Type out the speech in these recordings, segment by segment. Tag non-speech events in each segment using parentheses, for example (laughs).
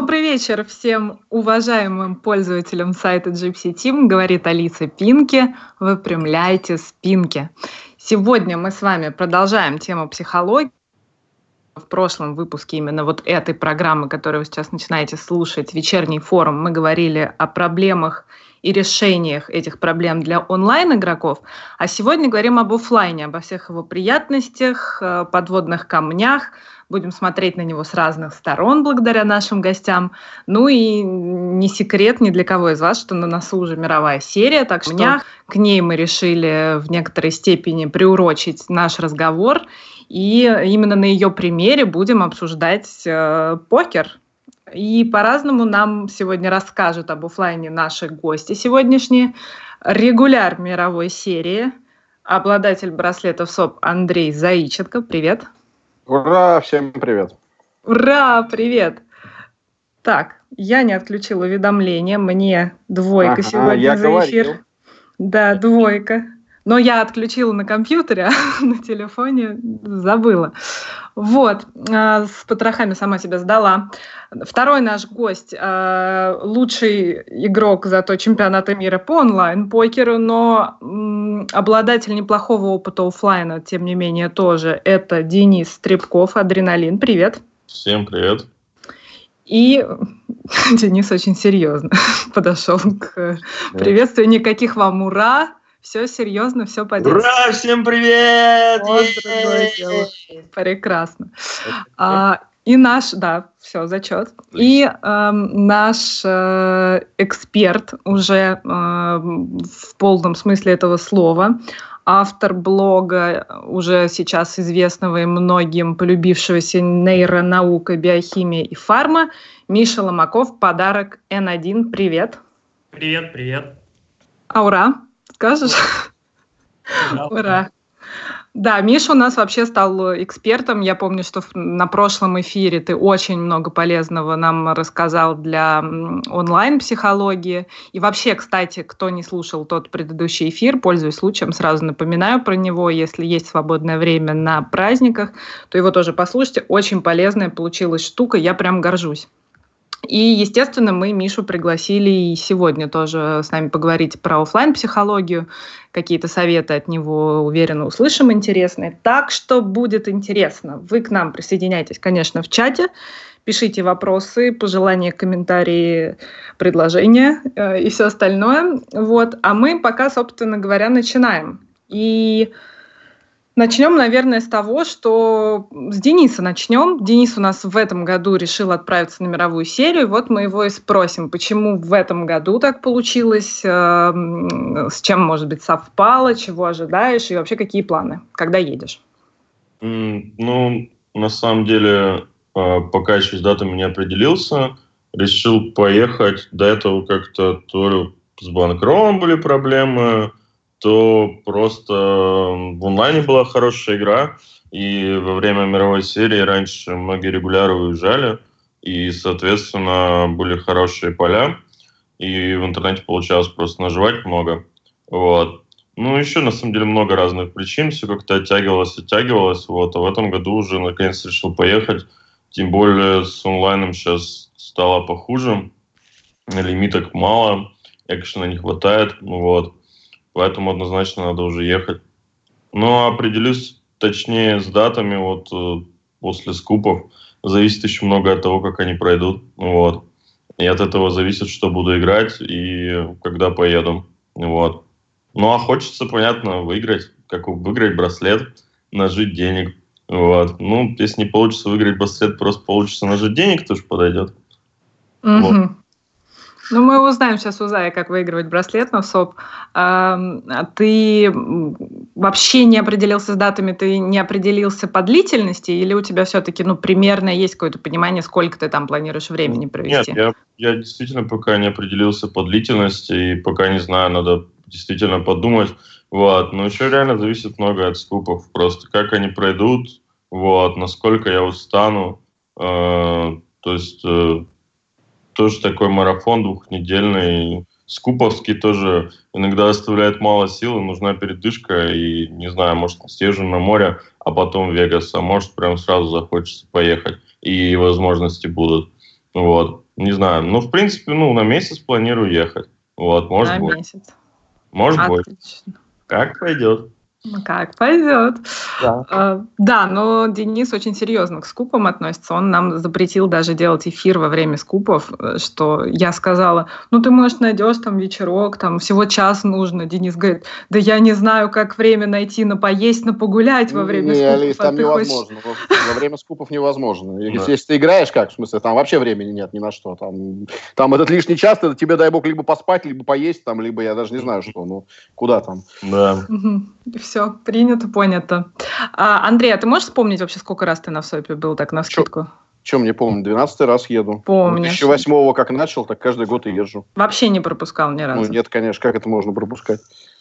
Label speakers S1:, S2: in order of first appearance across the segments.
S1: Добрый вечер всем уважаемым пользователям сайта Gypsy Team, говорит Алиса Пинки. Выпрямляйте спинки. Сегодня мы с вами продолжаем тему психологии. В прошлом выпуске именно вот этой программы, которую вы сейчас начинаете слушать, вечерний форум, мы говорили о проблемах и решениях этих проблем для онлайн-игроков. А сегодня говорим об офлайне, обо всех его приятностях, э, подводных камнях, Будем смотреть на него с разных сторон благодаря нашим гостям. Ну и не секрет ни для кого из вас, что на носу уже мировая серия, так что днях к ней мы решили в некоторой степени приурочить наш разговор. И именно на ее примере будем обсуждать э, покер. И по-разному нам сегодня расскажут об офлайне наши гости сегодняшние. Регуляр мировой серии, обладатель браслетов СОП Андрей Заиченко. Привет.
S2: Ура, всем привет.
S1: Ура, привет. Так, я не отключила уведомления, мне двойка ага, сегодня за эфир. Говорил. Да, двойка. Но я отключила на компьютере, (laughs) а на телефоне забыла. Вот, а, с потрохами сама себя сдала. Второй наш гость, а, лучший игрок зато чемпионата мира по онлайн-покеру, но обладатель неплохого опыта офлайна, тем не менее, тоже. Это Денис Стребков, Адреналин. Привет.
S3: Всем привет.
S1: И (laughs) Денис очень серьезно (laughs) подошел к приветствию. Никаких вам ура, все серьезно, все по
S3: Ура, всем привет! Вот
S1: Прекрасно. А, и наш, да, все, зачет. И э, наш э, эксперт уже э, в полном смысле этого слова, автор блога, уже сейчас известного и многим полюбившегося нейронаука, биохимия и фарма, Миша Ломаков, подарок N1. Привет.
S4: Привет, привет.
S1: Аура, скажешь? Ура. Да, Миша у нас вообще стал экспертом. Я помню, что на прошлом эфире ты очень много полезного нам рассказал для онлайн-психологии. И вообще, кстати, кто не слушал тот предыдущий эфир, пользуясь случаем, сразу напоминаю про него. Если есть свободное время на праздниках, то его тоже послушайте. Очень полезная получилась штука. Я прям горжусь. И, естественно, мы Мишу пригласили и сегодня тоже с нами поговорить про офлайн психологию Какие-то советы от него, уверенно, услышим интересные. Так что будет интересно. Вы к нам присоединяйтесь, конечно, в чате. Пишите вопросы, пожелания, комментарии, предложения э, и все остальное. Вот. А мы пока, собственно говоря, начинаем. И Начнем, наверное, с того, что с Дениса начнем. Денис у нас в этом году решил отправиться на мировую серию. Вот мы его и спросим, почему в этом году так получилось, э, с чем, может быть, совпало, чего ожидаешь и вообще какие планы, когда едешь?
S3: Ну, на самом деле, э, пока еще с датами не определился, решил поехать. До этого как-то то с банкротом были проблемы, то просто в онлайне была хорошая игра, и во время мировой серии раньше многие регуляры уезжали, и, соответственно, были хорошие поля, и в интернете получалось просто наживать много. Вот. Ну, еще, на самом деле, много разных причин, все как-то оттягивалось, оттягивалось, вот, а в этом году уже, наконец, решил поехать, тем более с онлайном сейчас стало похуже, лимиток мало, экшена не хватает, вот, поэтому однозначно надо уже ехать. Но определюсь точнее с датами вот э, после скупов. Зависит еще много от того, как они пройдут. Вот. И от этого зависит, что буду играть и когда поеду. Вот. Ну а хочется, понятно, выиграть, как выиграть браслет, нажить денег. Вот. Ну, если не получится выиграть браслет, просто получится нажить денег, тоже подойдет.
S1: Угу. Вот. Ну, мы узнаем сейчас у Зая, как выигрывать браслет на СОП. А ты вообще не определился с датами, ты не определился по длительности, или у тебя все-таки, ну, примерно есть какое-то понимание, сколько ты там планируешь времени провести?
S3: Нет, я, я действительно пока не определился по длительности, и пока не знаю, надо действительно подумать. Вот. Но еще реально зависит много от скупов. Просто как они пройдут, вот, насколько я устану. Э, то есть э, тоже такой марафон двухнедельный. Скуповский тоже иногда оставляет мало сил, нужна передышка, и, не знаю, может, съезжу на море, а потом в Вегас, а может, прям сразу захочется поехать, и возможности будут. Вот, не знаю. Ну, в принципе, ну, на месяц планирую ехать. Вот, может
S1: на
S3: быть.
S1: месяц.
S3: Может
S1: Отлично.
S3: быть. Как пойдет.
S1: Ну, Как пойдет.
S3: Да.
S1: А, Да, но Денис очень серьезно к скупам относится. Он нам запретил даже делать эфир во время скупов, э, что я сказала, ну ты, может, найдешь там вечерок, там всего час нужно. Денис говорит, да я не знаю, как время найти на поесть, на погулять во время
S2: Не,
S1: скупов.
S2: Алис,
S1: а
S2: там
S1: хочешь-
S2: невозможно. Во во время скупов невозможно. Если,
S3: Да.
S2: если ты играешь, как, в смысле, там вообще времени нет ни на что. Там, там этот лишний час, это тебе, дай бог, либо поспать, либо поесть, там, либо я даже не знаю, что. Ну, куда там?
S3: Да.
S1: Все, принято, понято. А, Андрей, а ты можешь вспомнить вообще, сколько раз ты на ВСОПе был так на скидку?
S2: Чем не помню, 12 раз еду.
S1: Помнишь.
S2: 2008 как начал, так каждый год и езжу.
S1: Вообще не пропускал ни разу.
S2: Ну, нет, конечно, как это можно пропускать?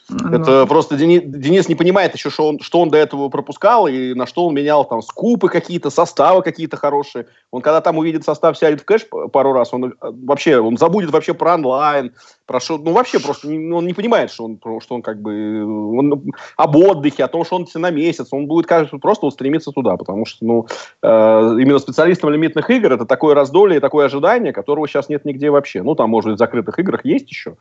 S1: Ну,
S2: Это просто Дени- Денис, не понимает еще, что он, что он до этого пропускал и на что он менял там скупы какие-то, составы какие-то хорошие. Он когда там увидит состав, сядет в кэш пару раз, он э, вообще, он забудет вообще про онлайн, про что, ну вообще просто не- он не понимает, что он, что он как бы э, он об отдыхе, о том, что он на месяц, он будет кажется, просто вот стремиться туда, потому что ну э, именно специалистам лимитных игр это такое раздолье такое ожидание, которого сейчас нет нигде вообще. Ну там может быть в закрытых играх есть еще,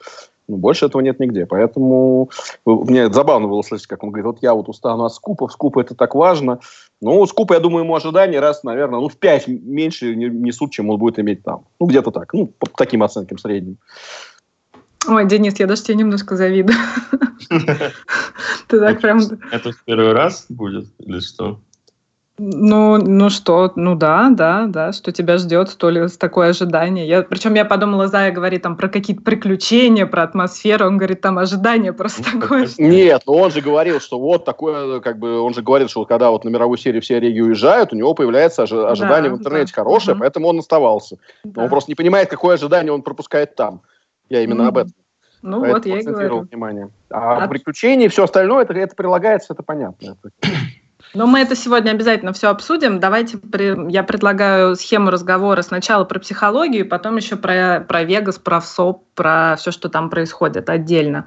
S2: но больше этого нет нигде, поэтому мне это забавно было слышать, как он говорит, вот я вот устану от скупов, скупы это так важно. Ну, скупы, я думаю, ему ожидания раз, наверное, ну, в пять меньше не- несут, чем он будет иметь там. Ну, где-то так. Ну, по таким оценкам средним.
S1: Ой, Денис, я даже тебе немножко завидую. (laughs) Ты так прям...
S3: Это в первый раз будет или что?
S1: Ну, ну что, ну да, да, да, что тебя ждет столь такое ожидание. Я, причем я подумала, Зая говорит там про какие-то приключения, про атмосферу, он говорит, там ожидание просто
S3: Ну,
S1: такое.
S3: как-то-
S2: Нет, но он же говорил, что вот такое, как бы, он же говорит, что когда вот на мировую серию все реги уезжают, у него появляется ожи- ожидание в интернете
S1: да.
S2: хорошее,
S1: Мгм.
S2: поэтому он оставался. Но
S1: Да.
S2: он просто не понимает, какое ожидание он пропускает там. Я именно
S1: Мгм.
S2: об этом.
S1: Ну
S2: Поэтому
S1: вот, я и говорю.
S2: внимание. А
S1: А-
S2: приключения и все остальное, это, это прилагается, это понятно.
S1: Но мы это сегодня обязательно все обсудим. Давайте при- я предлагаю схему разговора сначала про психологию, потом еще про, про Вегас, про ВСОП, про все, что там происходит отдельно.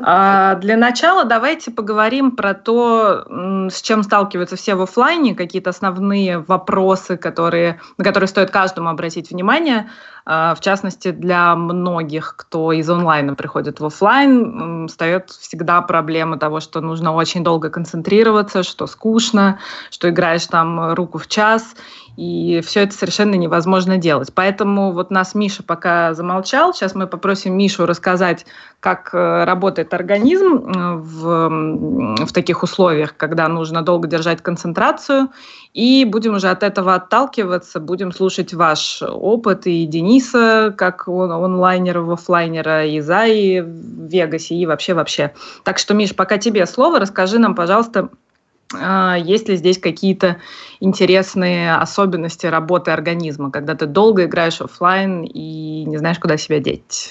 S1: А, для начала давайте поговорим про то, с чем сталкиваются все в оффлайне, какие-то основные вопросы, которые, на которые стоит каждому обратить внимание. А, В частности, для многих, кто из онлайна приходит в офлайн, встает всегда проблема того, что нужно очень долго концентрироваться, что скучно, что играешь там руку в час, и все это совершенно невозможно делать. Поэтому вот нас Миша пока замолчал. Сейчас мы попросим Мишу рассказать, как э, работает организм э, в, в таких условиях, когда нужно долго держать концентрацию. И будем уже от этого отталкиваться, будем слушать ваш опыт и Дениса, как он, онлайнера, в оффлайнера, и Заи в Вегасе, и вообще-вообще. Так что, Миш, пока тебе слово, расскажи нам, пожалуйста, есть ли здесь какие-то интересные особенности работы организма, когда ты долго играешь оффлайн и не знаешь, куда себя деть?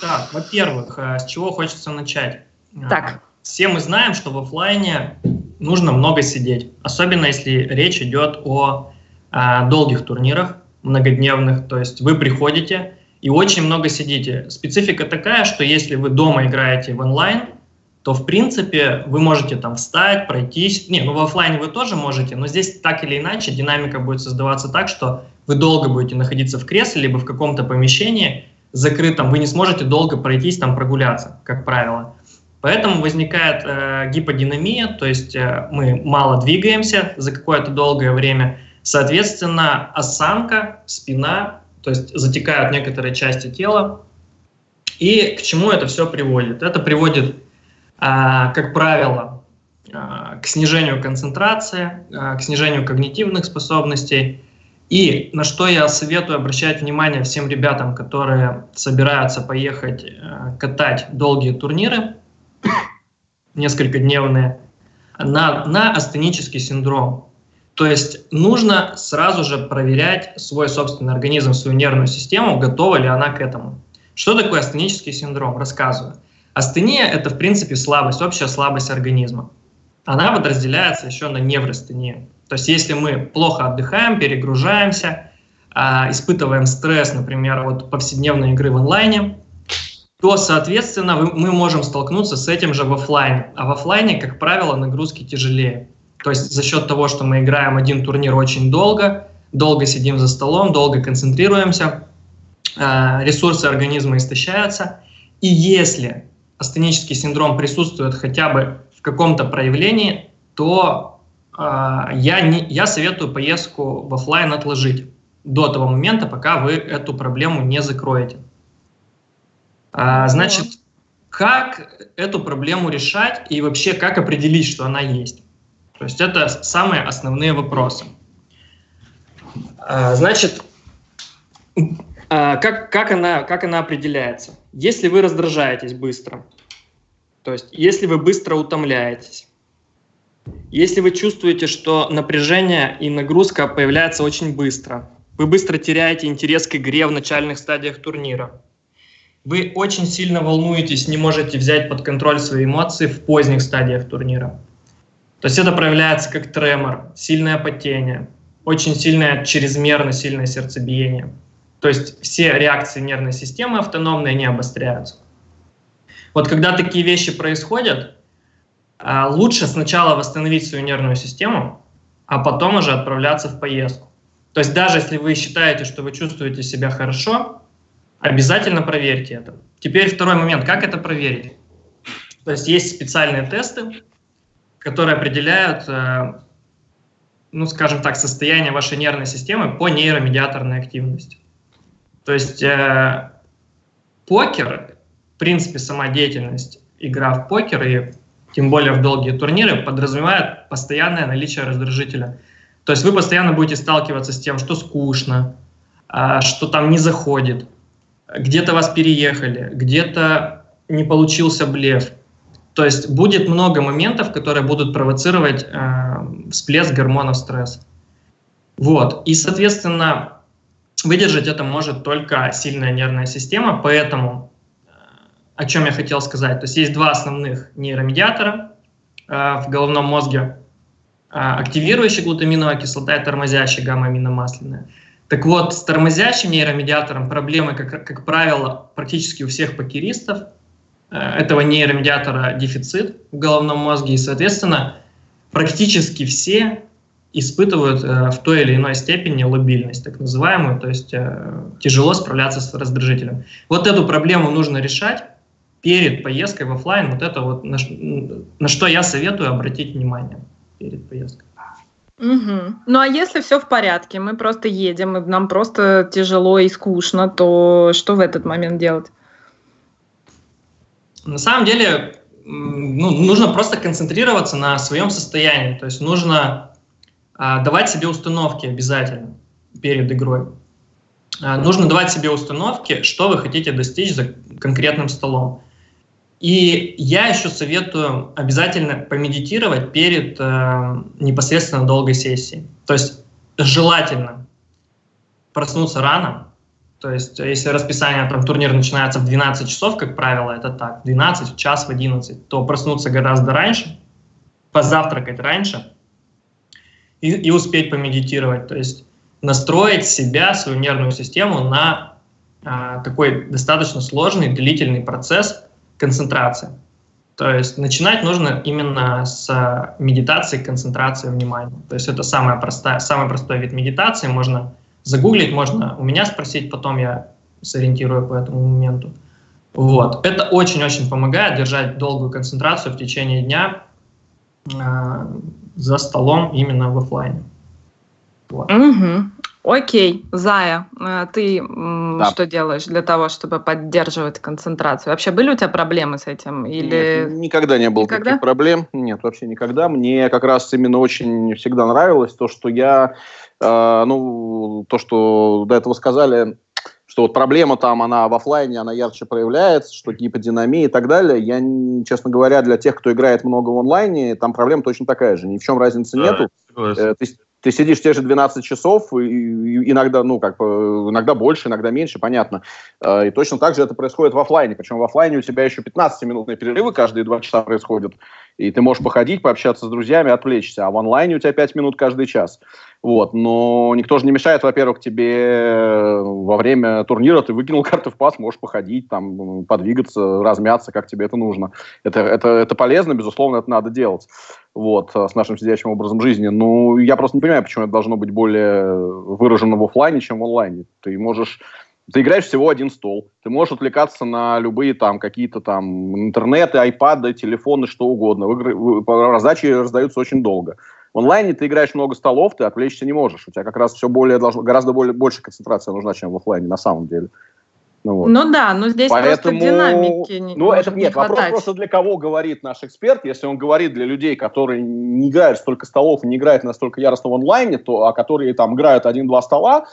S4: Так, во-первых, э, с чего хочется начать?
S1: Так.
S4: Все мы знаем, что в оффлайне нужно много сидеть, особенно если речь идет о э, долгих турнирах, многодневных, то есть вы приходите и очень много сидите. Специфика такая, что если вы дома играете в онлайн, то в принципе вы можете там встать, пройтись. Не, ну в оффлайне вы тоже можете, но здесь так или иначе динамика будет создаваться так, что вы долго будете находиться в кресле либо в каком-то помещении закрытом, вы не сможете долго пройтись, там прогуляться, как правило. Поэтому возникает э, гиподинамия, то есть э, мы мало двигаемся за какое-то долгое время. Соответственно, осанка, спина, то есть затекают некоторые части тела. И к чему это все приводит? Это приводит, как правило, а, к снижению концентрации, а, к снижению когнитивных способностей. И на что я советую обращать внимание всем ребятам, которые собираются поехать э, катать долгие турниры, (coughs) несколькодневные, на, на астенический синдром. То есть нужно сразу же проверять свой собственный организм, свою нервную систему, готова ли она к этому. Что такое астенический синдром? Рассказываю. Астения – это, в принципе, слабость, общая слабость организма. Она подразделяется еще на неврастению. То есть если мы плохо отдыхаем, перегружаемся, а, испытываем стресс, например, от повседневной игры в онлайне, то, соответственно, мы можем столкнуться с этим же в оффлайне. А в оффлайне, как правило, нагрузки тяжелее. То есть за счет того, что мы играем один турнир очень долго, долго сидим за столом, долго концентрируемся, э, ресурсы организма истощаются. И если астенический синдром присутствует хотя бы в каком-то проявлении, то э, я, не, я советую поездку в офлайн отложить до того момента, пока вы эту проблему не закроете. А, значит, как эту проблему решать и вообще как определить, что она есть? То есть это самые основные вопросы. А, значит, а, как, как, она, как она определяется? Если вы раздражаетесь быстро, то есть если вы быстро утомляетесь, если вы чувствуете, что напряжение и нагрузка появляются очень быстро, вы быстро теряете интерес к игре в начальных стадиях турнира, вы очень сильно волнуетесь, не можете взять под контроль свои эмоции в поздних стадиях турнира. То есть это проявляется как тремор, сильное потение, очень сильное, чрезмерно сильное сердцебиение. То есть все реакции нервной системы автономные, не обостряются. Вот когда такие вещи происходят, а, лучше сначала восстановить свою нервную систему, а потом уже отправляться в поездку. То есть даже если вы считаете, что вы чувствуете себя хорошо, обязательно проверьте это. Теперь второй момент, как это проверить? То есть есть специальные тесты, которые определяют, э, ну, скажем так, состояние вашей нервной системы по нейромедиаторной активности. То есть э, покер, в принципе, сама деятельность, игра в покер и тем более в долгие турниры, подразумевает постоянное наличие раздражителя. То есть вы постоянно будете сталкиваться с тем, что скучно, э, что там не заходит, где-то вас переехали, где-то не получился блеф, то есть будет много моментов, которые будут провоцировать э, всплеск гормонов стресса. Вот. И, соответственно, выдержать это может только сильная нервная система, поэтому э, о чем я хотел сказать. То есть есть два основных нейромедиатора э, в головном мозге, э, активирующий глутаминовая кислота и тормозящая гамма-аминомасляная. Так вот, с тормозящим нейромедиатором проблемы, как, как правило, практически у всех покеристов – Э, этого нейромедиатора дефицит в головном мозге, и, соответственно, практически все испытывают э, в той или иной степени лобильность, так называемую, то есть э, тяжело справляться с раздражителем. Вот эту проблему нужно решать перед поездкой в офлайн. Вот это вот на, на что я советую обратить внимание перед поездкой.
S1: Угу. Ну а если все в порядке, мы просто едем, и нам просто тяжело и скучно, то что в этот момент делать?
S4: На самом деле, ну, нужно просто концентрироваться на своем состоянии. То есть нужно давать себе установки обязательно перед игрой. А, нужно давать себе установки, что вы хотите достичь за конкретным столом. И я еще советую обязательно помедитировать перед э, непосредственно долгой сессией. То есть желательно проснуться рано, то есть, если расписание, там, турнир начинается в 12 часов, как правило, это так, 12, в час, в 11, то проснуться гораздо раньше, позавтракать раньше и, и успеть помедитировать. То есть, настроить себя, свою нервную систему на а, такой достаточно сложный, длительный процесс концентрации. То есть начинать нужно именно с медитации, концентрации внимания. То есть это самая простая, самый простой вид медитации. Можно Загуглить можно у меня спросить, потом я сориентирую по этому моменту. Вот. Это очень-очень помогает держать долгую концентрацию в течение дня э, за столом именно в офлайне.
S1: Вот. Угу. Окей, Зая, э, ты да. что делаешь для того, чтобы поддерживать концентрацию? Вообще были у тебя проблемы с этим? Или...
S2: Нет, никогда не было никогда? таких проблем. Нет, вообще никогда. Мне как раз именно очень всегда нравилось то, что я Э, ну, то, что до этого сказали, что вот проблема там, она в офлайне, она ярче проявляется, что гиподинамия и так далее. Я, честно говоря, для тех, кто играет много в онлайне, там проблема точно такая же. Ни в чем разницы да, нету. Э, ты, ты сидишь те же 12 часов, и, и иногда, ну, как бы, иногда больше, иногда меньше, понятно. Э, и точно так же это происходит в офлайне. Причем в офлайне у тебя еще 15-минутные перерывы каждые два часа происходят. И ты можешь походить, пообщаться с друзьями, отвлечься. А в онлайне у тебя 5 минут каждый час. Вот. Но никто же не мешает, во-первых, тебе во время турнира ты выкинул (laughs) карты в пас, можешь походить, там, подвигаться, размяться, как тебе это нужно. Это, это, это полезно, безусловно, это надо делать вот, с нашим сидящим образом жизни. Ну, я просто не понимаю, почему это должно быть более выражено в офлайне, чем в онлайне. Ты можешь ты играешь всего один стол. Ты можешь отвлекаться на любые там какие-то там интернеты, айпады, телефоны, что угодно. Игры, раздачи раздаются очень долго. В онлайне ты играешь много столов, ты отвлечься не можешь. У тебя как раз все более должно, гораздо более, больше концентрация нужна, чем в офлайне на самом деле.
S1: Ну, вот. ну да, но здесь Поэтому, просто динамики не
S2: Ну это нет, не вопрос просто для кого говорит наш эксперт. Если он говорит для людей, которые не играют столько столов и не играют настолько яростно в онлайне, то, а которые там играют один-два стола,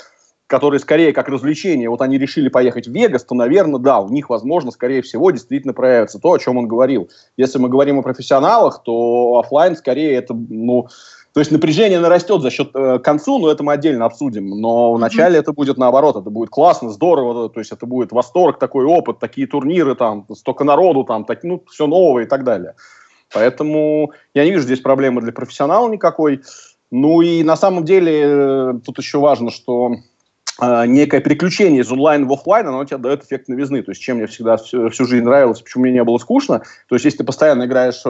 S2: которые скорее как развлечение, вот они решили поехать в Вегас, то, наверное, да, у них, возможно, скорее всего, действительно проявится то, о чем он говорил. Если мы говорим о профессионалах, то офлайн скорее это, ну, то есть напряжение нарастет за счет э, концу, но это мы отдельно обсудим. Но вначале mm-hmm. это будет наоборот, это будет классно, здорово, то есть это будет восторг, такой опыт, такие турниры, там, столько народу, там, так, ну, все новое и так далее. Поэтому я не вижу здесь проблемы для профессионала никакой. Ну и на самом деле э, тут еще важно, что некое переключение из онлайн в офлайн, оно тебе дает эффект новизны. То есть, чем мне всегда всю, всю жизнь нравилось, почему мне не было скучно. То есть, если ты постоянно играешь, э,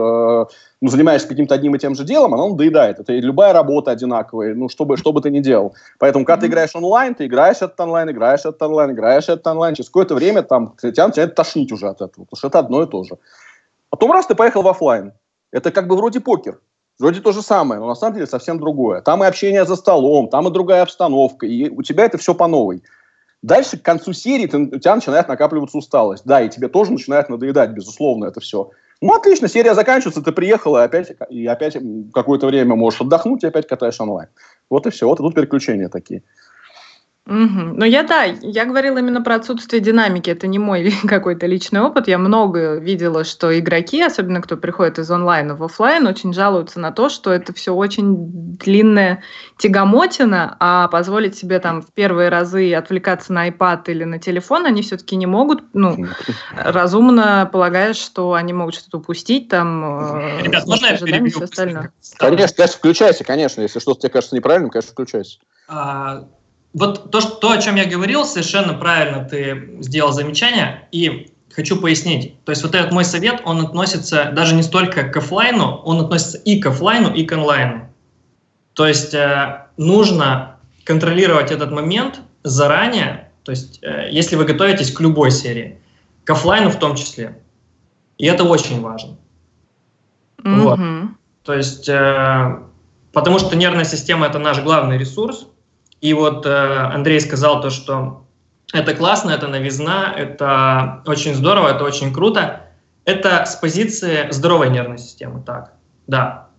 S2: ну, занимаешься каким-то одним и тем же делом, оно доедает. Это любая работа одинаковая, ну, что бы, что бы ты ни делал. Поэтому, когда mm-hmm. ты играешь онлайн, ты играешь этот онлайн, играешь этот онлайн, играешь этот онлайн. Через какое-то время там тебя начинает тошнить уже от этого, потому что это одно и то же. Потом раз ты поехал в офлайн. Это как бы вроде покер. Вроде то же самое, но на самом деле совсем другое. Там и общение за столом, там и другая обстановка, и у тебя это все по новой. Дальше, к концу серии, ты, у тебя начинает накапливаться усталость. Да, и тебе тоже начинает надоедать, безусловно, это все. Ну, отлично, серия заканчивается, ты приехал, и опять, и опять какое-то время можешь отдохнуть, и опять катаешь онлайн. Вот и все, вот и тут переключения такие.
S1: Угу. Ну, я да, я говорила именно про отсутствие динамики. Это не мой (laughs) какой-то личный опыт. Я много видела, что игроки, особенно кто приходит из онлайна в офлайн, очень жалуются на то, что это все очень длинная тягомотина, а позволить себе там в первые разы отвлекаться на iPad или на телефон они все-таки не могут. Ну, разумно полагаешь, что они могут что-то упустить там.
S2: Э, Ребят, можно я перебью? Конечно, конечно, включайся, конечно. Если что-то тебе кажется неправильным, конечно, включайся. А,
S4: вот то, что, то, о чем я говорил, совершенно правильно ты сделал замечание, и хочу пояснить. То есть вот этот мой совет, он относится даже не столько к офлайну, он относится и к офлайну, и к онлайну. То есть э, нужно контролировать этот момент заранее, то есть э, если вы готовитесь к любой серии, к офлайну в том числе. И это очень важно. Mm-hmm. Вот. То есть, э, потому что нервная система это наш главный ресурс, и вот э, Андрей сказал то, что это классно, это новизна, это очень здорово, это очень круто. Это с позиции здоровой нервной системы, так, да.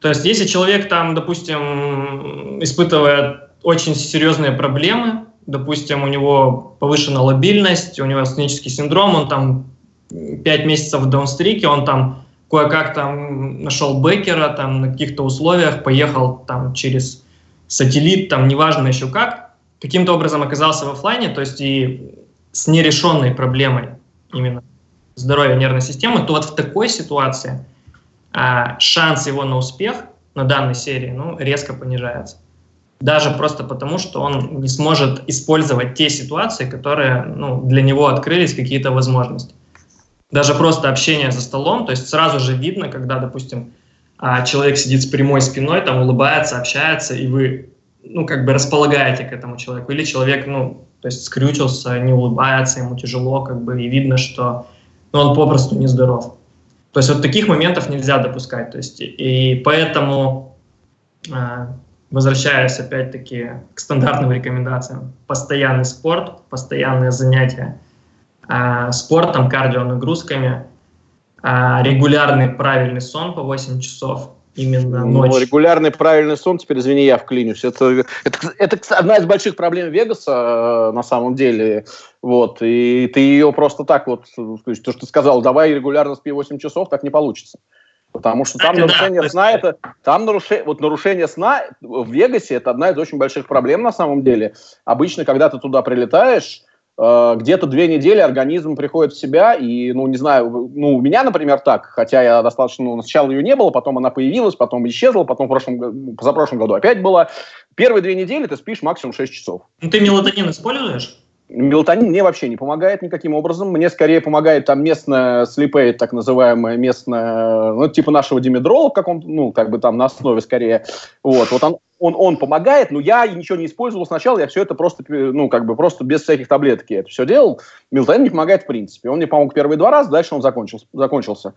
S4: То есть если человек там, допустим, испытывает очень серьезные проблемы, допустим, у него повышена лобильность, у него сценический синдром, он там 5 месяцев в даунстрике, он там кое-как там нашел бекера там на каких-то условиях, поехал там через сателлит, там, неважно еще как, каким-то образом оказался в офлайне, то есть и с нерешенной проблемой именно здоровья нервной системы, то вот в такой ситуации а, шанс его на успех на данной серии ну, резко понижается. Даже просто потому, что он не сможет использовать те ситуации, которые ну, для него открылись, какие-то возможности. Даже просто общение за столом, то есть сразу же видно, когда, допустим, а человек сидит с прямой спиной, там улыбается, общается, и вы, ну, как бы располагаете к этому человеку. Или человек, ну, то есть скрючился, не улыбается, ему тяжело, как бы, и видно, что ну, он попросту нездоров. То есть вот таких моментов нельзя допускать. То есть, и поэтому, а, возвращаясь опять-таки к стандартным рекомендациям, постоянный спорт, постоянные занятия а, спортом, кардионагрузками – а, регулярный правильный сон по 8 часов именно ну, ночью.
S2: Регулярный правильный сон, теперь извини, я вклинюсь. Это, это, это одна из больших проблем Вегаса э, на самом деле. Вот, и ты ее просто так вот, то, есть, то, что ты сказал, давай регулярно спи 8 часов, так не получится. Потому что там нарушение да, сна, это, там нарушение, вот нарушение сна в Вегасе это одна из очень больших проблем на самом деле. Обычно, когда ты туда прилетаешь, э, где-то две недели организм приходит в себя, и, ну, не знаю, ну, у меня, например, так, хотя я достаточно, ну, сначала ее не было, потом она появилась, потом исчезла, потом в прошлом, позапрошлом году опять была. Первые две недели ты спишь максимум 6 часов.
S4: Ну, ты мелатонин используешь?
S2: Мелатонин мне вообще не помогает никаким образом. Мне скорее помогает там местная слепейт, так называемая местная, ну, типа нашего димедрола в каком-то, ну, как бы там на основе скорее. Вот, вот он, он, он помогает, но я ничего не использовал сначала, я все это просто, ну, как бы просто без всяких таблеток я это все делал. Мелатонин не помогает в принципе. Он мне помог первые два раза, дальше он закончился, закончился.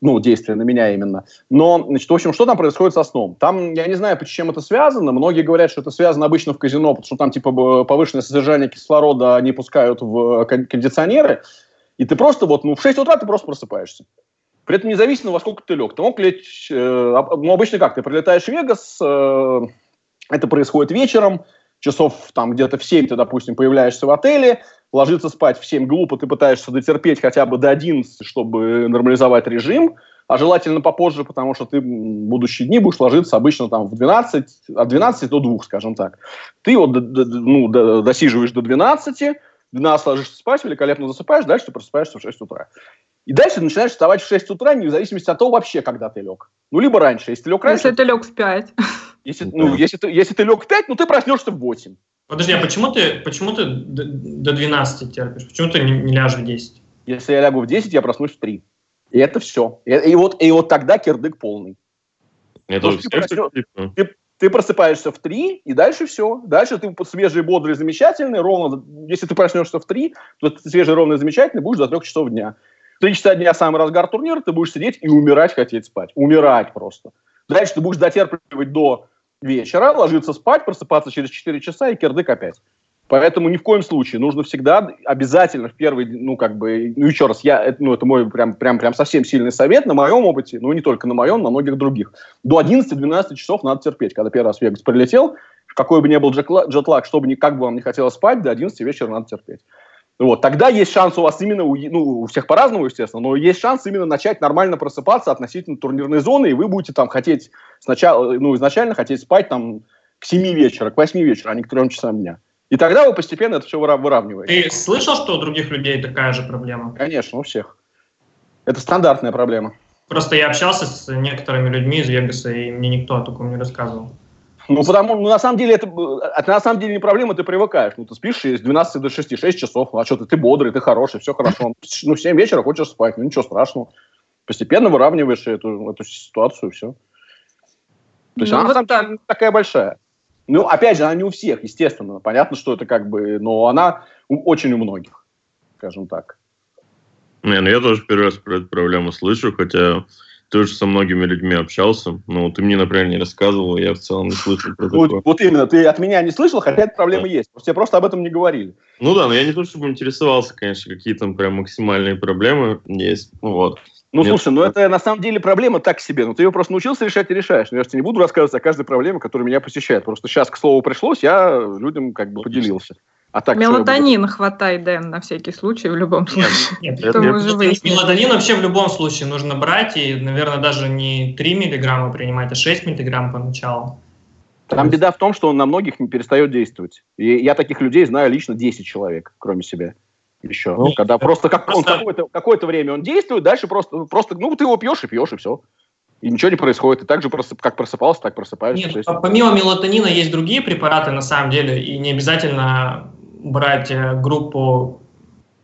S2: Ну, действие на меня именно. Но, значит, в общем, что там происходит со сном? Там, я не знаю, с чем это связано. Многие говорят, что это связано обычно в казино, потому что там, типа, повышенное содержание кислорода не пускают в кондиционеры. И ты просто вот, ну, в 6 утра ты просто просыпаешься. При этом независимо, во сколько ты лег. Ты мог лечь, э, ну, обычно как, ты прилетаешь в Вегас, э, это происходит вечером, часов там где-то в 7 ты, допустим, появляешься в отеле, ложиться спать в 7 глупо, ты пытаешься дотерпеть хотя бы до 11, чтобы нормализовать режим, а желательно попозже, потому что ты в будущие дни будешь ложиться обычно там в 12, от 12 до 2, скажем так. Ты вот ну, досиживаешь до 12, 12 ложишься спать, великолепно засыпаешь, дальше ты просыпаешься в 6 утра. И дальше ты начинаешь вставать в 6 утра, не в зависимости от того вообще, когда ты лег. Ну, либо раньше. Если ты лег раньше...
S1: Если ты лег в 5.
S2: Если, ну, если, ты, если ты лег в 5, ну, ты проснешься в 8.
S4: Подожди, а почему ты, почему ты до 12 терпишь? Почему ты не, не ляжешь в 10?
S2: Если я лягу в 10, я проснусь в 3. И это все. И, и, вот, и вот тогда кирдык полный. Это ты, проснешь, ты, ты просыпаешься в 3, и дальше все. Дальше ты свежий, бодрый, замечательный. Ровно, если ты проснешься в 3, то ты свежий, ровный, замечательный будешь до 3 часов дня. Три часа дня самый разгар турнира, ты будешь сидеть и умирать хотеть спать. Умирать просто. Дальше ты будешь дотерпливать до вечера, ложиться спать, просыпаться через 4 часа и кирдык опять. Поэтому ни в коем случае нужно всегда обязательно в первый, ну как бы, ну еще раз, я, ну это мой прям, прям, прям совсем сильный совет на моем опыте, ну не только на моем, на многих других. До 11-12 часов надо терпеть. Когда первый раз в Вегас прилетел, какой бы ни был джетлаг, что бы ни, как бы вам не хотелось спать, до 11 вечера надо терпеть. Вот, тогда есть шанс у вас именно, ну, у всех по-разному, естественно, но есть шанс именно начать нормально просыпаться относительно турнирной зоны, и вы будете там хотеть сначала, ну, изначально хотеть спать там к 7 вечера, к 8 вечера, а не к 3 часам дня. И тогда вы постепенно это все выравниваете.
S4: Ты слышал, что у других людей такая же проблема?
S2: Конечно, у всех. Это стандартная проблема.
S4: Просто я общался с некоторыми людьми из Вегаса, и мне никто о таком не рассказывал.
S2: Ну, потому, ну, на самом деле, это, это на самом деле не проблема, ты привыкаешь. Ну, ты спишь с 12 до 6, 6 часов, ну, а что ты, ты бодрый, ты хороший, все хорошо. Ну, в 7 вечера хочешь спать, ну, ничего страшного. Постепенно выравниваешь эту, эту ситуацию, все. То есть ну, она, вот самом деле, такая большая. Ну, опять же, она не у всех, естественно. Понятно, что это как бы, но она очень у многих, скажем так.
S3: Не, ну я тоже первый раз про эту проблему слышу, хотя тоже со многими людьми общался. Ну, ты мне, например, не рассказывал, я в целом не слышал про
S2: такое. Вот, вот именно, ты от меня не слышал, хотя эта проблема да. есть. Просто тебе просто об этом не говорили.
S3: Ну да, но я не то чтобы интересовался, конечно, какие там прям максимальные проблемы есть. Ну вот.
S2: Ну, Нет. слушай, ну это на самом деле проблема так себе. Ну, ты ее просто научился решать и решаешь. Но я же тебе не буду рассказывать о каждой проблеме, которая меня посещает. Просто сейчас, к слову, пришлось, я людям как бы поделился.
S1: А так, Мелатонин хватай, Дэн, на всякий случай, в любом случае.
S4: Нет, нет, нет. Мелатонин вообще в любом случае нужно брать, и, наверное, даже не 3 миллиграмма принимать, а 6 миллиграмм поначалу.
S2: Там беда в том, что он на многих не перестает действовать. И я таких людей знаю лично 10 человек, кроме себя. Еще. Ну, когда просто, как, просто... Он какое-то, какое-то время он действует, дальше просто, просто, ну, ты его пьешь и пьешь, и все. И ничего не происходит. И так же, просып, как просыпался, так просыпаешься.
S4: Нет, есть... помимо мелатонина есть другие препараты, на самом деле, и не обязательно брать э, группу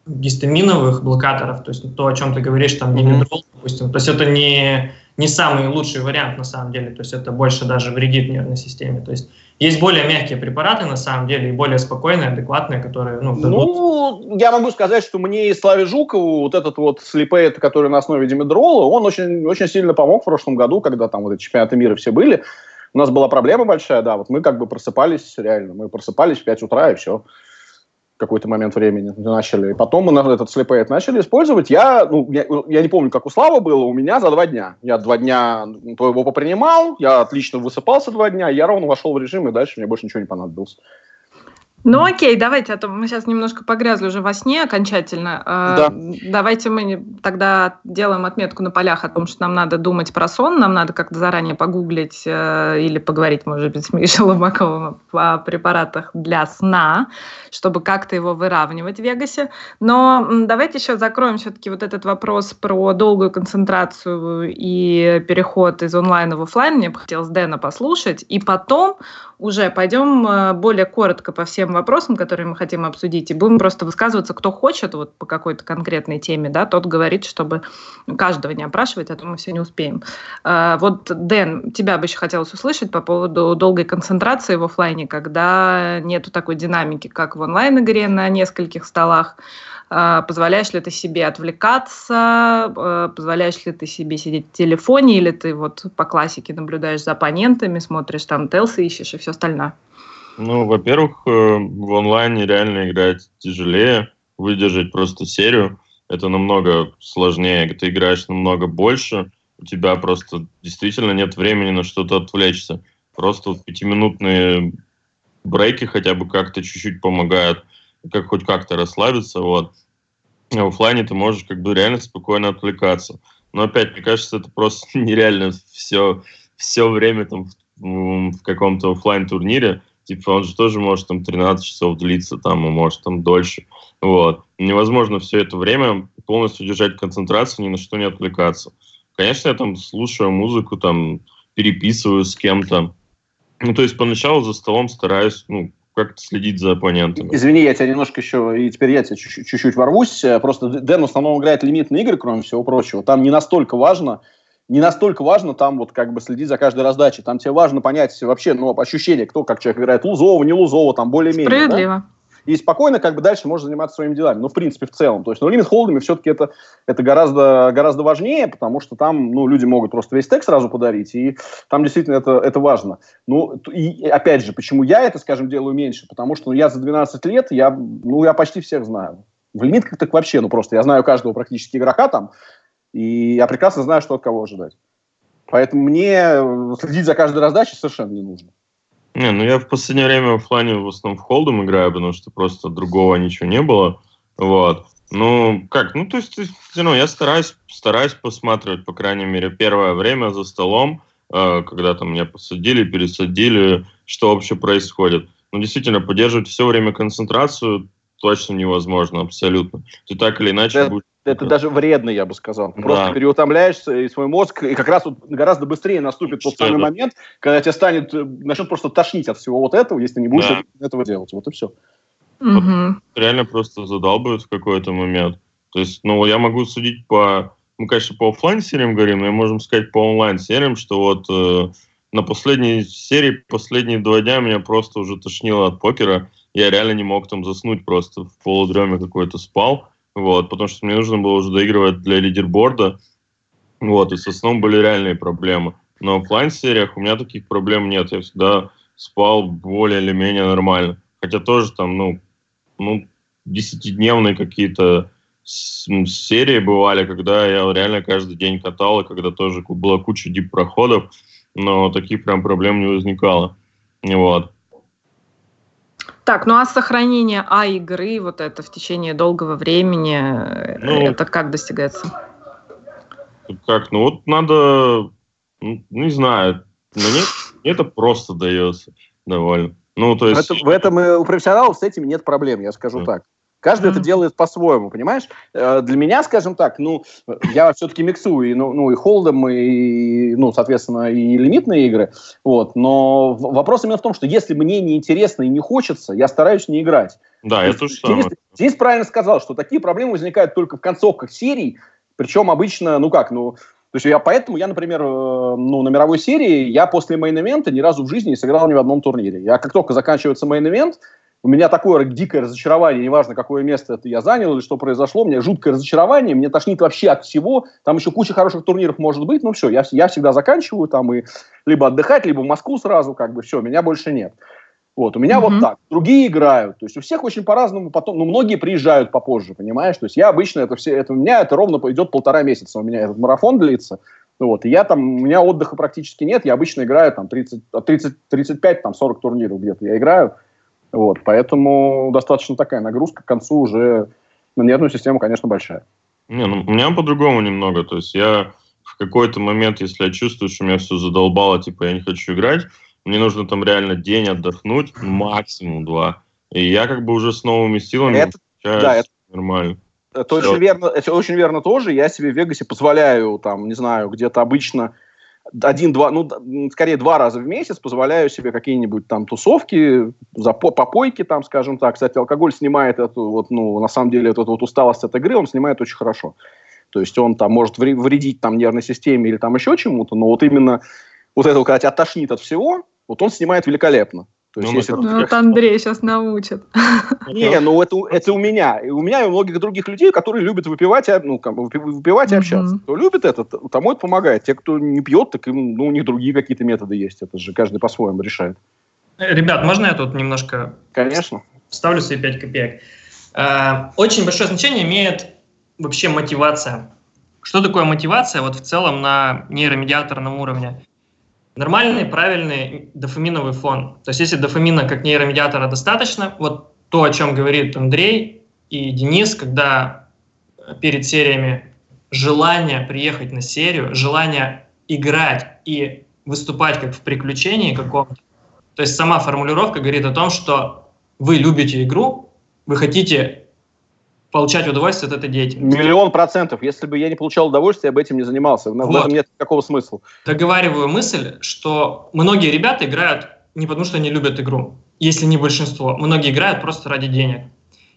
S4: гистаминовых блокаторов, то есть то, о чем ты говоришь, там, димедрол, mm-hmm. допустим, то есть это не, не самый лучший вариант на самом деле, то есть это больше даже вредит нервной системе, то есть есть более мягкие препараты на самом деле и более спокойные, адекватные, которые, ну,
S2: дадут... Ну, я могу сказать, что мне и Славе Жукову вот этот вот слепейт, который на основе димедрола, он очень, очень сильно помог в прошлом году, когда там вот эти чемпионаты мира все были, у нас была проблема большая, да, вот мы как бы просыпались реально, мы просыпались в 5 утра и все какой-то момент времени начали. Потом мы этот слепейт начали использовать. Я, ну, я, я не помню, как у Славы было, у меня за два дня. Я два дня его попринимал, я отлично высыпался два дня, я ровно вошел в режим, и дальше мне больше ничего не понадобилось.
S1: Ну окей, давайте, а то мы сейчас немножко погрязли уже во сне окончательно. А, да. Давайте мы тогда делаем отметку на полях о том, что нам надо думать про сон, нам надо как-то заранее погуглить э, или поговорить, может быть, с (laughs) Мишей Ломаковым о препаратах для сна, чтобы как-то его выравнивать в Вегасе. Но давайте еще закроем все-таки вот этот вопрос про долгую концентрацию и переход из онлайна в офлайн. Мне бы хотелось Дэна послушать. И потом уже пойдем э, более коротко по всем вопросам, которые мы хотим обсудить, и будем просто высказываться, кто хочет вот по какой-то конкретной теме, да, тот говорит, чтобы каждого не опрашивать, а то мы все не успеем. Э, вот, Дэн, тебя бы еще хотелось услышать по поводу долгой концентрации в офлайне, когда нету такой динамики, как в онлайн-игре на нескольких столах, а, позволяешь ли ты себе отвлекаться, а, позволяешь ли ты себе сидеть в телефоне, или ты вот по классике наблюдаешь за оппонентами, смотришь там телсы ищешь и все остальное?
S3: Ну, во-первых, э, в онлайне реально играть тяжелее, выдержать просто серию, это намного сложнее, ты играешь намного больше, у тебя просто действительно нет времени на что-то отвлечься. Просто вот пятиминутные брейки хотя бы как-то чуть-чуть помогают как хоть как-то расслабиться, вот. А в офлайне ты можешь как бы реально спокойно отвлекаться. Но опять, мне кажется, это просто (laughs) нереально все, все время там в, в каком-то офлайн турнире Типа он же тоже может там 13 часов длиться, там, и может там дольше. Вот. Невозможно все это время полностью держать концентрацию, ни на что не отвлекаться. Конечно, я там слушаю музыку, там, переписываю с кем-то. Ну, то есть поначалу за столом стараюсь, ну, как-то следить за оппонентами.
S2: Извини, я тебя немножко еще, и теперь я тебя чуть-чуть ворвусь. Просто Дэн в основном играет лимитные игры, кроме всего прочего. Там не настолько важно, не настолько важно там вот как бы следить за каждой раздачей. Там тебе важно понять вообще, ну, ощущение, кто как человек играет, лузово, не лузово, там более-менее.
S1: Справедливо. Да?
S2: и спокойно как бы дальше можно заниматься своими делами. Ну, в принципе, в целом. То есть, ну, лимит холдами все-таки это, это гораздо, гораздо важнее, потому что там, ну, люди могут просто весь текст сразу подарить, и там действительно это, это важно. Ну, и опять же, почему я это, скажем, делаю меньше? Потому что ну, я за 12 лет, я, ну, я почти всех знаю. В лимитках так вообще, ну, просто я знаю каждого практически игрока там, и я прекрасно знаю, что от кого ожидать. Поэтому мне следить за каждой раздачей совершенно не нужно.
S3: Не, ну я в последнее время в офлайне в основном в холдом играю, потому что просто другого ничего не было. Вот. Ну, как, ну, то есть, ну, я стараюсь, стараюсь посматривать, по крайней мере, первое время за столом, э, когда там меня посадили, пересадили, что вообще происходит. Ну, действительно, поддерживать все время концентрацию точно невозможно, абсолютно. Ты так или иначе
S2: да, будешь это даже вредно, я бы сказал. Да. Просто переутомляешься, и свой мозг, и как раз вот гораздо быстрее наступит тот самый момент, когда тебя станет, э, начнет просто тошнить от всего вот этого, если не будешь да. этого делать. Вот и все.
S3: Вот реально просто задалбывают в какой-то момент. То есть, ну, я могу судить по, мы, конечно, по офлайн сериям говорим, но мы можем сказать по онлайн сериям, что вот э, на последней серии, последние два дня меня просто уже тошнило от покера. Я реально не мог там заснуть, просто в полудреме какой-то спал. Вот, потому что мне нужно было уже доигрывать для лидерборда. Вот, и с сном были реальные проблемы. Но в офлайн-сериях у меня таких проблем нет. Я всегда спал более или менее нормально. Хотя тоже там, ну, ну, десятидневные какие-то серии бывали, когда я реально каждый день катал, и когда тоже была куча дип-проходов, но таких прям проблем не возникало. Вот.
S1: Так, ну а сохранение А игры, вот это в течение долгого времени, ну, это как достигается?
S3: Как? Ну вот надо, ну, не знаю, мне это просто дается довольно. Ну, то есть...
S2: Это, в этом у профессионалов с этим нет проблем, я скажу да. так. Каждый mm-hmm. это делает по-своему, понимаешь? Э, для меня, скажем так, ну, я все-таки миксую, и, ну, ну, и холдом, и, ну, соответственно, и лимитные игры, вот, но вопрос именно в том, что если мне не интересно и не хочется, я стараюсь не играть.
S3: Да,
S2: это
S3: же самое.
S2: Денис правильно сказал, что такие проблемы возникают только в концовках серий, причем обычно, ну как, ну, то есть я поэтому, я, например, э, ну, на мировой серии, я после main event а ни разу в жизни не сыграл ни в одном турнире. Я как только заканчивается main event, у меня такое дикое разочарование, неважно, какое место это я занял или что произошло, у меня жуткое разочарование, мне тошнит вообще от всего, там еще куча хороших турниров может быть, ну все, я, я всегда заканчиваю там и либо отдыхать, либо в Москву сразу, как бы все, меня больше нет. Вот, у меня mm-hmm. вот так. Другие играют. То есть у всех очень по-разному. Потом, ну, многие приезжают попозже, понимаешь? То есть я обычно это все, это у меня это ровно идет полтора месяца. У меня этот марафон длится. Вот, и я там, у меня отдыха практически нет. Я обычно играю там 30, 30, 35, там 40 турниров где-то я играю. Вот, поэтому достаточно такая нагрузка к концу уже на нервную систему, конечно, большая.
S3: Не, ну, у меня по-другому немного. То есть я в какой-то момент, если я чувствую, что меня все задолбало, типа я не хочу играть, мне нужно там реально день отдохнуть, максимум два. И я как бы уже с новыми силами
S2: это, да, это нормально. Это очень верно, это очень верно тоже. Я себе в Вегасе позволяю, там, не знаю, где-то обычно один-два, ну, скорее два раза в месяц позволяю себе какие-нибудь там тусовки, за попойки там, скажем так. Кстати, алкоголь снимает эту вот, ну, на самом деле, эту вот усталость от игры, он снимает очень хорошо. То есть он там может вредить там нервной системе или там еще чему-то, но вот именно вот это, когда тебя тошнит от всего, вот он снимает великолепно.
S1: То есть, ну, если... ну, вот Андрей сейчас научит. (laughs)
S2: Не, ну это, это у меня. И у меня и у многих других людей, которые любят выпивать, ну, как, выпивать и общаться. Кто любит это, тому это помогает. Те, кто не пьет, так им, ну, у них другие какие-то методы есть. Это же каждый по-своему решает.
S4: Ребят, можно я тут немножко...
S2: Конечно.
S4: Ставлю свои 5 копеек. Э, очень большое значение имеет вообще мотивация. Что такое мотивация вот в целом на нейромедиаторном уровне? Нормальный, правильный дофаминовый фон. То есть если дофамина как нейромедиатора достаточно, вот то, о чем говорит Андрей и Денис, когда перед сериями желание приехать на серию, желание играть и выступать как в приключении каком-то. То есть сама формулировка говорит о том, что вы любите игру, вы хотите получать удовольствие от этой деятельности.
S2: Миллион процентов. Если бы я не получал удовольствие, я бы этим не занимался. Вот. В этом нет никакого смысла.
S4: Договариваю мысль, что многие ребята играют не потому, что они любят игру, если не большинство. Многие играют просто ради денег.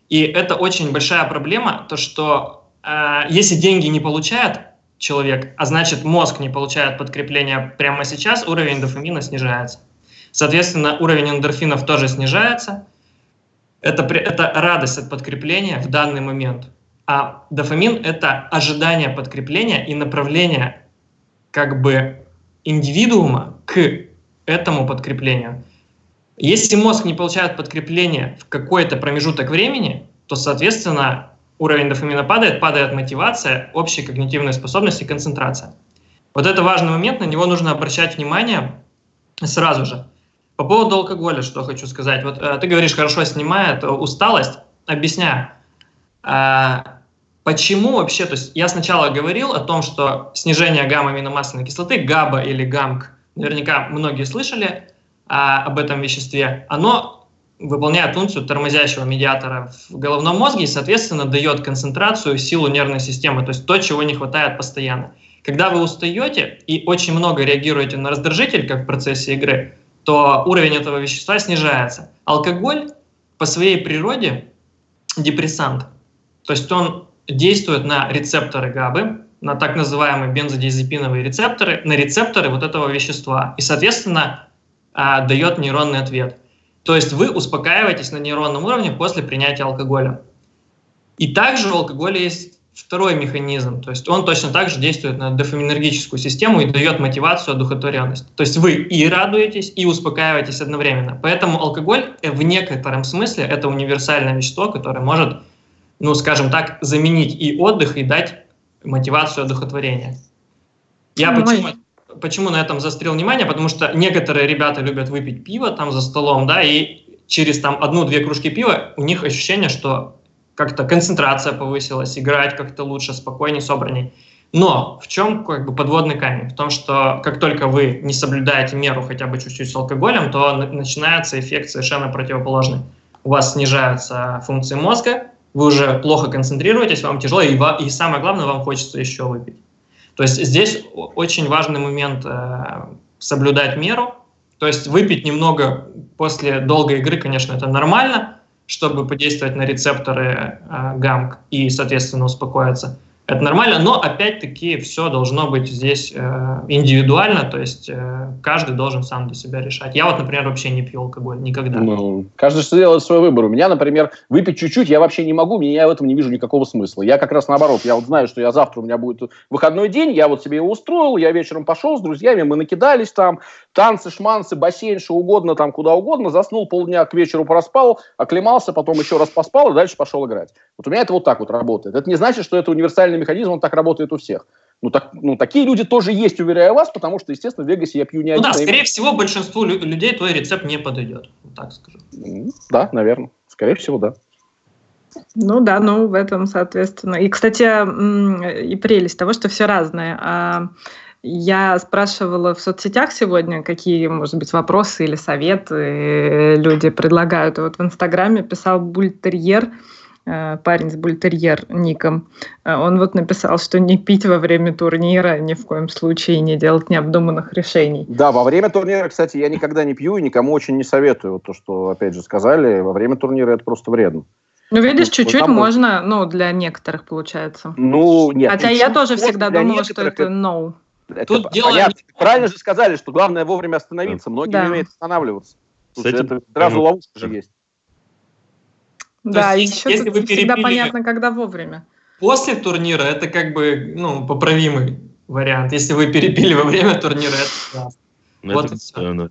S4: И это очень большая проблема, то что э, если деньги не получает человек, а значит мозг не получает подкрепления прямо сейчас, уровень дофамина снижается. Соответственно, уровень эндорфинов тоже снижается, это, это радость от подкрепления в данный момент. А дофамин – это ожидание подкрепления и направление как бы индивидуума к этому подкреплению. Если мозг не получает подкрепление в какой-то промежуток времени, то, соответственно, уровень дофамина падает, падает мотивация, общие когнитивные способности, концентрация. Вот это важный момент, на него нужно обращать внимание сразу же. По поводу алкоголя, что хочу сказать. Вот э, ты говоришь, хорошо снимает усталость. Объясняю. Э, почему вообще, то есть я сначала говорил о том, что снижение гамма-аминомасляной кислоты, ГАБА или ГАМК, наверняка многие слышали э, об этом веществе, оно выполняет функцию тормозящего медиатора в головном мозге и, соответственно, дает концентрацию, силу нервной системы, то есть то, чего не хватает постоянно. Когда вы устаете и очень много реагируете на раздражитель, как в процессе игры, то уровень этого вещества снижается. Алкоголь по своей природе депрессант. То есть он действует на рецепторы ГАБы, на так называемые бензодиазепиновые рецепторы, на рецепторы вот этого вещества. И, соответственно, а, дает нейронный ответ. То есть вы успокаиваетесь на нейронном уровне после принятия алкоголя. И также у алкоголя есть второй механизм, то есть он точно так же действует на дофаминергическую систему и дает мотивацию, одухотворенность. То есть вы и радуетесь, и успокаиваетесь одновременно. Поэтому алкоголь в некотором смысле это универсальное вещество, которое может, ну, скажем так, заменить и отдых, и дать мотивацию одухотворения. Я ну, почему, почему на этом застрел внимание? Потому что некоторые ребята любят выпить пиво там за столом, да, и через там одну-две кружки пива у них ощущение, что как-то концентрация повысилась, играть как-то лучше, спокойнее, собранней. Но в чем как бы подводный камень? В том, что как только вы не соблюдаете меру хотя бы чуть-чуть с алкоголем, то начинается эффект совершенно противоположный. У вас снижаются функции мозга, вы уже плохо концентрируетесь, вам тяжело, и, и самое главное, вам хочется еще выпить. То есть здесь очень важный момент э, соблюдать меру. То есть выпить немного после долгой игры, конечно, это нормально, чтобы подействовать на рецепторы э, ГАМК и, соответственно, успокоиться. Это нормально, но опять-таки все должно быть здесь э, индивидуально, то есть э, каждый должен сам для себя решать. Я вот, например, вообще не пью алкоголь никогда.
S2: Ну, каждый что делает свой выбор. У меня, например, выпить чуть-чуть я вообще не могу, я в этом не вижу никакого смысла. Я как раз наоборот, я вот знаю, что я завтра у меня будет выходной день, я вот себе его устроил, я вечером пошел с друзьями, мы накидались там, танцы, шманцы, бассейн, что угодно, там куда угодно, заснул полдня к вечеру проспал, оклемался, потом еще раз поспал и дальше пошел играть. Вот у меня это вот так вот работает. Это не значит, что это универсальный механизм, он так работает у всех. Ну, так, ну, такие люди тоже есть, уверяю вас, потому что, естественно, в Вегасе я пью не
S4: ну,
S2: один.
S4: Да, скорее именно... всего, большинству людей твой рецепт не подойдет, так скажу.
S2: Да, наверное. Скорее всего, да.
S1: Ну да, ну в этом, соответственно. И, кстати, и прелесть того, что все разное. А я спрашивала в соцсетях сегодня, какие, может быть, вопросы или советы люди предлагают. вот в Инстаграме писал бультерьер, э, парень с бультерьер ником. Э, он вот написал, что не пить во время турнира ни в коем случае, не делать необдуманных решений.
S2: Да, во время турнира, кстати, я никогда не пью и никому очень не советую. Вот то, что, опять же, сказали, во время турнира это просто вредно.
S1: Ну, видишь, чуть-чуть вот можно, ну, для некоторых получается.
S2: Ну, нет.
S1: Хотя я тоже всегда думала, что это no.
S2: Это Тут дело понятно. Правильно же сказали, что главное вовремя остановиться. Многие да. не умеют останавливаться. Слушай, этим... это сразу ловушка же есть.
S1: Да, есть, еще если вы перепили... всегда понятно, когда вовремя.
S4: После турнира это как бы ну, поправимый вариант. Если вы перепили во время турнира, это классно.
S1: Ну, вот это все.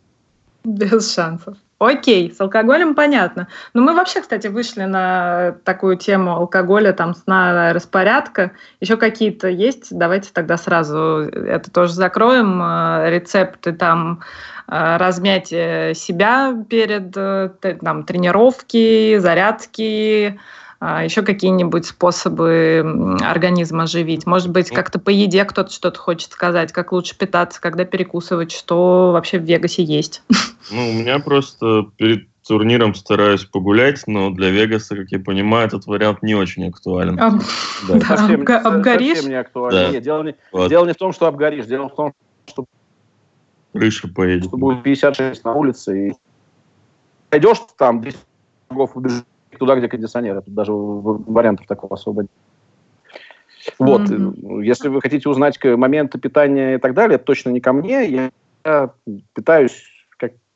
S1: Без шансов. Окей, с алкоголем понятно. Но мы вообще, кстати, вышли на такую тему алкоголя, там, сна, распорядка. Еще какие-то есть? Давайте тогда сразу это тоже закроем. Э, рецепты там э, размять себя перед э, там, тренировки, зарядки, еще какие-нибудь способы организма оживить? Может быть, ну. как-то по еде кто-то что-то хочет сказать, как лучше питаться, когда перекусывать, что вообще в Вегасе есть? (laughs)
S3: Ну, у меня просто перед турниром стараюсь погулять, но для Вегаса, как я понимаю, этот вариант не очень актуален.
S1: Об... Да. Да, совсем, обго- обгоришь?
S2: Совсем не актуален. Да. Нет, дело, не, вот. дело не в том, что обгоришь, дело в том, что
S3: крыша поедет. Что
S2: будет 56 на улице, и пойдешь там 10 шагов убежишь туда, где кондиционеры. Тут даже вариантов такого особо нет. Вот, mm-hmm. если вы хотите узнать моменты питания и так далее, точно не ко мне. Я питаюсь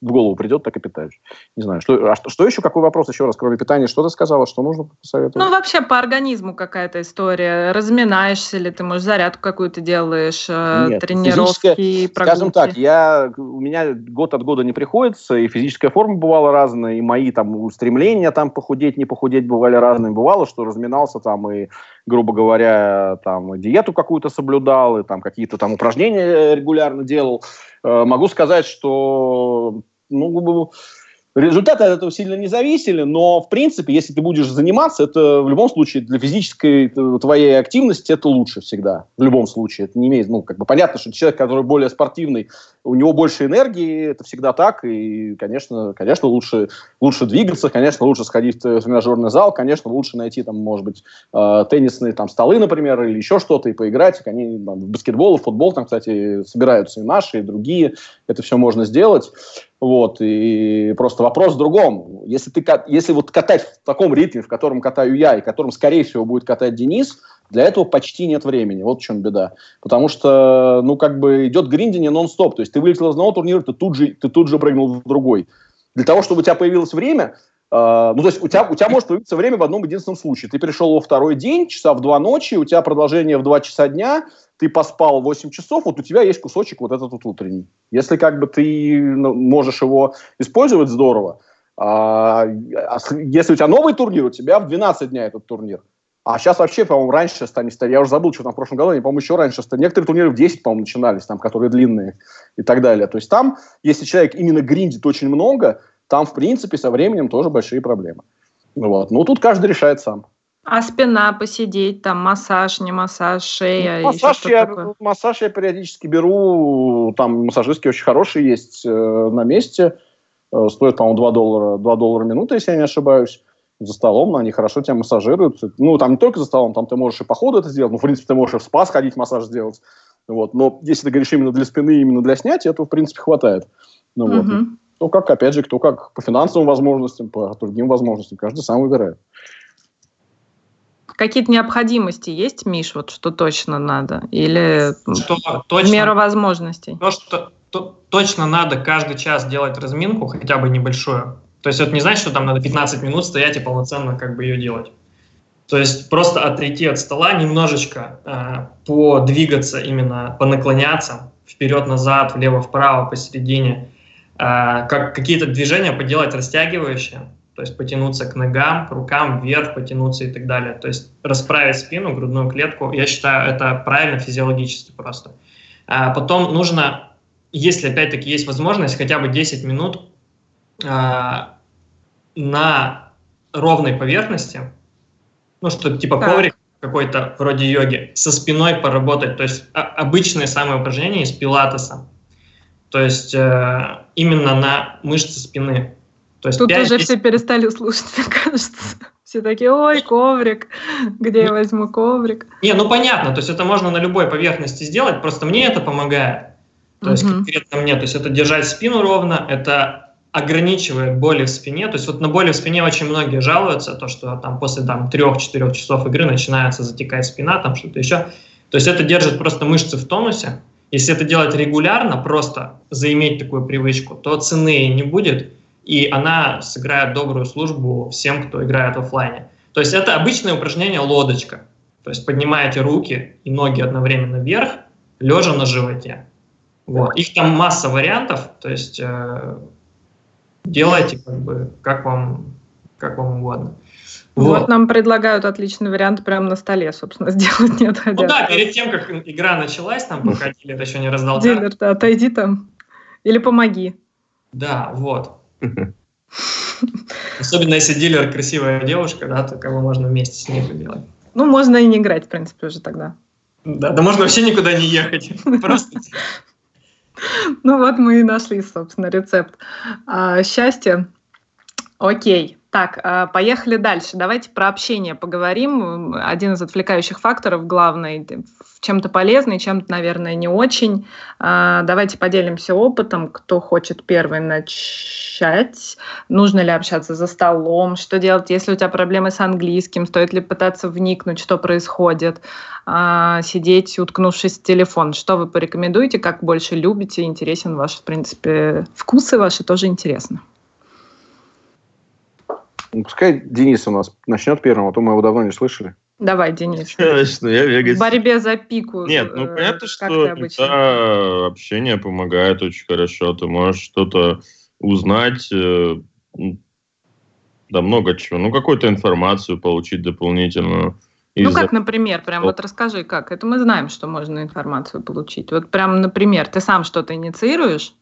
S2: в голову придет, так и питаюсь. Не знаю, что, а что, что еще, какой вопрос еще раз, кроме питания, что ты сказала, что нужно посоветовать?
S1: Ну, вообще по организму какая-то история. Разминаешься ли ты, может, зарядку какую-то делаешь, э, Нет, тренировки, прогулки?
S2: Скажем так, я, у меня год от года не приходится, и физическая форма бывала разная, и мои там устремления там похудеть, не похудеть бывали разные. Бывало, что разминался там и грубо говоря, там диету какую-то соблюдал, и там какие-то там упражнения регулярно делал. Э, могу сказать, что ну, Результаты от этого сильно не зависели, но, в принципе, если ты будешь заниматься, это в любом случае для физической твоей активности это лучше всегда. В любом случае. Это не имеет, ну, как бы понятно, что человек, который более спортивный, у него больше энергии, это всегда так, и, конечно, конечно лучше, лучше двигаться, конечно, лучше сходить в тренажерный зал, конечно, лучше найти, там, может быть, э, теннисные там, столы, например, или еще что-то, и поиграть. Они, там, в баскетбол, в футбол, там, кстати, собираются и наши, и другие. Это все можно сделать. Вот, и просто вопрос в другом. Если, ты, если вот катать в таком ритме, в котором катаю я, и которым, скорее всего, будет катать Денис, для этого почти нет времени. Вот в чем беда. Потому что, ну, как бы идет гриндинг нон-стоп. То есть ты вылетел из одного турнира, ты тут же, ты тут же прыгнул в другой. Для того, чтобы у тебя появилось время, ну, то есть у тебя, у тебя может появиться время в одном единственном случае. Ты пришел во второй день, часа в два ночи, у тебя продолжение в два часа дня, ты поспал 8 часов, вот у тебя есть кусочек вот этот вот утренний. Если как бы ты ну, можешь его использовать, здорово. А, а если у тебя новый турнир, у тебя в 12 дня этот турнир. А сейчас вообще, по-моему, раньше станет Я уже забыл, что там в прошлом году, они, по-моему, еще раньше стали. Некоторые турниры в 10, по-моему, начинались, там, которые длинные и так далее. То есть там, если человек именно гриндит очень много, там, в принципе, со временем тоже большие проблемы. Вот. Ну, тут каждый решает сам.
S1: А спина посидеть, там массаж, не массаж, шея,
S2: ну, массаж, я, такое? массаж я периодически беру, там массажистки очень хорошие есть э, на месте, э, стоит, по-моему, 2 доллара, 2 доллара минута, если я не ошибаюсь, за столом, но они хорошо тебя массажируют. Ну, там не только за столом, там ты можешь и по ходу это сделать, ну, в принципе, ты можешь и в спа сходить, массаж сделать, вот, но если ты говоришь именно для спины, именно для снятия, то, в принципе, хватает. Ну, угу. вот. Ну, как, опять же, кто как, по финансовым возможностям, по другим возможностям, каждый сам выбирает.
S1: Какие-то необходимости есть, Миш, вот что точно надо? Или что точно, в меру возможностей?
S4: То, что то, точно надо каждый час делать разминку, хотя бы небольшую. То есть это не значит, что там надо 15 минут стоять и полноценно как бы ее делать. То есть просто отойти от стола, немножечко э, подвигаться, именно понаклоняться вперед-назад, влево-вправо, посередине, как какие-то движения поделать растягивающие, то есть потянуться к ногам, к рукам, вверх, потянуться и так далее. То есть расправить спину, грудную клетку, я считаю, это правильно физиологически просто. А потом нужно, если опять-таки есть возможность, хотя бы 10 минут а, на ровной поверхности, ну что типа так. коврик какой-то вроде йоги, со спиной поработать, то есть а, обычные самые упражнения из пилатеса, то есть э, именно на мышцы спины.
S1: То есть Тут 5, уже 10... все перестали слушать, (laughs) мне кажется. Все такие, ой, коврик, где я возьму коврик?
S4: Не, ну понятно, то есть это можно на любой поверхности сделать, просто мне это помогает. То есть конкретно мне, то есть это держать спину ровно, это ограничивает боли в спине. То есть вот на боли в спине очень многие жалуются, то, что там после там, 3-4 часов игры начинается затекать спина, там что-то еще. То есть это держит просто мышцы в тонусе. Если это делать регулярно, просто заиметь такую привычку, то цены не будет, и она сыграет добрую службу всем, кто играет в офлайне. То есть это обычное упражнение лодочка. То есть поднимаете руки и ноги одновременно вверх, лежа на животе. Вот. Их там масса вариантов, то есть э, делайте как бы как вам, как вам угодно.
S1: Вот. вот нам предлагают отличный вариант прямо на столе, собственно, (laughs) сделать не отходя.
S4: Ну да, перед тем, как игра началась, там пока дилер еще не раздал
S1: Дилер, да, отойди там. Или помоги.
S4: Да, вот. (laughs) Особенно если дилер красивая девушка, да, то кого можно вместе с ней делать.
S1: Ну, можно и не играть, в принципе, уже тогда.
S4: Да, да можно вообще никуда не ехать. (laughs) Просто
S1: ну вот мы и нашли, собственно, рецепт а, счастья. Окей. Так, а, поехали дальше. Давайте про общение поговорим. Один из отвлекающих факторов, главный, чем-то полезный, чем-то, наверное, не очень. А, давайте поделимся опытом, кто хочет первый начать. Нужно ли общаться за столом? Что делать, если у тебя проблемы с английским? Стоит ли пытаться вникнуть, что происходит? А, сидеть, уткнувшись в телефон? Что вы порекомендуете? Как больше любите? Интересен ваш, в принципе, вкусы ваши тоже интересно.
S2: Ну, пускай Денис у нас начнет первым, а то мы его давно не слышали.
S1: Давай, Денис. (laughs)
S3: Конечно, я вегас.
S1: В борьбе за пику.
S3: Нет, ну э, понятно, что да, общение помогает очень хорошо. Ты можешь что-то узнать, э, да много чего. Ну, какую-то информацию получить дополнительную.
S1: Ну, как, например, прям вот расскажи, как. Это мы знаем, что можно информацию получить. Вот прям, например, ты сам что-то инициируешь,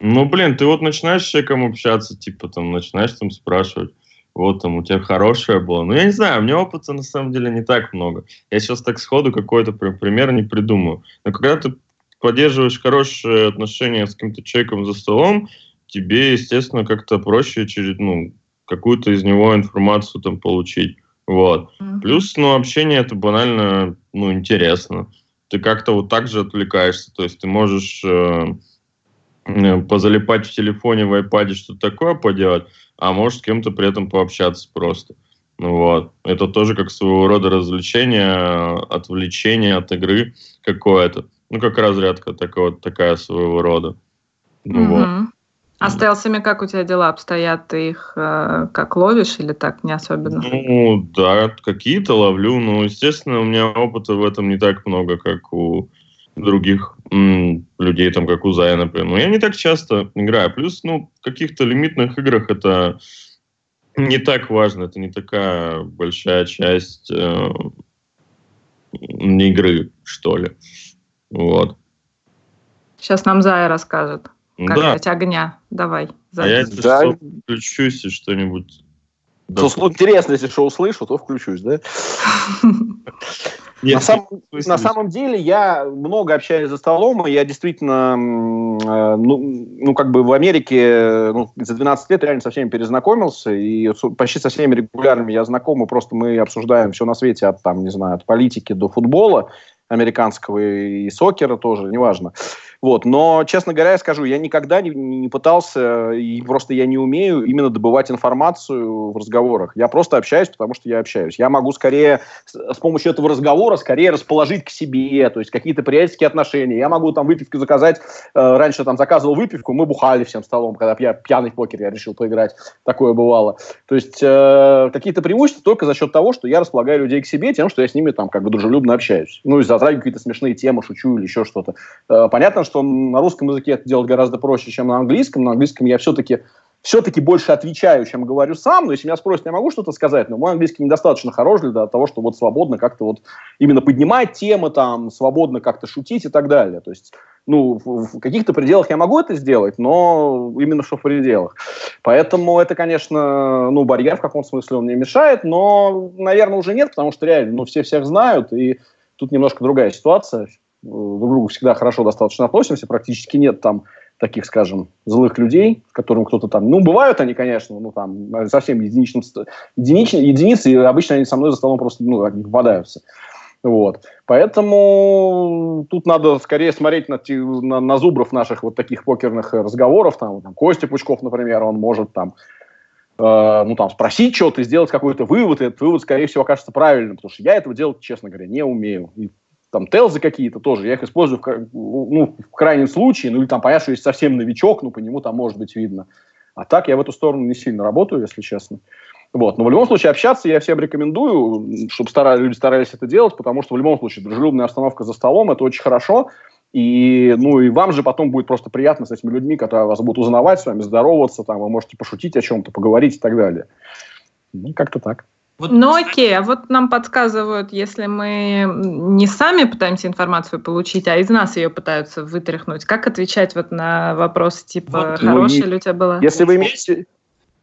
S3: ну, блин, ты вот начинаешь с человеком общаться, типа, там, начинаешь там спрашивать, вот там у тебя хорошее было. Ну, я не знаю, у меня опыта на самом деле не так много. Я сейчас так сходу какой-то пример не придумаю. Но когда ты поддерживаешь хорошие отношения с каким-то человеком за столом, тебе, естественно, как-то проще через, ну, какую-то из него информацию там получить. Вот. Mm-hmm. Плюс, ну, общение это банально, ну, интересно. Ты как-то вот так же отвлекаешься. То есть ты можешь... Э, позалипать в телефоне, в iPad, что-то такое поделать, а может с кем-то при этом пообщаться просто. Вот. Это тоже как своего рода развлечение, отвлечение от игры какое-то. Ну, как разрядка такая, такая своего рода. Ну, угу. вот.
S1: А с телсами как у тебя дела обстоят? Ты их э, как ловишь или так не особенно?
S3: Ну, да, какие-то ловлю. но, естественно, у меня опыта в этом не так много, как у других м, людей, там, как у Зая, например. Но я не так часто играю. Плюс, ну, в каких-то лимитных играх это не так важно, это не такая большая часть э, игры, что ли. Вот.
S1: Сейчас нам Зая расскажет, как да. дать огня. Давай.
S3: Зая. А я, да. включусь и что-нибудь...
S2: Да. Интересно, если что услышу, то включусь, да? Нет, на, сам, на самом деле я много общаюсь за столом, и я действительно, э, ну, ну, как бы в Америке ну, за 12 лет реально со всеми перезнакомился, и почти со всеми регулярными я знаком, и просто мы обсуждаем все на свете, от, там, не знаю, от политики до футбола американского и сокера тоже, неважно. Вот. Но, честно говоря, я скажу, я никогда не, не пытался, и просто я не умею именно добывать информацию в разговорах. Я просто общаюсь, потому что я общаюсь. Я могу скорее с, с помощью этого разговора скорее расположить к себе, то есть какие-то приятельские отношения. Я могу там выпивку заказать. Э, раньше там заказывал выпивку, мы бухали всем столом, когда я пьяный в покер я решил поиграть. Такое бывало. То есть э, какие-то преимущества только за счет того, что я располагаю людей к себе тем, что я с ними там как бы дружелюбно общаюсь. Ну и затрагиваю какие-то смешные темы, шучу или еще что-то. Э, понятно, что на русском языке это делать гораздо проще, чем на английском. На английском я все-таки все-таки больше отвечаю, чем говорю сам, но если меня спросят, я могу что-то сказать, но мой английский недостаточно хорош для того, чтобы вот свободно как-то вот именно поднимать темы, там, свободно как-то шутить и так далее. То есть, ну, в, каких-то пределах я могу это сделать, но именно что в пределах. Поэтому это, конечно, ну, барьер в каком смысле он мне мешает, но, наверное, уже нет, потому что реально, ну, все всех знают, и тут немножко другая ситуация. Друг другу всегда хорошо достаточно относимся, практически нет там таких, скажем, злых людей, которым кто-то там, ну, бывают они, конечно, ну, там, совсем единичным, единичные, единицы, и обычно они со мной за столом просто, ну, не попадаются. Вот. Поэтому тут надо скорее смотреть на, на, на зубров наших вот таких покерных разговоров. Там, там Костя Пучков, например, он может там, э, ну, там спросить что-то сделать какой-то вывод, и этот вывод, скорее всего, окажется правильным, потому что я этого делать, честно говоря, не умею. И там телзы какие-то тоже, я их использую в, ну, в крайнем случае, ну или там понятно, что есть совсем новичок, ну по нему там может быть видно. А так я в эту сторону не сильно работаю, если честно. Вот. Но в любом случае общаться я всем рекомендую, чтобы старались, люди старались это делать, потому что в любом случае дружелюбная обстановка за столом – это очень хорошо. И, ну, и вам же потом будет просто приятно с этими людьми, которые вас будут узнавать, с вами здороваться, там, вы можете пошутить о чем-то, поговорить и так далее. Ну, как-то так.
S1: Вот, ну окей, а вот нам подсказывают, если мы не сами пытаемся информацию получить, а из нас ее пытаются вытряхнуть, как отвечать вот на вопросы типа вот, «хорошая ну, ли у тебя была?»
S2: Если вы имеете...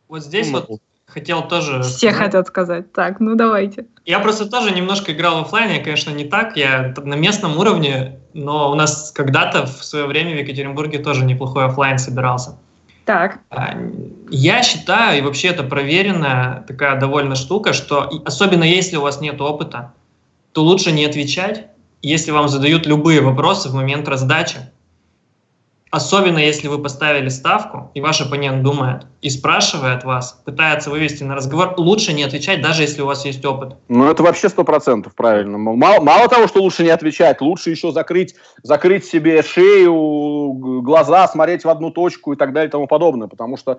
S4: Вот здесь вот хотел тоже...
S1: Все сказать. хотят сказать. Так, ну давайте.
S4: Я просто тоже немножко играл в офлайне, конечно, не так, я на местном уровне, но у нас когда-то в свое время в Екатеринбурге тоже неплохой офлайн собирался.
S1: Так.
S4: А, я считаю, и вообще это проверенная такая довольно штука, что особенно если у вас нет опыта, то лучше не отвечать, если вам задают любые вопросы в момент раздачи, Особенно если вы поставили ставку, и ваш оппонент думает и спрашивает вас, пытается вывести на разговор, лучше не отвечать, даже если у вас есть опыт.
S2: Ну, это вообще сто процентов правильно. Мало, мало того, что лучше не отвечать, лучше еще закрыть, закрыть себе шею, глаза, смотреть в одну точку и так далее и тому подобное, потому что
S4: э,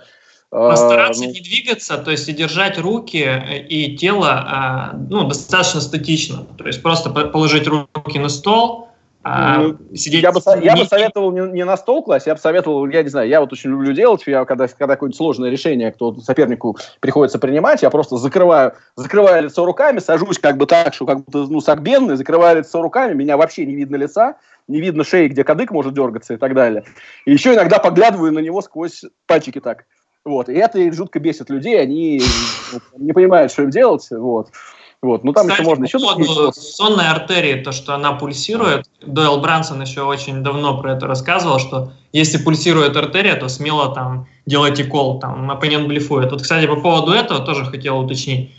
S4: Постараться ну... не двигаться, то есть и держать руки и тело э, ну, достаточно статично. То есть просто положить руки на стол,
S2: а, ну, сидеть... Я бы, я бы советовал не, не на стол класть, я бы советовал, я не знаю, я вот очень люблю делать, я когда, когда какое-нибудь сложное решение, кто сопернику приходится принимать, я просто закрываю, закрываю лицо руками, сажусь как бы так, что как будто, ну, сагбенный, закрываю лицо руками, меня вообще не видно лица, не видно шеи, где кадык может дергаться и так далее. И еще иногда поглядываю на него сквозь пальчики так. Вот. И это жутко бесит людей, они не понимают, что им делать. Вот. Вот. Ну, там Кстати, еще можно еще...
S4: По поводу сонной артерии, то, что она пульсирует, Дойл Брансон еще очень давно про это рассказывал, что если пульсирует артерия, то смело там делайте кол, там оппонент блефует. Вот, кстати, по поводу этого тоже хотел уточнить.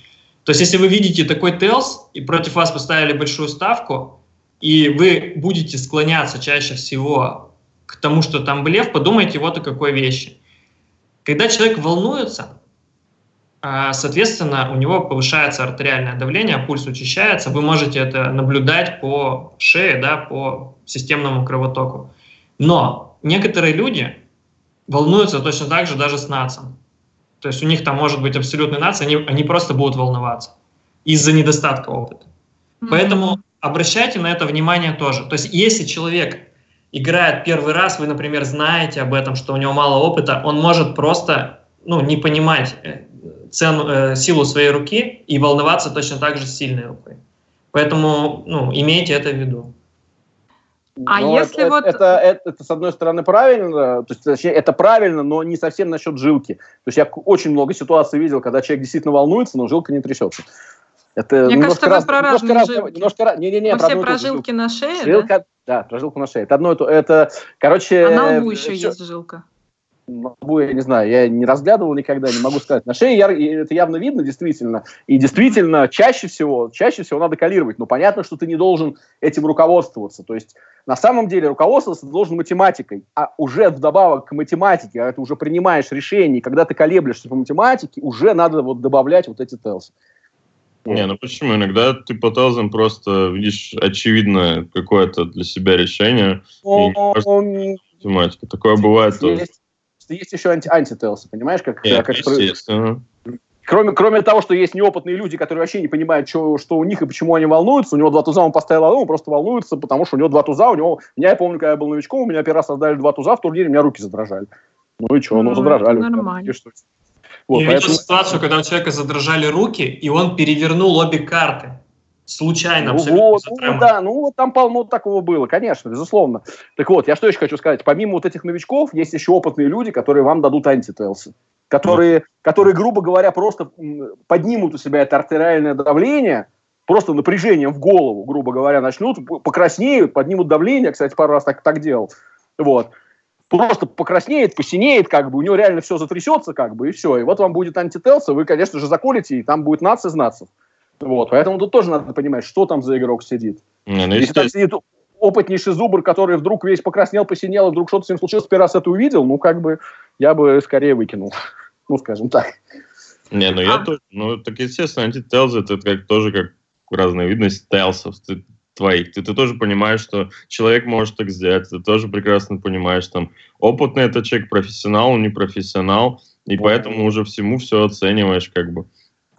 S4: То есть, если вы видите такой телс, и против вас поставили большую ставку, и вы будете склоняться чаще всего к тому, что там блеф, подумайте вот о какой вещи. Когда человек волнуется, соответственно, у него повышается артериальное давление, пульс учащается. Вы можете это наблюдать по шее, да, по системному кровотоку. Но некоторые люди волнуются точно так же даже с нацем. То есть у них там может быть абсолютный нац, они, они просто будут волноваться из-за недостатка опыта. Mm-hmm. Поэтому обращайте на это внимание тоже. То есть если человек играет первый раз, вы, например, знаете об этом, что у него мало опыта, он может просто ну, не понимать э, цену, э, силу своей руки и волноваться точно так же сильной рукой. Поэтому ну, имейте это в виду.
S1: А но если
S2: это,
S1: вот...
S2: Это, это, это, с одной стороны, правильно, то есть, точнее, это правильно, но не совсем насчет жилки. То есть я очень много ситуаций видел, когда человек действительно волнуется, но жилка не трясется.
S1: Это Мне кажется, раз, про разные немножко жилки. Раз, немножко, не, не, не, Мы про все про жилки на шее,
S2: Жилка, да? Да, про жилку на шее. Это одно, это, это короче...
S1: А на лбу еще все, есть жилка
S2: могу, я не знаю, я не разглядывал никогда, не могу сказать. На шее я, это явно видно, действительно. И действительно, чаще всего, чаще всего надо калировать. Но понятно, что ты не должен этим руководствоваться. То есть, на самом деле, руководствоваться ты должен математикой. А уже вдобавок к математике, а ты уже принимаешь решение, когда ты колеблешься по математике, уже надо вот добавлять вот эти телсы.
S3: Не, ну почему? Иногда ты по телзам просто видишь очевидно какое-то для себя решение. О, и математика. Такое бывает есть, тоже
S2: есть еще анти антителсы, понимаешь, как, Нет, как естественно. Кроме, кроме того, что есть неопытные люди, которые вообще не понимают, что, что у них и почему они волнуются. У него два туза, он поставил одну, он просто волнуется, потому что у него два туза. У него, меня, я помню, когда я был новичком, у меня первый раз создали два туза в турнире, у меня руки задрожали. Ну и что, ну, ну задрожали.
S1: Нормально.
S4: Вот, Я поэтому... видел ситуацию, когда у человека задрожали руки, и он перевернул обе карты. Случайно,
S2: ну, вот, ну, да, ну вот там полно такого было, конечно, безусловно. Так вот, я что еще хочу сказать. Помимо вот этих новичков, есть еще опытные люди, которые вам дадут антителсы. Которые, которые, грубо говоря, просто поднимут у себя это артериальное давление, просто напряжением в голову, грубо говоря, начнут, покраснеют, поднимут давление, кстати, пару раз так, так делал. Вот просто покраснеет, посинеет, как бы, у него реально все затрясется, как бы, и все. И вот вам будет антителса, вы, конечно же, заколите, и там будет нац из нацев. Вот, поэтому тут тоже надо понимать, что там за игрок сидит. Не, ну, Если там сидит опытнейший зубр, который вдруг весь покраснел, посинел, и вдруг что-то с ним случилось, первый раз это увидел, ну, как бы, я бы скорее выкинул. (laughs) ну, скажем так.
S3: Не, ну я а... тоже, ну, так, естественно, антителс это как, тоже как разная видность телсов. Ты твоих. Ты, ты тоже понимаешь, что человек может так сделать, ты тоже прекрасно понимаешь, там, опытный это человек, профессионал, он не профессионал, и вот. поэтому уже всему все оцениваешь, как бы.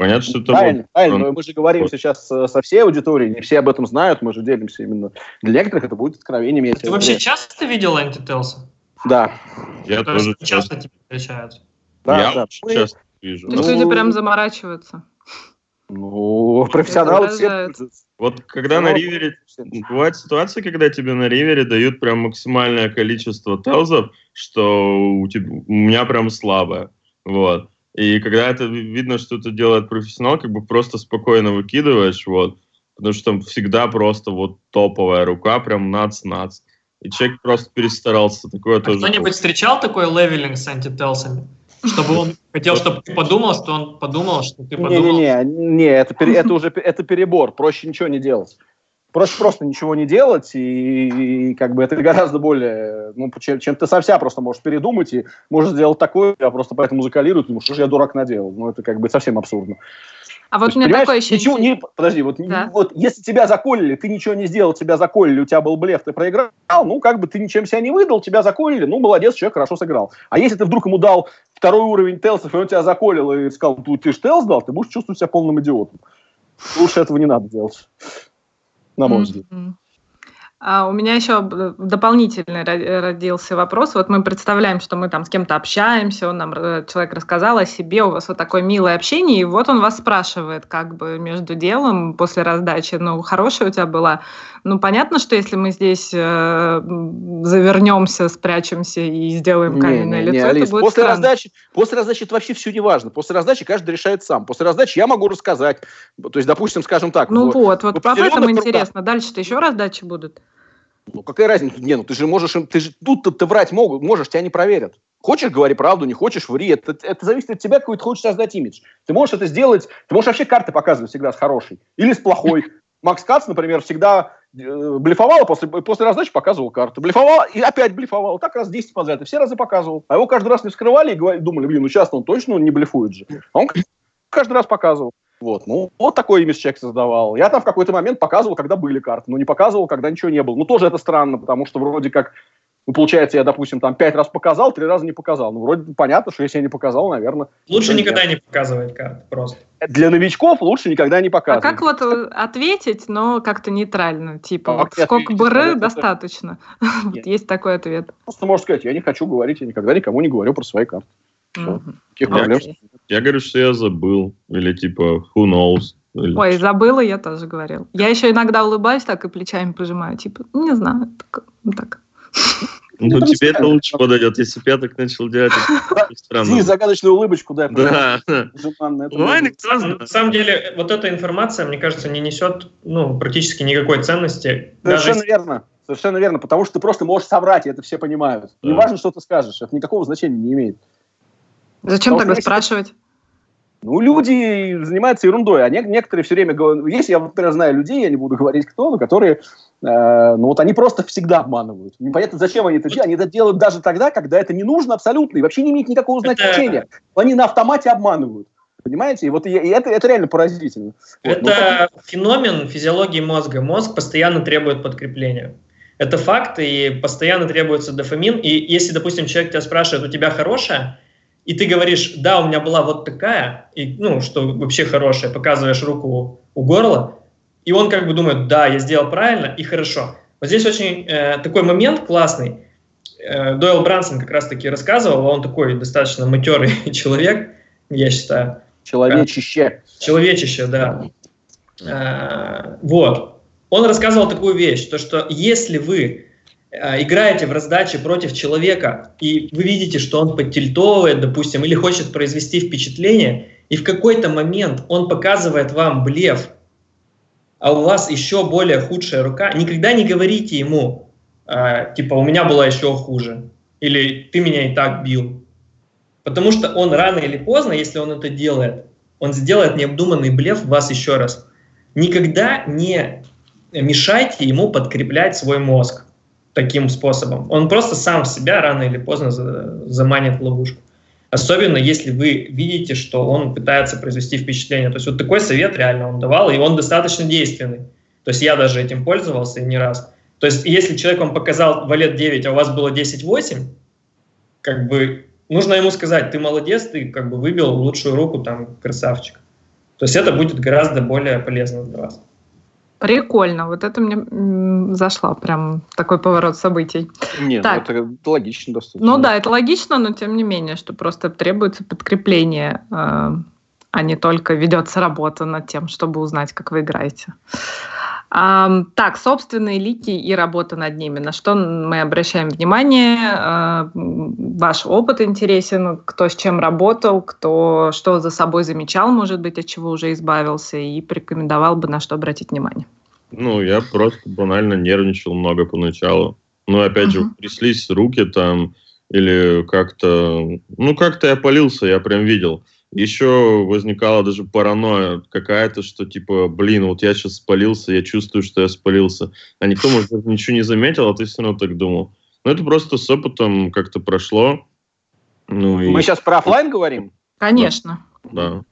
S3: Понятно, что это...
S2: Правильно, будет... правильно. Мы же говорим вот. сейчас со всей аудиторией, не все об этом знают, мы же делимся именно. Для некоторых это будет откровением.
S4: Ты вообще часто видел антителса?
S2: Да.
S3: Я То тоже
S4: часто тебе встречаются?
S3: Да, я да. очень часто вижу.
S1: То есть ну, люди прям заморачиваются.
S2: Ну, профессионалы все
S3: вот когда ну, на ривере... Бывает ситуация, когда тебе на ривере дают прям максимальное количество таузов, что у, тебя, у меня прям слабое. Вот. И когда это видно, что это делает профессионал, как бы просто спокойно выкидываешь, вот. Потому что там всегда просто вот топовая рука, прям нац-нац. И человек просто перестарался. Такое а тоже.
S4: Кто-нибудь встречал такой левелинг с антителсами? Чтобы он хотел, чтобы ты подумал, что он подумал, что ты подумал.
S2: Не-не-не, не, это, это уже это перебор. Проще ничего не делать. Проще просто ничего не делать, и, и как бы это гораздо более, ну, чем, чем ты совсем просто можешь передумать, и можешь сделать такое, а просто поэтому закалируют, ну, что же я дурак наделал. Ну, это как бы совсем абсурдно.
S1: А вот у меня такое еще...
S2: Ничего, не, подожди, вот, да. вот если тебя заколили, ты ничего не сделал, тебя заколили, у тебя был блеф, ты проиграл, ну, как бы ты ничем себя не выдал, тебя заколили, ну, молодец, человек хорошо сыграл. А если ты вдруг ему дал второй уровень телсов, и он тебя заколил и сказал, ты же телс дал, ты будешь чувствовать себя полным идиотом. Лучше этого не надо делать, на мой взгляд. Mm-hmm.
S1: А у меня еще дополнительный родился вопрос. Вот мы представляем, что мы там с кем-то общаемся, он нам э, человек рассказал о себе, у вас вот такое милое общение, и вот он вас спрашивает, как бы между делом после раздачи, ну хорошая у тебя была. Ну понятно, что если мы здесь э, завернемся, спрячемся и сделаем каменное не, не, лицо, не, Алис, это будет
S2: после раздачи, после раздачи это вообще все не важно. После раздачи каждый решает сам. После раздачи я могу рассказать. То есть, допустим, скажем так.
S1: Ну вот, вот, вот об этом интересно. Дальше-то еще раздачи будут.
S2: Ну, какая разница? Не, ну ты же можешь, ты же тут ты врать могут, можешь, тебя не проверят. Хочешь, говори правду, не хочешь, ври. Это, это зависит от тебя, какой ты хочешь создать имидж. Ты можешь это сделать, ты можешь вообще карты показывать всегда с хорошей или с плохой. Макс Кац, например, всегда э, блефовал, после, после раздачи показывал карты. Блефовал и опять блефовал. Так раз 10 подряд. И все разы показывал. А его каждый раз не вскрывали и говорили, думали, блин, ну сейчас он точно не блефует же. А он каждый раз показывал. Вот, ну, вот такой имидж человек создавал. Я там в какой-то момент показывал, когда были карты, но не показывал, когда ничего не было. Ну, тоже это странно, потому что вроде как, ну, получается, я, допустим, там пять раз показал, три раза не показал. Ну, вроде понятно, что если я не показал, наверное...
S4: Лучше никогда не показывать карты просто.
S2: Для новичков лучше никогда не показывать.
S1: А как вот э, ответить, но как-то нейтрально? Типа, а вот сколько БР достаточно? (laughs) Есть такой ответ.
S2: Просто можно сказать, я не хочу говорить, я никогда никому не говорю про свои карты.
S3: Угу. Okay. Я говорю, что я забыл. Или типа, who knows. Или...
S1: Ой, забыла, я тоже говорил. Я еще иногда улыбаюсь так и плечами пожимаю. Типа, не знаю, так. Ну, так.
S3: Ну, тебе это лучше подойдет, если бы я так начал делать. (laughs)
S2: Странно. загадочную улыбочку, да.
S3: Да.
S4: На самом деле, вот эта информация, мне кажется, не несет ну, практически никакой ценности.
S2: Совершенно верно. Совершенно верно, потому что ты просто можешь соврать, и это все понимают. Неважно, что ты скажешь, это никакого значения не имеет.
S1: Зачем тогда спрашивать?
S2: Ну, люди занимаются ерундой, а не, некоторые все время говорят, есть, я, например, знаю людей, я не буду говорить кто, но которые, э, ну вот они просто всегда обманывают. Непонятно, зачем они это делают, они это делают даже тогда, когда это не нужно абсолютно, и вообще не имеет никакого значения. Они на автомате обманывают. Понимаете? И вот и, и это, это реально поразительно.
S4: Это вот, феномен физиологии мозга. Мозг постоянно требует подкрепления. Это факт, и постоянно требуется дофамин. И если, допустим, человек тебя спрашивает, у тебя хорошая, и ты говоришь, да, у меня была вот такая, и, ну, что вообще хорошая, показываешь руку у горла, и он как бы думает, да, я сделал правильно и хорошо. Вот здесь очень э, такой момент классный. э, Дойл Брансон как раз-таки рассказывал, он такой достаточно матерый (laughs) человек, я считаю.
S2: Человечище.
S4: Человечище, да. Э, вот. Он рассказывал такую вещь, то что если вы играете в раздаче против человека, и вы видите, что он подтильтовывает, допустим, или хочет произвести впечатление, и в какой-то момент он показывает вам блеф, а у вас еще более худшая рука, никогда не говорите ему, э, типа, у меня была еще хуже, или ты меня и так бил. Потому что он рано или поздно, если он это делает, он сделает необдуманный блеф в вас еще раз. Никогда не мешайте ему подкреплять свой мозг таким способом. Он просто сам себя рано или поздно заманит в ловушку. Особенно если вы видите, что он пытается произвести впечатление. То есть вот такой совет реально он давал, и он достаточно действенный. То есть я даже этим пользовался и не раз. То есть если человек вам показал валет 9, а у вас было 10-8, как бы нужно ему сказать, ты молодец, ты как бы выбил лучшую руку, там, красавчик. То есть это будет гораздо более полезно для вас.
S1: Прикольно, вот это мне зашла, прям такой поворот событий.
S2: Нет, ну так. это, это логично достаточно.
S1: Ну да, это логично, но тем не менее, что просто требуется подкрепление, э, а не только ведется работа над тем, чтобы узнать, как вы играете. Так, собственные лики и работа над ними. На что мы обращаем внимание? А, ваш опыт интересен, кто с чем работал, кто что за собой замечал, может быть, от чего уже избавился, и порекомендовал бы, на что обратить внимание.
S3: Ну, я просто банально нервничал много поначалу. Ну, опять uh-huh. же, тряслись руки там, или как-то... Ну, как-то я полился, я прям видел. Еще возникала даже паранойя какая-то, что типа, блин, вот я сейчас спалился, я чувствую, что я спалился. А никто, может, ничего не заметил, а ты все равно так думал. Но это просто с опытом как-то прошло.
S2: Ну, Мы и... сейчас про офлайн говорим?
S1: Конечно.
S3: Да. да.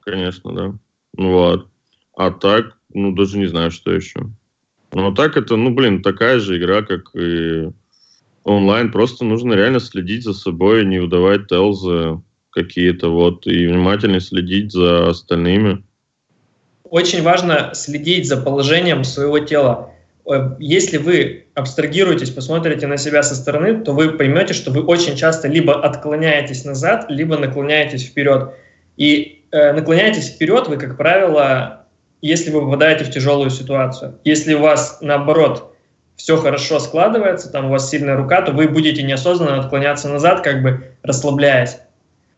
S3: Конечно, да. Ну вот. А так, ну, даже не знаю, что еще. Ну, а так это, ну, блин, такая же игра, как и онлайн. Просто нужно реально следить за собой, не выдавать телзы какие-то, вот, и внимательно следить за остальными.
S4: Очень важно следить за положением своего тела. Э, если вы абстрагируетесь, посмотрите на себя со стороны, то вы поймете, что вы очень часто либо отклоняетесь назад, либо наклоняетесь вперед. И э, наклоняетесь вперед вы, как правило, если вы попадаете в тяжелую ситуацию. Если у вас, наоборот, все хорошо складывается, там у вас сильная рука, то вы будете неосознанно отклоняться назад, как бы расслабляясь.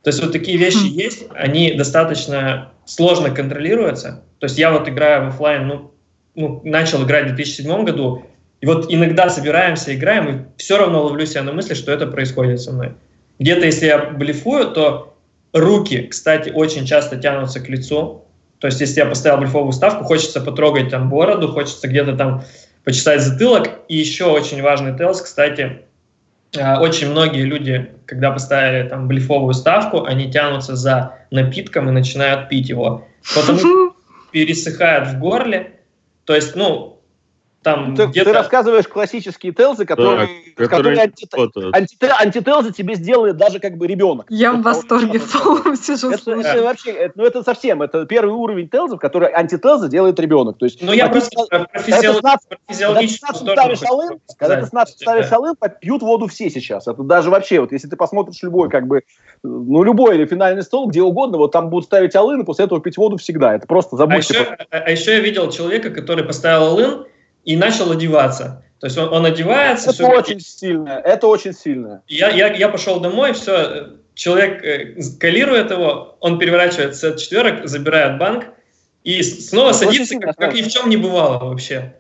S4: То есть вот такие вещи есть, они достаточно сложно контролируются. То есть я вот играю в офлайн, ну, ну, начал играть в 2007 году, и вот иногда собираемся, играем, и все равно ловлю себя на мысли, что это происходит со мной. Где-то, если я блефую, то руки, кстати, очень часто тянутся к лицу. То есть, если я поставил блефовую ставку, хочется потрогать там бороду, хочется где-то там почесать затылок. И еще очень важный телс, кстати, очень многие люди, когда поставили там блефовую ставку, они тянутся за напитком и начинают пить его. Потому что (laughs) пересыхает в горле. То есть, ну, там
S2: ты, ты рассказываешь классические телзы, которые, да, которые анти, анти, антителзы тебе сделает даже как бы ребенок.
S1: Я в восторге в (laughs) сижу.
S2: Это, это вообще, это, ну это совсем, это первый уровень телзов, который антителзы делает ребенок. То есть,
S4: ну я просто
S2: сторону. Когда ты с нас ставишь шалым, пьют воду все сейчас. Это даже вообще, вот если ты посмотришь любой, как бы, ну любой или финальный стол, где угодно, вот там будут ставить алын, и после этого пить воду всегда. Это просто забудьте.
S4: А еще, а еще я видел человека, который поставил алын, и начал одеваться. То есть он, он одевается.
S2: Это очень говорит. сильно. Это очень сильно.
S4: Я, я, я пошел домой, все, человек э, калирует его, он переворачивает сет четверок, забирает банк и снова это садится, как, как ни в чем не бывало вообще.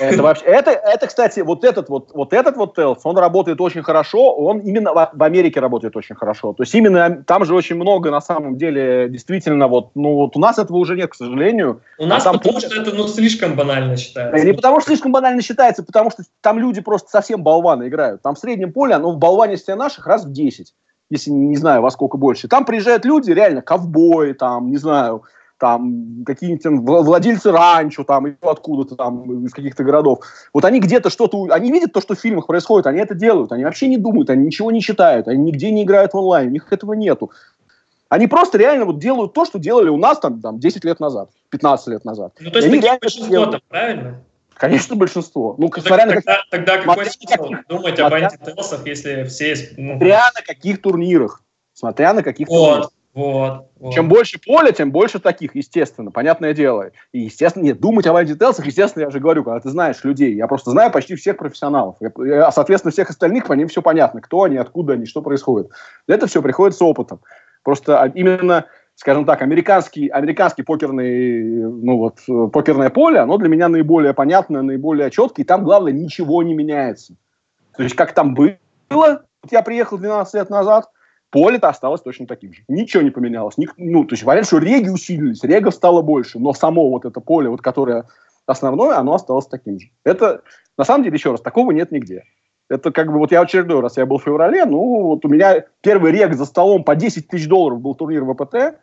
S2: Это вообще, это, это, кстати, вот этот вот, вот этот вот Телс, он работает очень хорошо, он именно в, в Америке работает очень хорошо. То есть именно там же очень много на самом деле действительно вот, ну вот у нас этого уже нет, к сожалению.
S4: У а нас там потому что это ну слишком банально считается.
S2: Не потому что слишком банально считается, потому что там люди просто совсем болваны играют. Там в среднем поле, оно в болванисте наших раз в 10 если не знаю во сколько больше. Там приезжают люди, реально, ковбои, там, не знаю, там какие-нибудь владельцы ранчо, там, откуда-то там, из каких-то городов. Вот они где-то что-то, они видят то, что в фильмах происходит, они это делают, они вообще не думают, они ничего не читают, они нигде не играют в онлайн, у них этого нету. Они просто реально вот делают то, что делали у нас там, там 10 лет назад, 15 лет назад.
S4: Ну, то есть такие реально большинство там, правильно?
S2: Конечно, большинство.
S4: Ну, ну тогда, на как... тогда какой смысл думать об антителсах, если все...
S2: Ну... Смотря на каких турнирах. Смотря на каких
S4: вот. турнирах. Вот,
S2: вот. Чем больше поля, тем больше таких, естественно, понятное дело. И, естественно, нет, думать об антителсах, естественно, я же говорю, когда ты знаешь людей. Я просто знаю почти всех профессионалов. А, соответственно, всех остальных, по ним все понятно, кто они, откуда они, что происходит. Это все приходит с опытом. Просто а, именно, скажем так, американский, американский покерный, ну вот, покерное поле, оно для меня наиболее понятное, наиболее четкое, и там, главное, ничего не меняется. То есть, как там было, я приехал 12 лет назад, Поле-то осталось точно таким же. Ничего не поменялось. Ник, ну, то есть, вариант, что реги усилились, регов стало больше, но само вот это поле, вот, которое основное, оно осталось таким же. Это, на самом деле, еще раз, такого нет нигде. Это как бы, вот я очередной раз, я был в феврале, ну, вот у меня первый рег за столом по 10 тысяч долларов был турнир ВПТ.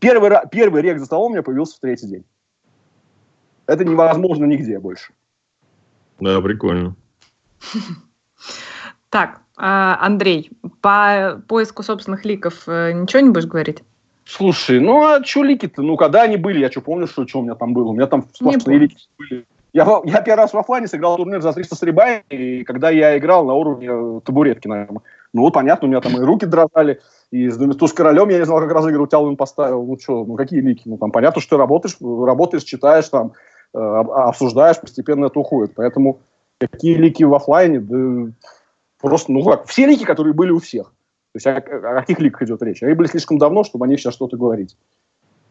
S2: Первый, первый рег за столом у меня появился в третий день. Это невозможно нигде больше.
S3: Да, прикольно.
S1: Так, а, Андрей, по поиску собственных ликов э, ничего не будешь говорить?
S2: Слушай, ну а что лики-то? Ну, когда они были? Я что, помню, что, что у меня там было? У меня там сплошные лики были. Я, я первый раз в офлайне сыграл турнир за 300 с ребами, и когда я играл на уровне э, табуретки, наверное. Ну, вот понятно, у меня там и руки дрожали, и с, с королем я не знал, как разыгрывать, Алвин поставил. Ну, что, ну, какие лики? Ну, там понятно, что ты работаешь, работаешь, читаешь, там, э, обсуждаешь, постепенно это уходит. Поэтому какие лики в офлайне, да, Просто, ну как, все лики, которые были у всех. То есть о, о каких ликах идет речь? Они были слишком давно, чтобы они сейчас что-то говорить.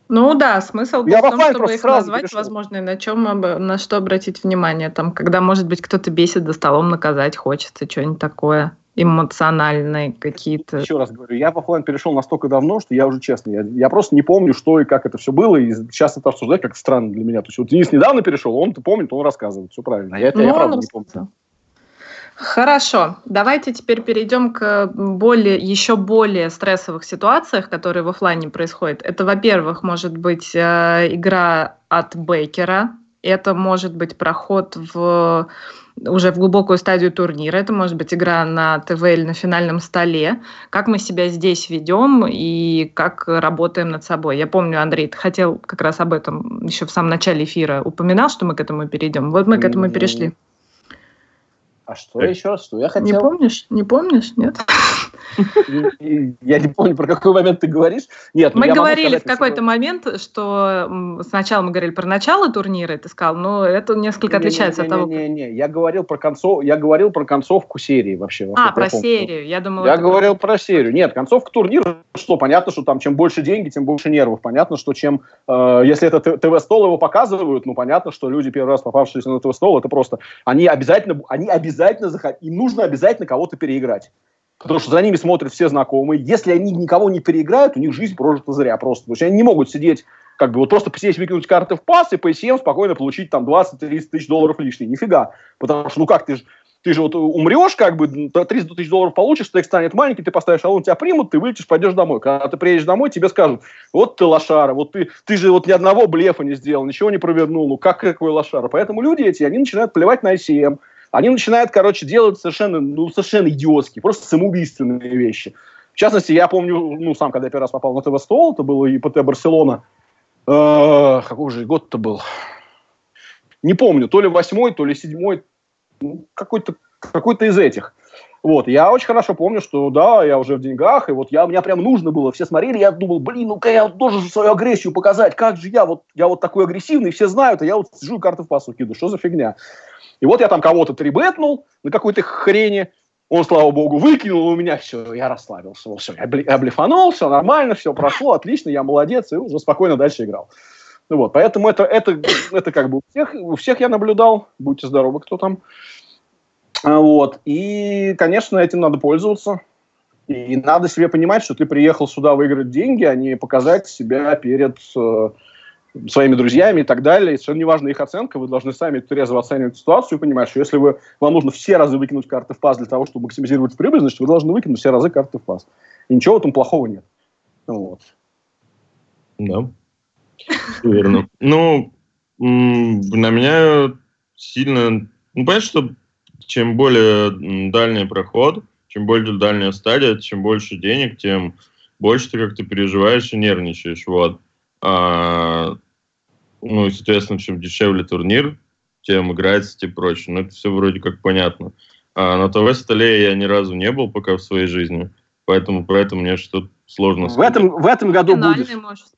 S1: Ну да, смысл Я в том, чтобы их назвать, перешел. возможно, и на чем на что обратить внимание. Там, когда, может быть, кто-то бесит за столом, наказать хочется, что-нибудь такое эмоциональные какие-то.
S2: Еще раз говорю, я в офлайн перешел настолько давно, что я уже честно, я, я просто не помню, что и как это все было, и сейчас это обсуждать как странно для меня. То есть вот Денис недавно перешел, он-то помнит, он рассказывает, все правильно. А я это ну, я правда не помню.
S1: Хорошо, давайте теперь перейдем к более, еще более стрессовых ситуациях, которые в офлайне происходят. Это, во-первых, может быть э, игра от Бейкера, это может быть проход в уже в глубокую стадию турнира. Это может быть игра на ТВ или на финальном столе. Как мы себя здесь ведем и как работаем над собой. Я помню, Андрей, ты хотел как раз об этом еще в самом начале эфира упоминал, что мы к этому перейдем. Вот мы к этому перешли.
S2: А что так. еще раз? Что я хотел?
S1: Не помнишь? Не помнишь? Нет?
S2: Я не помню, про какой момент ты говоришь. Нет,
S1: мы говорили в какой-то момент, что сначала мы говорили про начало турнира, ты сказал, но это несколько отличается от того.
S2: Не, не, не, я говорил про концов, я говорил про концовку серии вообще.
S1: А, про серию. Я думала.
S2: Я говорил про серию. Нет, концовка турнира, что понятно, что там чем больше деньги, тем больше нервов. Понятно, что чем, э, если это ТВ-стол его показывают, ну понятно, что люди первый раз попавшиеся на ТВ-стол, это просто, они обязательно, они обязательно обязательно захотят, им нужно обязательно кого-то переиграть. Потому что за ними смотрят все знакомые. Если они никого не переиграют, у них жизнь прожита зря просто. Потому что они не могут сидеть, как бы вот просто посидеть, выкинуть карты в пас и по ECM спокойно получить там 20-30 тысяч долларов лишних. Нифига. Потому что, ну как, ты же ты же вот умрешь, как бы 300 тысяч долларов получишь, стейк станет маленький, ты поставишь шалон, тебя примут, ты вылетишь, пойдешь домой. Когда ты приедешь домой, тебе скажут, вот ты лошара, вот ты, ты же вот ни одного блефа не сделал, ничего не провернул, ну как какой лошара. Поэтому люди эти, они начинают плевать на ICM, они начинают, короче, делать совершенно, ну, совершенно идиотские, просто самоубийственные вещи. В частности, я помню, ну, сам, когда я первый раз попал на ТВ-стол, это было ИПТ Барселона, э, какой же год-то был? Не помню, то ли восьмой, то ли седьмой, ну, какой-то какой из этих. Вот, я очень хорошо помню, что да, я уже в деньгах, и вот я, мне прям нужно было, все смотрели, я думал, блин, ну-ка я должен свою агрессию показать, как же я вот, я вот такой агрессивный, все знают, а я вот сижу и карты в пасу кидаю, что за фигня? И вот я там кого-то трибетнул на какой-то хрени, он, слава богу, выкинул, у меня все, я расслабился, все, я, бли, все нормально, все прошло, отлично, я молодец, и уже спокойно дальше играл. Ну вот, поэтому это, это, это как бы у всех, у всех я наблюдал, будьте здоровы, кто там. А, вот, и, конечно, этим надо пользоваться, и надо себе понимать, что ты приехал сюда выиграть деньги, а не показать себя перед э, своими друзьями и так далее. И совершенно неважно их оценка, вы должны сами трезво оценивать ситуацию и понимать, что если вы, вам нужно все разы выкинуть карты в паз для того, чтобы максимизировать прибыль, значит, вы должны выкинуть все разы карты в паз. И ничего в этом плохого нет. Вот.
S3: Да, верно. Ну, на меня сильно... Ну, понятно, что чем более дальний проход, чем более дальняя стадия, чем больше денег, тем больше ты как-то переживаешь и нервничаешь. Вот. А, ну и, соответственно, чем дешевле турнир, тем, играть и прочее. Но это все вроде как понятно. А на ТВ-столе я ни разу не был пока в своей жизни, поэтому про это мне что-то сложно
S2: сказать. В этом, в этом году будет.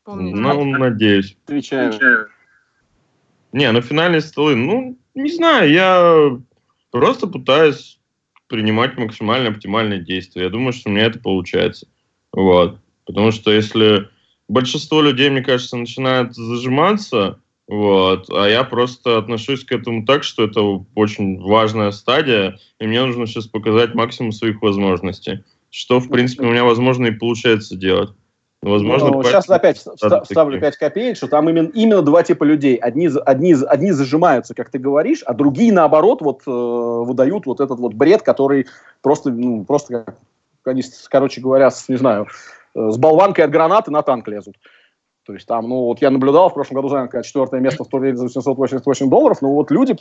S3: Ну, надеюсь.
S2: Отвечаю.
S3: Не, ну финальные столы, ну, не знаю, я просто пытаюсь принимать максимально оптимальные действия. Я думаю, что у меня это получается. Вот. Потому что если большинство людей, мне кажется, начинает зажиматься, вот, а я просто отношусь к этому так, что это очень важная стадия, и мне нужно сейчас показать максимум своих возможностей. Что, в принципе, у меня, возможно, и получается делать.
S2: Возможно, ну, сейчас опять ставлю 5 копеек, что там именно, именно два типа людей. Одни, одни, одни зажимаются, как ты говоришь, а другие, наоборот, вот, э, выдают вот этот вот бред, который просто, ну, просто, они, короче говоря, с, не знаю, с болванкой от гранаты на танк лезут. То есть там, ну, вот я наблюдал, в прошлом году занял четвертое место в турнире за 888 долларов, ну, вот люди,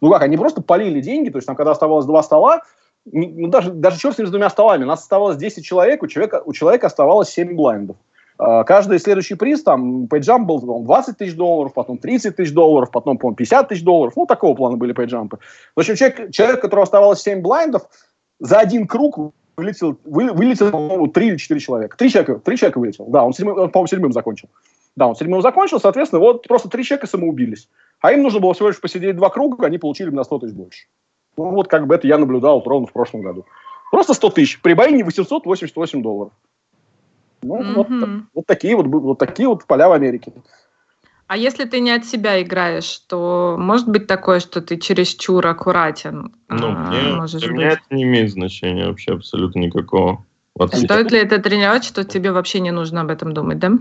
S2: ну как, они просто полили деньги, то есть там, когда оставалось два стола, ну, даже, даже черт с ним с двумя столами, нас оставалось 10 человек, у человека, у человека оставалось 7 блайндов. А, каждый следующий приз, там, пейджамп был по 20 тысяч долларов, потом 30 тысяч долларов, потом, по 50 тысяч долларов. Ну, такого плана были пейджампы. В общем, человек, человек, у которого оставалось 7 блайндов, за один круг вылетел, вы, вылетел, по-моему, 3 или 4 человека. Три человека, три человека вылетел. Да, он, седьмым, он по-моему, седьмым закончил. Да, он седьмым закончил, соответственно, вот просто три человека самоубились. А им нужно было всего лишь посидеть два круга, они получили на 100 тысяч больше. Ну, вот как бы это я наблюдал ровно в прошлом году. Просто 100 тысяч. При бейне 888 долларов. Ну, mm-hmm. вот, вот, такие вот, вот такие вот поля в Америке.
S1: А если ты не от себя играешь, то может быть такое, что ты чересчур аккуратен?
S3: Ну, а, мне, для меня это не имеет значения вообще абсолютно никакого.
S1: Вот Стоит ли это тренировать, что тебе вообще не нужно об этом думать, да?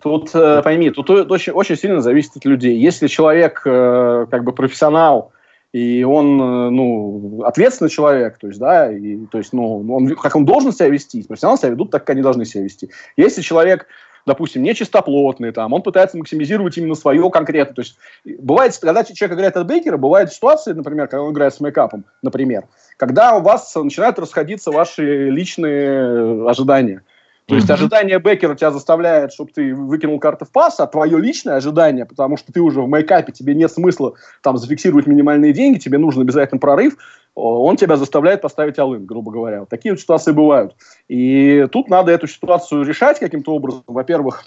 S2: Тут, э, пойми, тут очень, очень сильно зависит от людей. Если человек э, как бы профессионал, и он, э, ну, ответственный человек, то есть, да, и, то есть, ну, он, как он должен себя вести, профессионалы себя ведут так, как они должны себя вести. Если человек, допустим, не чистоплотный, там, он пытается максимизировать именно свое конкретно, то есть, бывает, когда человек играет от Бейкера, бывают ситуации, например, когда он играет с мейкапом, например, когда у вас начинают расходиться ваши личные ожидания. То есть ожидание Беккера тебя заставляет, чтобы ты выкинул карты в пас, а твое личное ожидание, потому что ты уже в мейкапе, тебе нет смысла там зафиксировать минимальные деньги, тебе нужен обязательно прорыв, он тебя заставляет поставить алын, грубо говоря. Вот такие вот ситуации бывают. И тут надо эту ситуацию решать каким-то образом. Во-первых,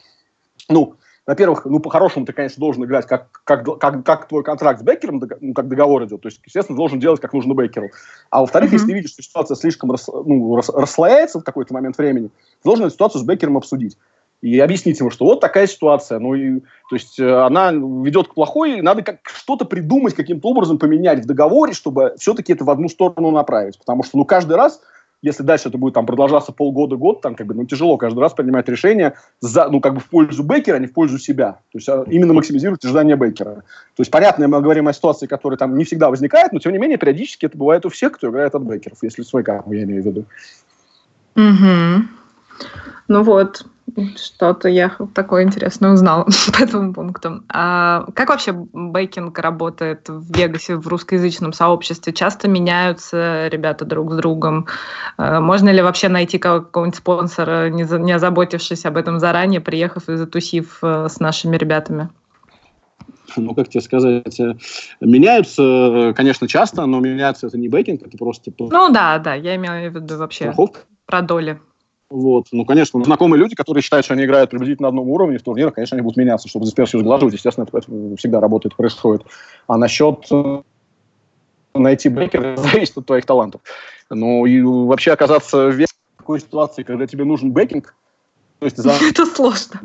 S2: ну, во-первых, ну, по-хорошему ты, конечно, должен играть, как, как, как, как твой контракт с Беккером, ну, как договор идет. То есть, естественно, должен делать, как нужно Беккеру. А во-вторых, mm-hmm. если ты видишь, что ситуация слишком рас, ну, рас, расслояется в какой-то момент времени, ты должен эту ситуацию с Беккером обсудить. И объяснить ему, что вот такая ситуация. Ну, и, то есть, э, она ведет к плохой, и надо как, что-то придумать, каким-то образом поменять в договоре, чтобы все-таки это в одну сторону направить. Потому что, ну, каждый раз если дальше это будет там продолжаться полгода-год, там как бы, ну, тяжело каждый раз принимать решение за, ну, как бы в пользу Бейкера, а не в пользу себя. То есть а, именно максимизировать ожидания Бейкера. То есть, понятно, мы говорим о ситуации, которая там не всегда возникает, но, тем не менее, периодически это бывает у всех, кто играет от Бейкеров, если свой карту, я имею в виду.
S1: Угу. Ну вот, что-то я такое интересное узнала (laughs) по этому пункту. А как вообще бейкинг работает в Вегасе, в русскоязычном сообществе? Часто меняются ребята друг с другом? А можно ли вообще найти какого-нибудь спонсора, не, за, не озаботившись об этом заранее, приехав и затусив э, с нашими ребятами?
S2: ну, как тебе сказать, э, меняются, конечно, часто, но меняется это не бейкинг, это просто... Типа,
S1: ну да, да, я имею в виду вообще страховка. про доли.
S2: Вот. Ну, конечно, знакомые люди, которые считают, что они играют приблизительно на одном уровне в турнирах, конечно, они будут меняться, чтобы dispersion сглаживать. Естественно, это, всегда работает, происходит. А насчет э, найти бейкера (laughs) зависит от твоих талантов. Ну, и вообще оказаться в такой ситуации, когда тебе нужен бэкинг,
S1: то есть за... (laughs) Это сложно.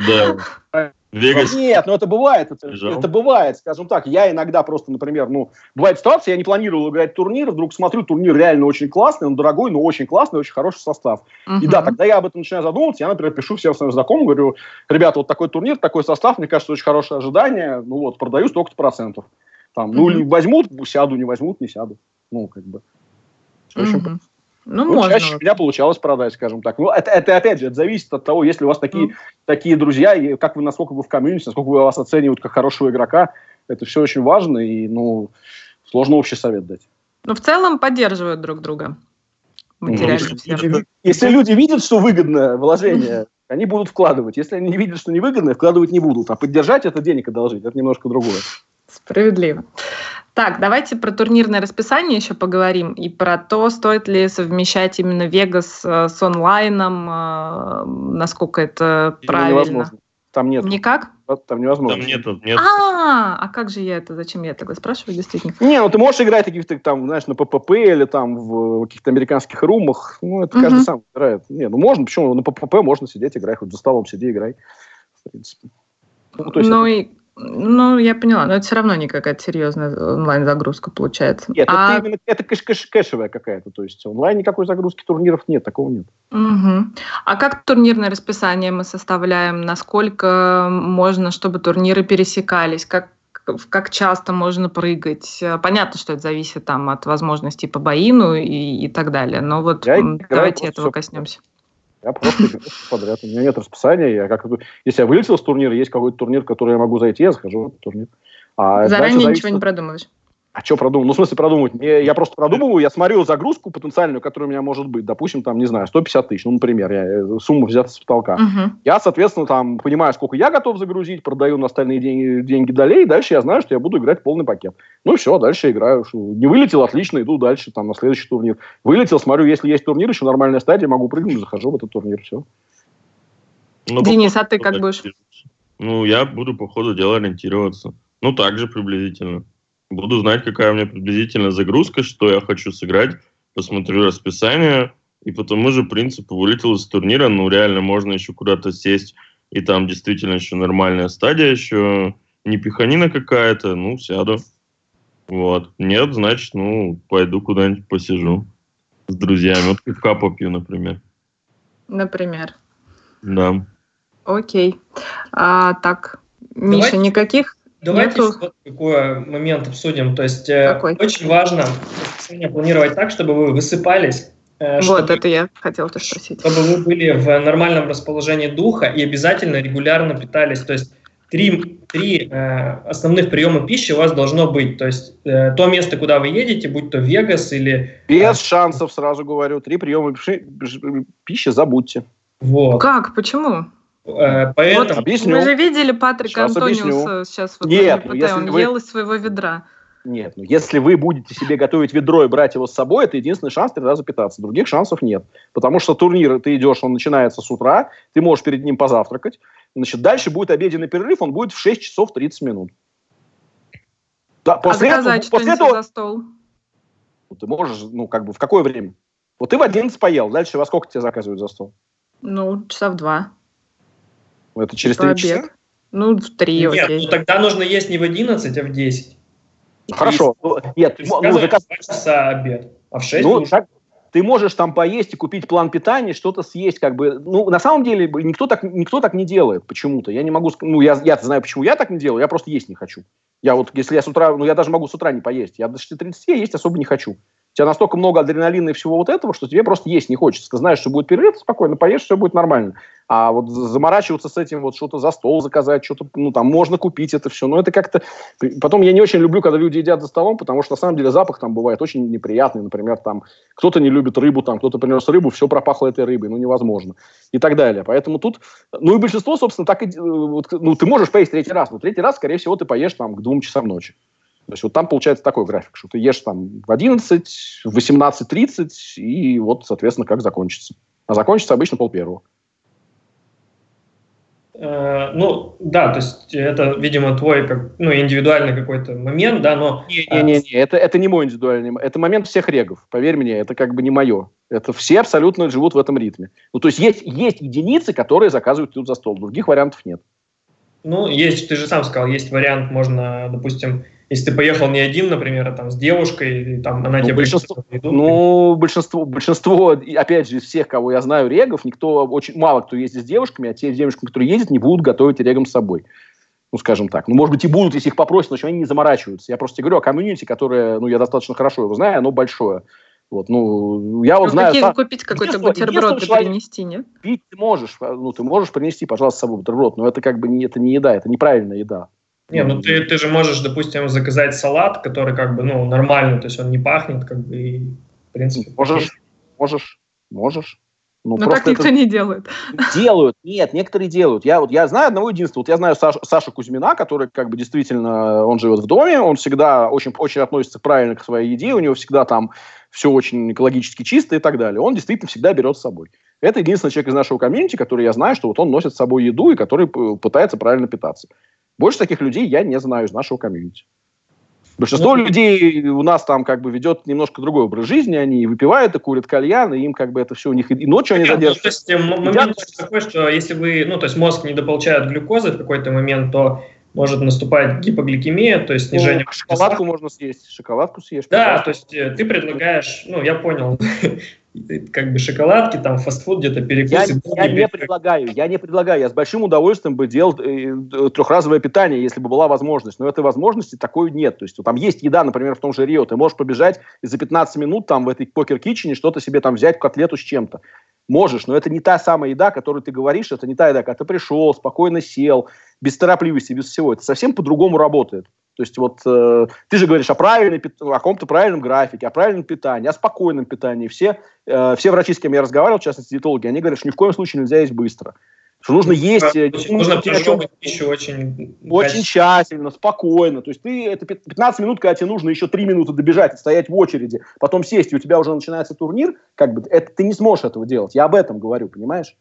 S3: Да. (laughs)
S2: Вегас. Нет, ну это бывает, это, это бывает, скажем так. Я иногда просто, например, ну, бывает ситуация, я не планировал играть турнир, вдруг смотрю, турнир реально очень классный, он дорогой, но очень классный, очень хороший состав. Uh-huh. И да, тогда я об этом начинаю задумываться, я, например, пишу всем своим знакомым, говорю, ребята, вот такой турнир, такой состав, мне кажется, очень хорошее ожидание, ну вот, продаю столько-то процентов. Там, uh-huh. ну, возьмут, сяду, не возьмут, не сяду. Ну, как бы. Очень uh-huh. Ну, ну можно. Чаще у меня получалось продать, скажем так. Ну, это, это опять же, это зависит от того, если у вас такие, mm. такие друзья, и как вы, насколько вы в комьюнити, насколько вы вас оценивают как хорошего игрока. Это все очень важно, и, ну, сложно общий совет дать.
S1: Ну, в целом поддерживают друг друга.
S2: Ну, если, если люди видят, что выгодное вложение, они будут вкладывать. Если они не видят, что невыгодное, вкладывать не будут. А поддержать это денег одолжить, это немножко другое.
S1: Справедливо. Так, давайте про турнирное расписание еще поговорим и про то, стоит ли совмещать именно Вегас э, с онлайном, э, насколько это правильно. Невозможно.
S2: Там нет.
S1: Никак?
S2: Там невозможно.
S3: Там нету. Нет.
S1: А, а как же я это? Зачем я тогда спрашиваю, действительно?
S2: Не, ну ты можешь играть каких-то там, знаешь, на ППП или там в каких-то американских румах. Ну, это каждый сам играет. Не, ну можно, почему? На ППП можно сидеть, играть, хоть за столом сиди, играй. В принципе.
S1: Ну, ну и ну, я поняла, но это все равно не какая-то серьезная онлайн-загрузка получается.
S2: Нет, а... это именно это кэш -кэш кэшевая какая-то, то есть онлайн никакой загрузки турниров нет, такого нет.
S1: Угу. А как турнирное расписание мы составляем? Насколько можно, чтобы турниры пересекались? Как как часто можно прыгать. Понятно, что это зависит там от возможностей по боину и, и так далее. Но вот я давайте этого коснемся.
S2: Я просто играю подряд. У меня нет расписания. Я как, если я вылетел с турнира, есть какой-то турнир, в который я могу зайти, я захожу в этот турнир.
S1: А Заранее ничего не продумываешь?
S2: А что продумывать? Ну, в смысле продумывать? Я, я просто продумываю, я смотрю загрузку потенциальную, которая у меня может быть. Допустим, там, не знаю, 150 тысяч, ну, например, я, э, сумма взята с потолка. Угу. Я, соответственно, там понимаю, сколько я готов загрузить, продаю на остальные деньги, деньги долей, и дальше я знаю, что я буду играть полный пакет. Ну, все, дальше играю. Не вылетел, отлично, иду дальше, там, на следующий турнир. Вылетел, смотрю, если есть турнир, еще нормальная стадия, могу прыгнуть, захожу в этот турнир, все.
S1: Ну, Денис, а ты как будешь?
S3: Ну, я буду по ходу дела ориентироваться. Ну, так же приблизительно. Буду знать, какая у меня приблизительно загрузка, что я хочу сыграть, посмотрю расписание, и по тому же принципу вылетел из турнира. Ну, реально, можно еще куда-то сесть, и там действительно еще нормальная стадия, еще не пиханина какая-то, ну, сяду. Вот. Нет, значит, ну, пойду куда-нибудь посижу с друзьями. Вот пивка попью, например.
S1: Например.
S3: Да.
S1: Окей. А, так, Миша, никаких
S4: Давайте Нету. вот такой момент обсудим. То есть э, Какой? очень важно планировать так, чтобы вы высыпались.
S1: Э, вот, чтобы, это я хотела тоже спросить.
S4: Чтобы вы были в нормальном расположении духа и обязательно регулярно питались. То есть три, три э, основных приема пищи у вас должно быть. То есть э, то место, куда вы едете, будь то Вегас или...
S2: Без э, шансов, сразу говорю. Три приема пищи забудьте.
S1: Вот. Как? Почему?
S4: Э, поэтому... Вот
S1: объясню. Мы же видели Патрика сейчас Антониуса сейчас вот
S2: Нет, ну,
S1: он вы... ел из своего ведра.
S2: Нет, ну если вы будете себе готовить ведро и брать его с собой, это единственный шанс три раза питаться. Других шансов нет. Потому что турнир, ты идешь, он начинается с утра, ты можешь перед ним позавтракать. Значит, дальше будет обеденный перерыв, он будет в 6 часов 30 минут.
S1: Да, после а этого, после этого за стол?
S2: Ты можешь, ну, как бы, в какое время? Вот ты в 11 поел, дальше во сколько тебе заказывают за стол?
S1: Ну, часа в два.
S2: Это через три часа?
S1: Ну, в три,
S4: Нет, окей. ну тогда нужно есть не в 11, а в 10.
S2: Хорошо. Ну, нет, ты
S4: ну, заказ... часа обед, а в 6
S2: ну, так, ты можешь там поесть и купить план питания, что-то съесть, как бы. Ну, на самом деле, никто так, никто так не делает почему-то. Я не могу ну, я, я знаю, почему я так не делаю, я просто есть не хочу. Я вот, если я с утра, ну, я даже могу с утра не поесть. Я до 6.30 есть особо не хочу. Тебя настолько много адреналина и всего вот этого, что тебе просто есть не хочется. Ты знаешь, что будет перерыв, спокойно поешь, все будет нормально. А вот заморачиваться с этим, вот что-то за стол заказать, что-то, ну, там, можно купить это все. Но это как-то... Потом я не очень люблю, когда люди едят за столом, потому что, на самом деле, запах там бывает очень неприятный. Например, там, кто-то не любит рыбу, там, кто-то принес рыбу, все пропахло этой рыбой, ну, невозможно. И так далее. Поэтому тут... Ну, и большинство, собственно, так и... Э, вот, ну, ты можешь поесть третий раз, но третий раз, скорее всего, ты поешь там к двум часам ночи. То есть вот там получается такой график, что ты ешь там в 11, в 18.30, и вот, соответственно, как закончится. А закончится обычно пол первого.
S4: Э, ну, да, то есть это, видимо, твой как, ну, индивидуальный какой-то момент, да, но...
S2: Не-не-не, это, это не мой индивидуальный, это момент всех регов, поверь мне, это как бы не мое. Это все абсолютно живут в этом ритме. Ну, то есть есть, есть единицы, которые заказывают тут за стол, других вариантов нет.
S4: Ну, есть, ты же сам сказал, есть вариант, можно, допустим, если ты поехал не один, например, а там с девушкой, и, там она ну, тебе
S2: большинство, Ну, большинство, большинство, опять же, из всех, кого я знаю, регов, никто, очень мало кто ездит с девушками, а те девушки, которые ездят, не будут готовить регом с собой. Ну, скажем так. Ну, может быть, и будут, если их попросят, но общем, они не заморачиваются. Я просто говорю о комьюнити, которое, ну, я достаточно хорошо его знаю, оно большое. Вот, ну, я вот ну, знаю...
S1: Сам... Купить какой-то бутерброд и принести, нет?
S2: Пить ты можешь, ну, ты можешь принести, пожалуйста, с собой бутерброд, но это как бы не, это не еда, это неправильная еда.
S4: Не, ну ты, ты же можешь, допустим, заказать салат, который как бы, ну, нормальный, то есть он не пахнет, как бы, и, в принципе...
S2: Можешь, можешь, можешь.
S1: Ну, Но так никто это... не делает.
S2: Делают, нет, некоторые делают. Я, вот, я знаю одного единственного. Вот я знаю Саш, Сашу Кузьмина, который как бы действительно, он живет в доме, он всегда очень, очень относится правильно к своей еде, у него всегда там все очень экологически чисто и так далее. Он действительно всегда берет с собой. Это единственный человек из нашего комьюнити, который я знаю, что вот он носит с собой еду и который пытается правильно питаться. Больше таких людей я не знаю из нашего комьюнити. Большинство ну, людей у нас там как бы ведет немножко другой образ жизни, они выпивают и курят кальян, и им как бы это все у них и ночью они задерживаются.
S4: Ну, то есть момент такой, что если вы, ну то есть мозг не дополучает глюкозы в какой-то момент, то может наступать гипогликемия, то есть снижение...
S2: Ну, шоколадку можно съесть, шоколадку съешь.
S4: Да, то есть э, ты предлагаешь, ну, я понял, (laughs) как бы шоколадки, там фастфуд где-то перекусы.
S2: Я, я не предлагаю, я не предлагаю, я с большим удовольствием бы делал э, трехразовое питание, если бы была возможность, но этой возможности такой нет. То есть там есть еда, например, в том же Рио, ты можешь побежать и за 15 минут там в этой покер-китчене что-то себе там взять, котлету с чем-то. Можешь, но это не та самая еда, которую ты говоришь, это не та еда, когда ты пришел, спокойно сел, без торопливости, без всего. Это совсем по-другому работает. То есть вот э, ты же говоришь о, правильной, о каком-то правильном графике, о правильном питании, о спокойном питании. Все, э, все врачи, с кем я разговаривал, в частности диетологи, они говорят, что ни в коем случае нельзя есть быстро. Что нужно есть...
S4: Э, нужно, нужно чем, пищу очень...
S2: Очень тщательно, спокойно. То есть ты это 15 минут, когда тебе нужно еще 3 минуты добежать, стоять в очереди, потом сесть, и у тебя уже начинается турнир, как бы это, ты не сможешь этого делать. Я об этом говорю, понимаешь?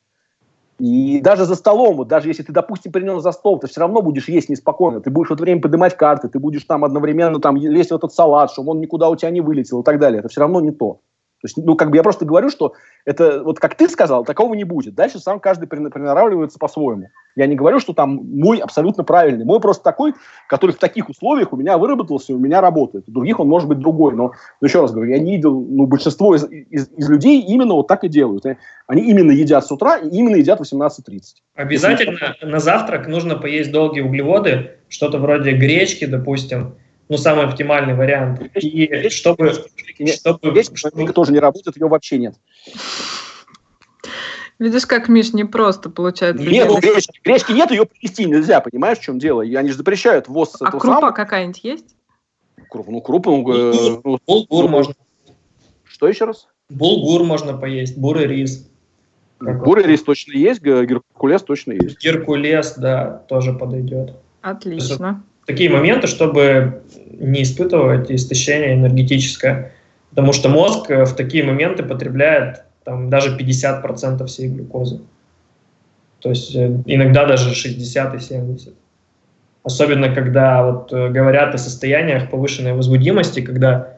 S2: И даже за столом, вот даже если ты, допустим, принес за стол, ты все равно будешь есть неспокойно. Ты будешь в это время поднимать карты, ты будешь там одновременно там лезть в этот салат, чтобы он никуда у тебя не вылетел и так далее. Это все равно не то. То есть, ну, как бы я просто говорю, что это, вот как ты сказал, такого не будет. Дальше сам каждый приноравливается по-своему. Я не говорю, что там мой абсолютно правильный. Мой просто такой, который в таких условиях у меня выработался, у меня работает. У других он может быть другой. Но, но еще раз говорю, я не видел, ну, большинство из, из, из людей именно вот так и делают. Они именно едят с утра и именно едят в 18.30.
S4: Обязательно на завтрак нужно поесть долгие углеводы, что-то вроде гречки, допустим, ну, самый оптимальный вариант. И чтобы...
S2: чтобы, Есть, чтобы... тоже не работает, ее вообще нет.
S1: Видишь, как, Миш, не просто получается.
S2: Нет, ну, гречки, гречки нет, ее привезти нельзя, понимаешь, в чем дело? И они же запрещают ввоз
S1: А крупа самого. какая-нибудь есть?
S2: Крупа, ну, крупа... Ну,
S4: э, ну, булгур ну, можно.
S2: Что еще раз?
S4: Булгур можно поесть, бурый рис.
S2: Бурый рис точно есть, геркулес точно есть.
S4: Геркулес, да, тоже подойдет.
S1: Отлично
S4: такие моменты, чтобы не испытывать истощение энергетическое. Потому что мозг э, в такие моменты потребляет там, даже 50% всей глюкозы. То есть э, иногда даже 60 и 70. Особенно, когда вот, э, говорят о состояниях повышенной возбудимости, когда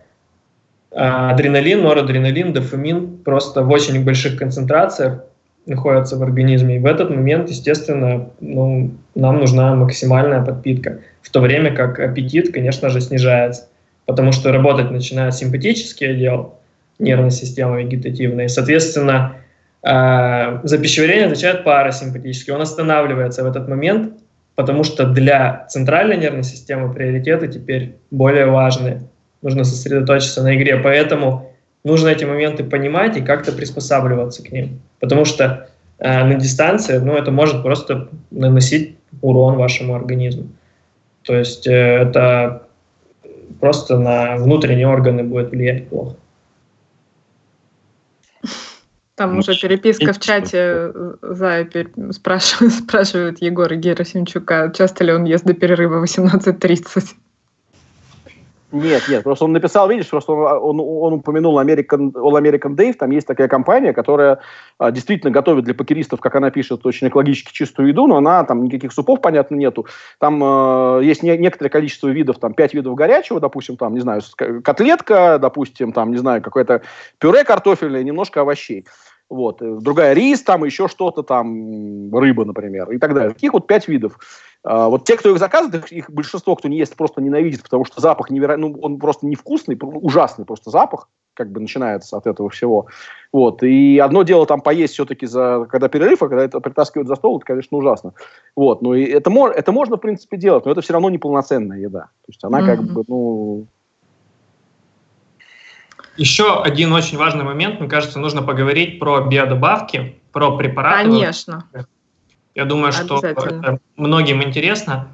S4: адреналин, норадреналин, дофамин просто в очень больших концентрациях находятся в организме. И в этот момент, естественно, ну, нам нужна максимальная подпитка. В то время как аппетит, конечно же, снижается. Потому что работать начинает симпатический отдел нервной системы вегетативной. Соответственно, э, за пищеварение отвечает парасимпатический. Он останавливается в этот момент, потому что для центральной нервной системы приоритеты теперь более важные. Нужно сосредоточиться на игре. Поэтому нужно эти моменты понимать и как-то приспосабливаться к ним. Потому что э, на дистанции, ну, это может просто наносить урон вашему организму. То есть э, это просто на внутренние органы будет влиять плохо.
S1: Там уже переписка в чате Зая спрашивает, (laughs) спрашивает Егора Герасимчука, часто ли он ест до перерыва 18.30.
S2: Нет, нет, просто он написал, видишь, просто он, он, он упомянул American, All American Dave, там есть такая компания, которая а, действительно готовит для покеристов, как она пишет, очень экологически чистую еду, но она, там никаких супов, понятно, нету. Там э, есть не, некоторое количество видов, там пять видов горячего, допустим, там, не знаю, котлетка, допустим, там, не знаю, какое-то пюре картофельное, немножко овощей. Вот. Другая рис, там еще что-то, там рыба, например, и так далее. Таких вот пять видов. А, вот те, кто их заказывает, их, большинство, кто не ест, просто ненавидит, потому что запах невероятно, ну, он просто невкусный, ужасный просто запах, как бы начинается от этого всего. Вот. И одно дело там поесть все-таки, за, когда перерыв, а когда это притаскивают за стол, это, конечно, ужасно. Вот. Но и это, это можно, в принципе, делать, но это все равно неполноценная еда. То есть она mm-hmm. как бы, ну...
S4: Еще один очень важный момент, мне кажется, нужно поговорить про биодобавки, про препараты.
S1: Конечно.
S4: Я думаю, что это многим интересно.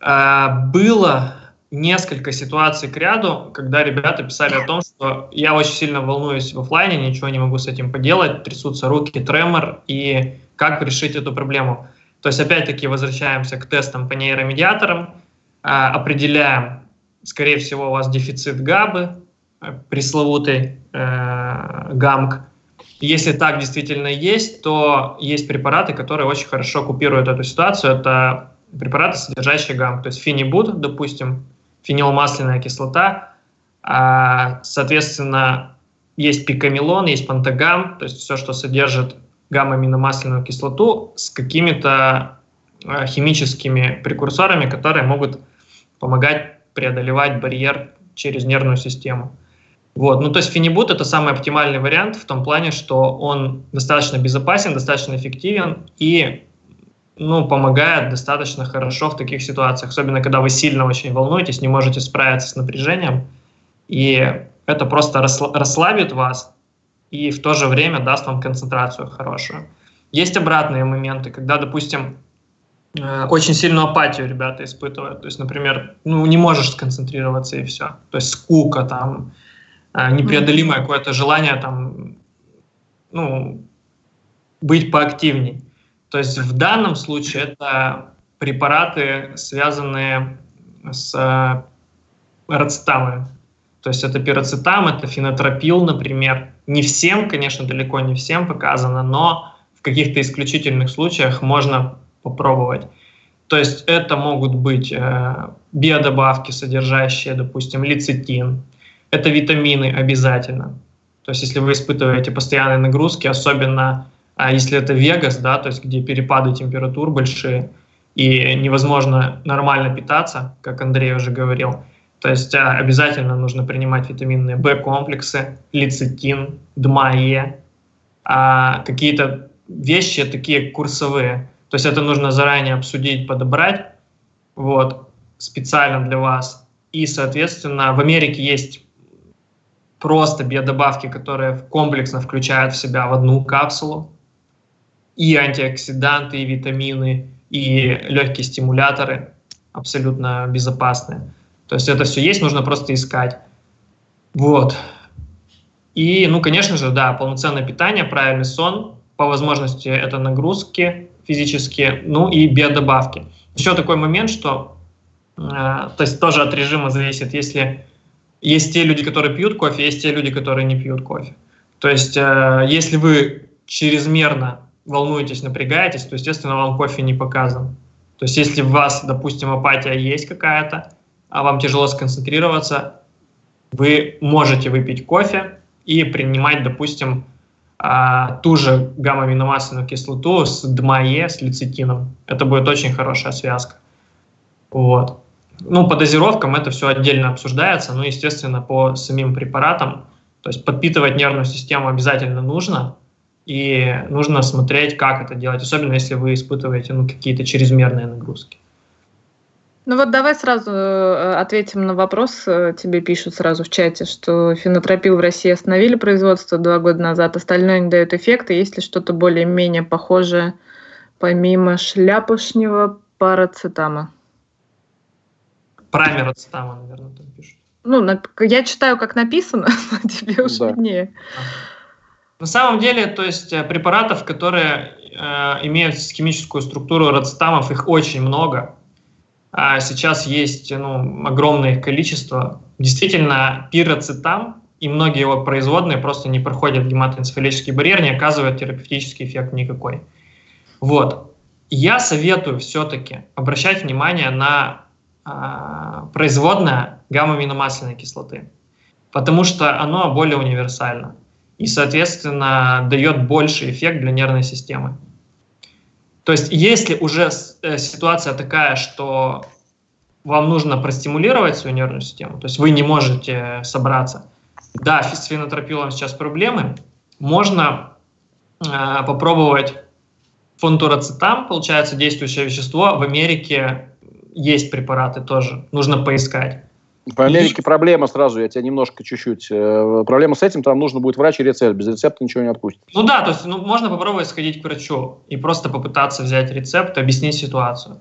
S4: А, было несколько ситуаций к ряду, когда ребята писали о том, что я очень сильно волнуюсь в офлайне, ничего не могу с этим поделать, трясутся руки, тремор, и как решить эту проблему. То есть опять-таки возвращаемся к тестам по нейромедиаторам, а, определяем, скорее всего, у вас дефицит ГАБы, э, пресловутый э, ГАМК. Если так действительно есть, то есть препараты, которые очень хорошо купируют эту ситуацию. Это препараты, содержащие ГАМК, то есть фенибут, допустим, фенилмасляная кислота, а, соответственно, есть пикамелон, есть пантагам, то есть все, что содержит гамма-аминомасляную кислоту с какими-то а, химическими прекурсорами, которые могут помогать преодолевать барьер через нервную систему. Вот. Ну, то есть фенибут – это самый оптимальный вариант в том плане, что он достаточно безопасен, достаточно эффективен и ну, помогает достаточно хорошо в таких ситуациях, особенно когда вы сильно очень волнуетесь, не можете справиться с напряжением, и это просто расслабит вас и в то же время даст вам концентрацию хорошую. Есть обратные моменты, когда, допустим, э, очень сильную апатию ребята испытывают. То есть, например, ну, не можешь сконцентрироваться и все. То есть скука, там, непреодолимое какое-то желание там, ну, быть поактивней. То есть в данном случае это препараты, связанные с э, рацетамами. То есть это пироцетам, это фенотропил, например. Не всем, конечно, далеко не всем показано, но в каких-то исключительных случаях можно попробовать. То есть это могут быть э, биодобавки, содержащие, допустим, лецитин. Это витамины обязательно. То есть если вы испытываете постоянные нагрузки, особенно а если это Вегас, да, то есть где перепады температур большие и невозможно нормально питаться, как Андрей уже говорил, то есть а, обязательно нужно принимать витаминные В-комплексы, лецитин, ДМАЕ, а какие-то вещи такие курсовые. То есть это нужно заранее обсудить, подобрать, вот, специально для вас. И, соответственно, в Америке есть просто биодобавки, которые комплексно включают в себя в одну капсулу и антиоксиданты, и витамины, и легкие стимуляторы абсолютно безопасные. То есть это все есть, нужно просто искать. Вот. И, ну, конечно же, да, полноценное питание, правильный сон, по возможности это нагрузки физические, ну и биодобавки. Еще такой момент, что, э, то есть тоже от режима зависит, если есть те люди, которые пьют кофе, есть те люди, которые не пьют кофе. То есть э, если вы чрезмерно волнуетесь, напрягаетесь, то, естественно, вам кофе не показан. То есть, если у вас, допустим, апатия есть какая-то, а вам тяжело сконцентрироваться, вы можете выпить кофе и принимать, допустим, а, ту же гамма-аминомасляную кислоту с ДМАЕ, с лецитином. Это будет очень хорошая связка. Вот. Ну, по дозировкам это все отдельно обсуждается, но, естественно, по самим препаратам, то есть подпитывать нервную систему обязательно нужно, и нужно смотреть, как это делать, особенно если вы испытываете ну, какие-то чрезмерные нагрузки.
S1: Ну вот давай сразу э, ответим на вопрос. Э, тебе пишут сразу в чате, что фенотропил в России остановили производство два года назад, остальное не дает эффекта. Есть ли что-то более-менее похожее помимо шляпушнего парацетама?
S4: Прамирацетама, наверное, там пишут.
S1: Ну, я читаю, как написано, (laughs) но тебе уж да. виднее.
S4: На самом деле, то есть э, препаратов, которые э, имеют химическую структуру рацетамов, их очень много. А сейчас есть ну, огромное их количество. Действительно, пироцетам и многие его производные просто не проходят гематоэнцефалический барьер, не оказывают терапевтический эффект никакой. Вот. Я советую все-таки обращать внимание на э, производное гамма-аминомасляной кислоты, потому что оно более универсально и, соответственно, дает больший эффект для нервной системы. То есть, если уже э, ситуация такая, что вам нужно простимулировать свою нервную систему, то есть вы не можете собраться, да, с фенотропилом сейчас проблемы, можно э, попробовать фонтурацетам, получается действующее вещество. В Америке есть препараты тоже, нужно поискать.
S2: В Америке и... проблема сразу, я тебя немножко чуть-чуть. Э, проблема с этим, там нужно будет врач и рецепт. Без рецепта ничего не отпустит.
S4: Ну да, то есть ну, можно попробовать сходить к врачу и просто попытаться взять рецепт, объяснить ситуацию.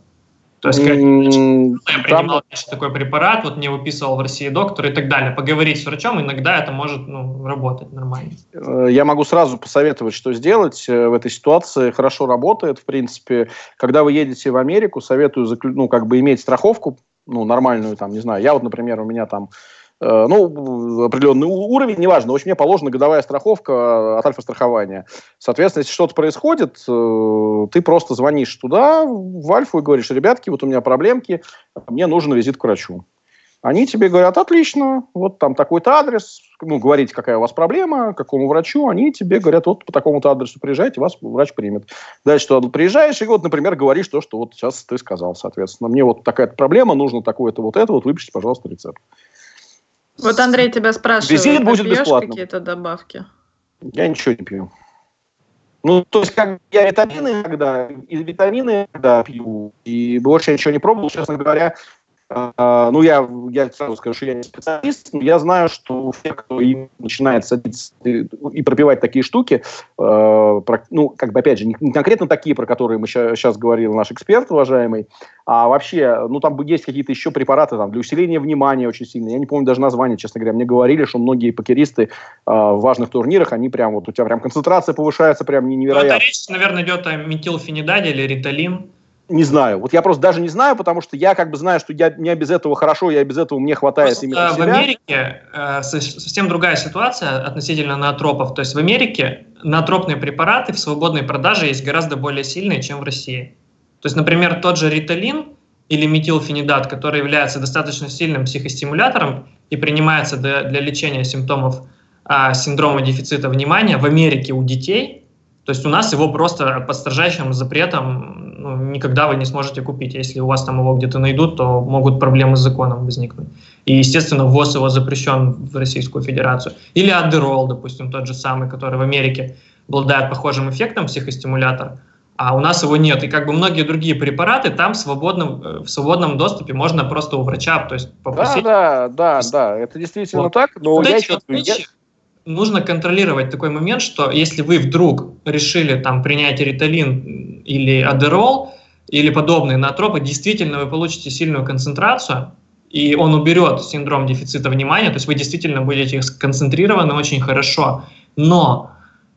S4: То есть, как я принимал там... такой препарат, вот мне выписывал в России доктор и так далее. Поговорить с врачом, иногда это может ну, работать нормально.
S2: Э, я могу сразу посоветовать, что сделать э, в этой ситуации. Хорошо работает, в принципе. Когда вы едете в Америку, советую ну, как бы иметь страховку, ну, нормальную, там, не знаю. Я вот, например, у меня там ну, определенный уровень, неважно. В общем, мне положена годовая страховка от альфа-страхования. Соответственно, если что-то происходит, э, ты просто звонишь туда, в альфу, и говоришь, ребятки, вот у меня проблемки, мне нужен визит к врачу. Они тебе говорят, отлично, вот там такой-то адрес, ну, говорите, какая у вас проблема, какому врачу, они тебе говорят, вот по такому-то адресу приезжайте, вас врач примет. Дальше туда приезжаешь и вот, например, говоришь то, что вот сейчас ты сказал, соответственно. Мне вот такая-то проблема, нужно такое-то, вот это, вот выпишите, пожалуйста, рецепт.
S1: Вот Андрей тебя спрашивает,
S2: Визит будет бесплатно.
S1: какие-то добавки?
S2: Я ничего не пью. Ну, то есть, как я витамины иногда, и витамины иногда пью, и больше ничего не пробовал, честно говоря, ну, я, я сразу скажу, что я не специалист, но я знаю, что все, кто им начинает садиться и, пропивать такие штуки, uh, про, ну, как бы, опять же, не, не конкретно такие, про которые мы сейчас говорил наш эксперт, уважаемый, а вообще, ну, там есть какие-то еще препараты там, для усиления внимания очень сильные. Я не помню даже название, честно говоря. Мне говорили, что многие покеристы uh, в важных турнирах, они прям, вот у тебя прям концентрация повышается прям невероятно. Ну, это
S4: речь, наверное, идет о метилфенидаде или риталин.
S2: Не знаю. Вот я просто даже не знаю, потому что я как бы знаю, что я, мне без этого хорошо, я без этого мне хватает просто
S4: именно себя. В Америке э, совсем другая ситуация относительно наотропов. То есть в Америке наотропные препараты в свободной продаже есть гораздо более сильные, чем в России. То есть, например, тот же риталин или метилфенидат, который является достаточно сильным психостимулятором и принимается для, для лечения симптомов а, синдрома дефицита внимания в Америке у детей, то есть у нас его просто под строжайшим запретом ну, никогда вы не сможете купить. Если у вас там его где-то найдут, то могут проблемы с законом возникнуть. И, естественно, ввоз его запрещен в Российскую Федерацию. Или Адderall, допустим, тот же самый, который в Америке обладает похожим эффектом, психостимулятор, а у нас его нет. И как бы многие другие препараты там в свободном, э, в свободном доступе можно просто у врача, то есть
S2: попросить. Да, да, да, да, это действительно вот. так. Но я еще,
S4: я... нужно контролировать такой момент, что если вы вдруг решили там принять риталин или адерол, или подобные натропы, действительно вы получите сильную концентрацию, и он уберет синдром дефицита внимания, то есть вы действительно будете сконцентрированы очень хорошо. Но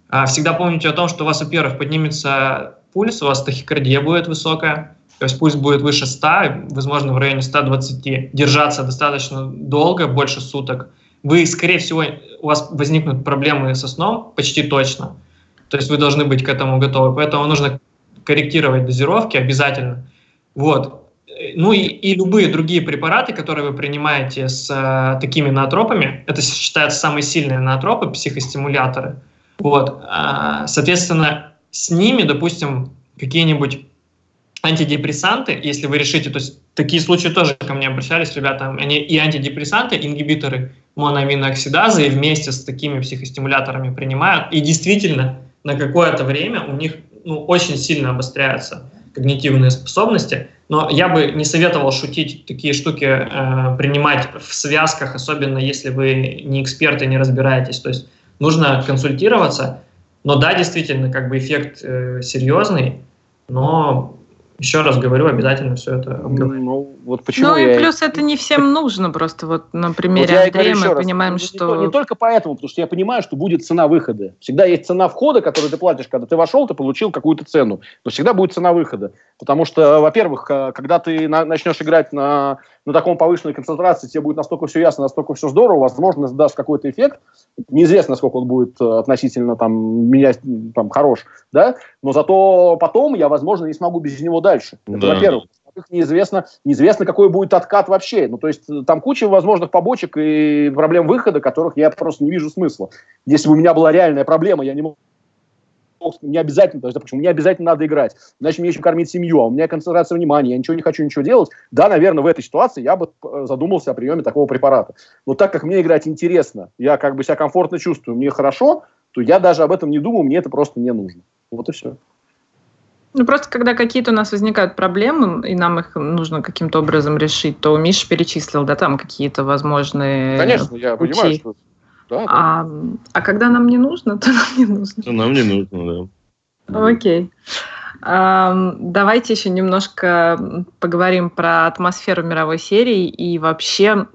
S4: а, всегда помните о том, что у вас, во-первых, поднимется пульс, у вас тахикардия будет высокая, то есть пульс будет выше 100, возможно, в районе 120, держаться достаточно долго, больше суток. Вы, скорее всего, у вас возникнут проблемы со сном, почти точно. То есть вы должны быть к этому готовы. Поэтому нужно корректировать дозировки обязательно. Вот. Ну и, и любые другие препараты, которые вы принимаете с э, такими наотропами, это считаются самые сильные наотропы, психостимуляторы. Вот. Э, соответственно, с ними, допустим, какие-нибудь антидепрессанты, если вы решите, то есть такие случаи тоже ко мне обращались, ребята, они и антидепрессанты, ингибиторы моноаминооксидазы и вместе с такими психостимуляторами принимают, и действительно на какое-то время у них ну, очень сильно обостряются когнитивные способности, но я бы не советовал шутить такие штуки, э, принимать в связках, особенно если вы не эксперты, не разбираетесь. То есть нужно консультироваться, но да, действительно, как бы эффект э, серьезный, но еще раз говорю, обязательно все это обговорим.
S1: Ну, вот почему ну и плюс это не всем (laughs) нужно, просто вот на примере вот Андрея мы раз, понимаем, что...
S2: Не, не только поэтому, потому что я понимаю, что будет цена выхода. Всегда есть цена входа, которую ты платишь, когда ты вошел, ты получил какую-то цену. Но всегда будет цена выхода. Потому что, во-первых, когда ты на, начнешь играть на, на таком повышенной концентрации, тебе будет настолько все ясно, настолько все здорово, возможно, даст какой-то эффект. Неизвестно, насколько он будет э, относительно там, меня там, хорош, да? но зато потом я, возможно, не смогу без него дальше. Это, да. во-первых неизвестно, неизвестно, какой будет откат вообще. Ну, то есть э, там куча возможных побочек и проблем выхода, которых я просто не вижу смысла. Если бы у меня была реальная проблема, я не мог не обязательно, то есть, почему мне обязательно надо играть, иначе мне еще кормить семью, а у меня концентрация внимания, я ничего не хочу ничего делать, да, наверное, в этой ситуации я бы э, задумался о приеме такого препарата. Но так как мне играть интересно, я как бы себя комфортно чувствую, мне хорошо, то я даже об этом не думаю, мне это просто не нужно. Вот и все.
S1: Ну, просто когда какие-то у нас возникают проблемы, и нам их нужно каким-то образом решить, то Миша перечислил, да, там какие-то возможные
S2: Конечно, я пути. понимаю, что...
S1: Да, да. А, а когда нам не нужно, то нам не нужно.
S3: То нам не нужно,
S1: да. Окей. Давайте еще немножко поговорим про атмосферу мировой серии и вообще,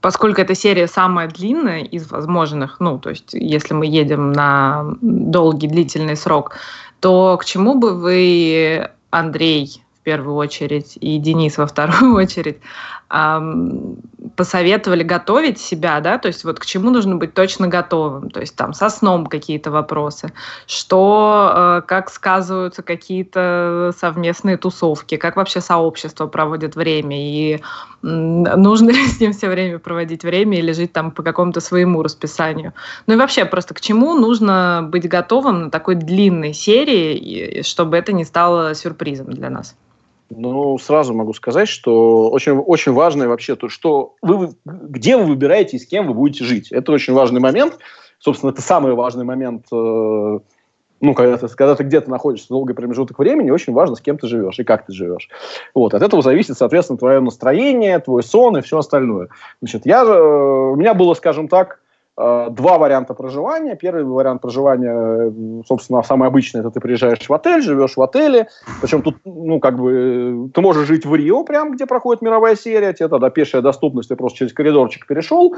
S1: поскольку эта серия самая длинная из возможных, ну, то есть если мы едем на долгий длительный срок, то к чему бы вы, Андрей, в первую очередь, и Денис во вторую (laughs) очередь, посоветовали готовить себя, да, то есть вот к чему нужно быть точно готовым, то есть там со сном какие-то вопросы, что, э, как сказываются какие-то совместные тусовки, как вообще сообщество проводит время, и нужно ли (laughs) с ним все время проводить время или жить там по какому-то своему расписанию. Ну и вообще просто к чему нужно быть готовым на такой длинной серии, чтобы это не стало сюрпризом для нас.
S2: Ну, сразу могу сказать, что очень, очень важно вообще то, что вы, где вы выбираете и с кем вы будете жить. Это очень важный момент. Собственно, это самый важный момент, э, ну, когда ты, когда ты где-то находишься долгий промежуток времени, очень важно, с кем ты живешь и как ты живешь. Вот, от этого зависит, соответственно, твое настроение, твой сон и все остальное. Значит, я, э, у меня было, скажем так, два варианта проживания. Первый вариант проживания, э, собственно, самый обычный, это ты приезжаешь в отель, живешь в отеле. Причем тут, ну, как бы, ты можешь жить в Рио, прям где проходит мировая серия, тебе тогда пешая доступность, ты просто через коридорчик перешел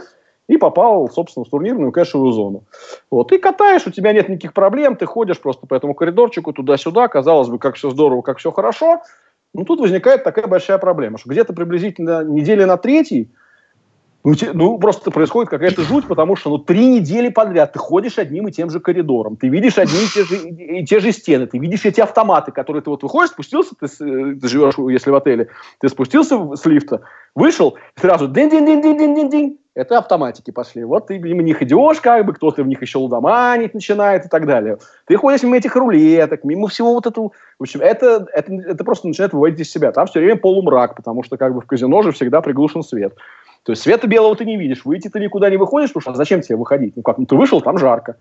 S2: и попал, собственно, в турнирную кэшевую зону. Вот, и катаешь, у тебя нет никаких проблем, ты ходишь просто по этому коридорчику туда-сюда, казалось бы, как все здорово, как все хорошо. Но тут возникает такая большая проблема, что где-то приблизительно недели на третий ну, те, ну, просто происходит какая-то жуть, потому что ну, три недели подряд ты ходишь одним и тем же коридором, ты видишь одни и те же, и те же стены, ты видишь эти автоматы, которые ты вот выходишь, спустился, ты, э, ты живешь, если в отеле, ты спустился с лифта, вышел, сразу дин-дин-дин-дин-дин-дин, это автоматики пошли. Вот ты мимо них идешь, как бы, кто-то в них еще лудоманить начинает и так далее. Ты ходишь мимо этих рулеток, мимо всего вот этого. В общем, это, это, это просто начинает выводить из себя. Там все время полумрак, потому что как бы в казино же всегда приглушен свет. То есть света белого ты не видишь, выйти ты никуда не выходишь, потому что а зачем тебе выходить? Ну как, ну ты вышел, там жарко.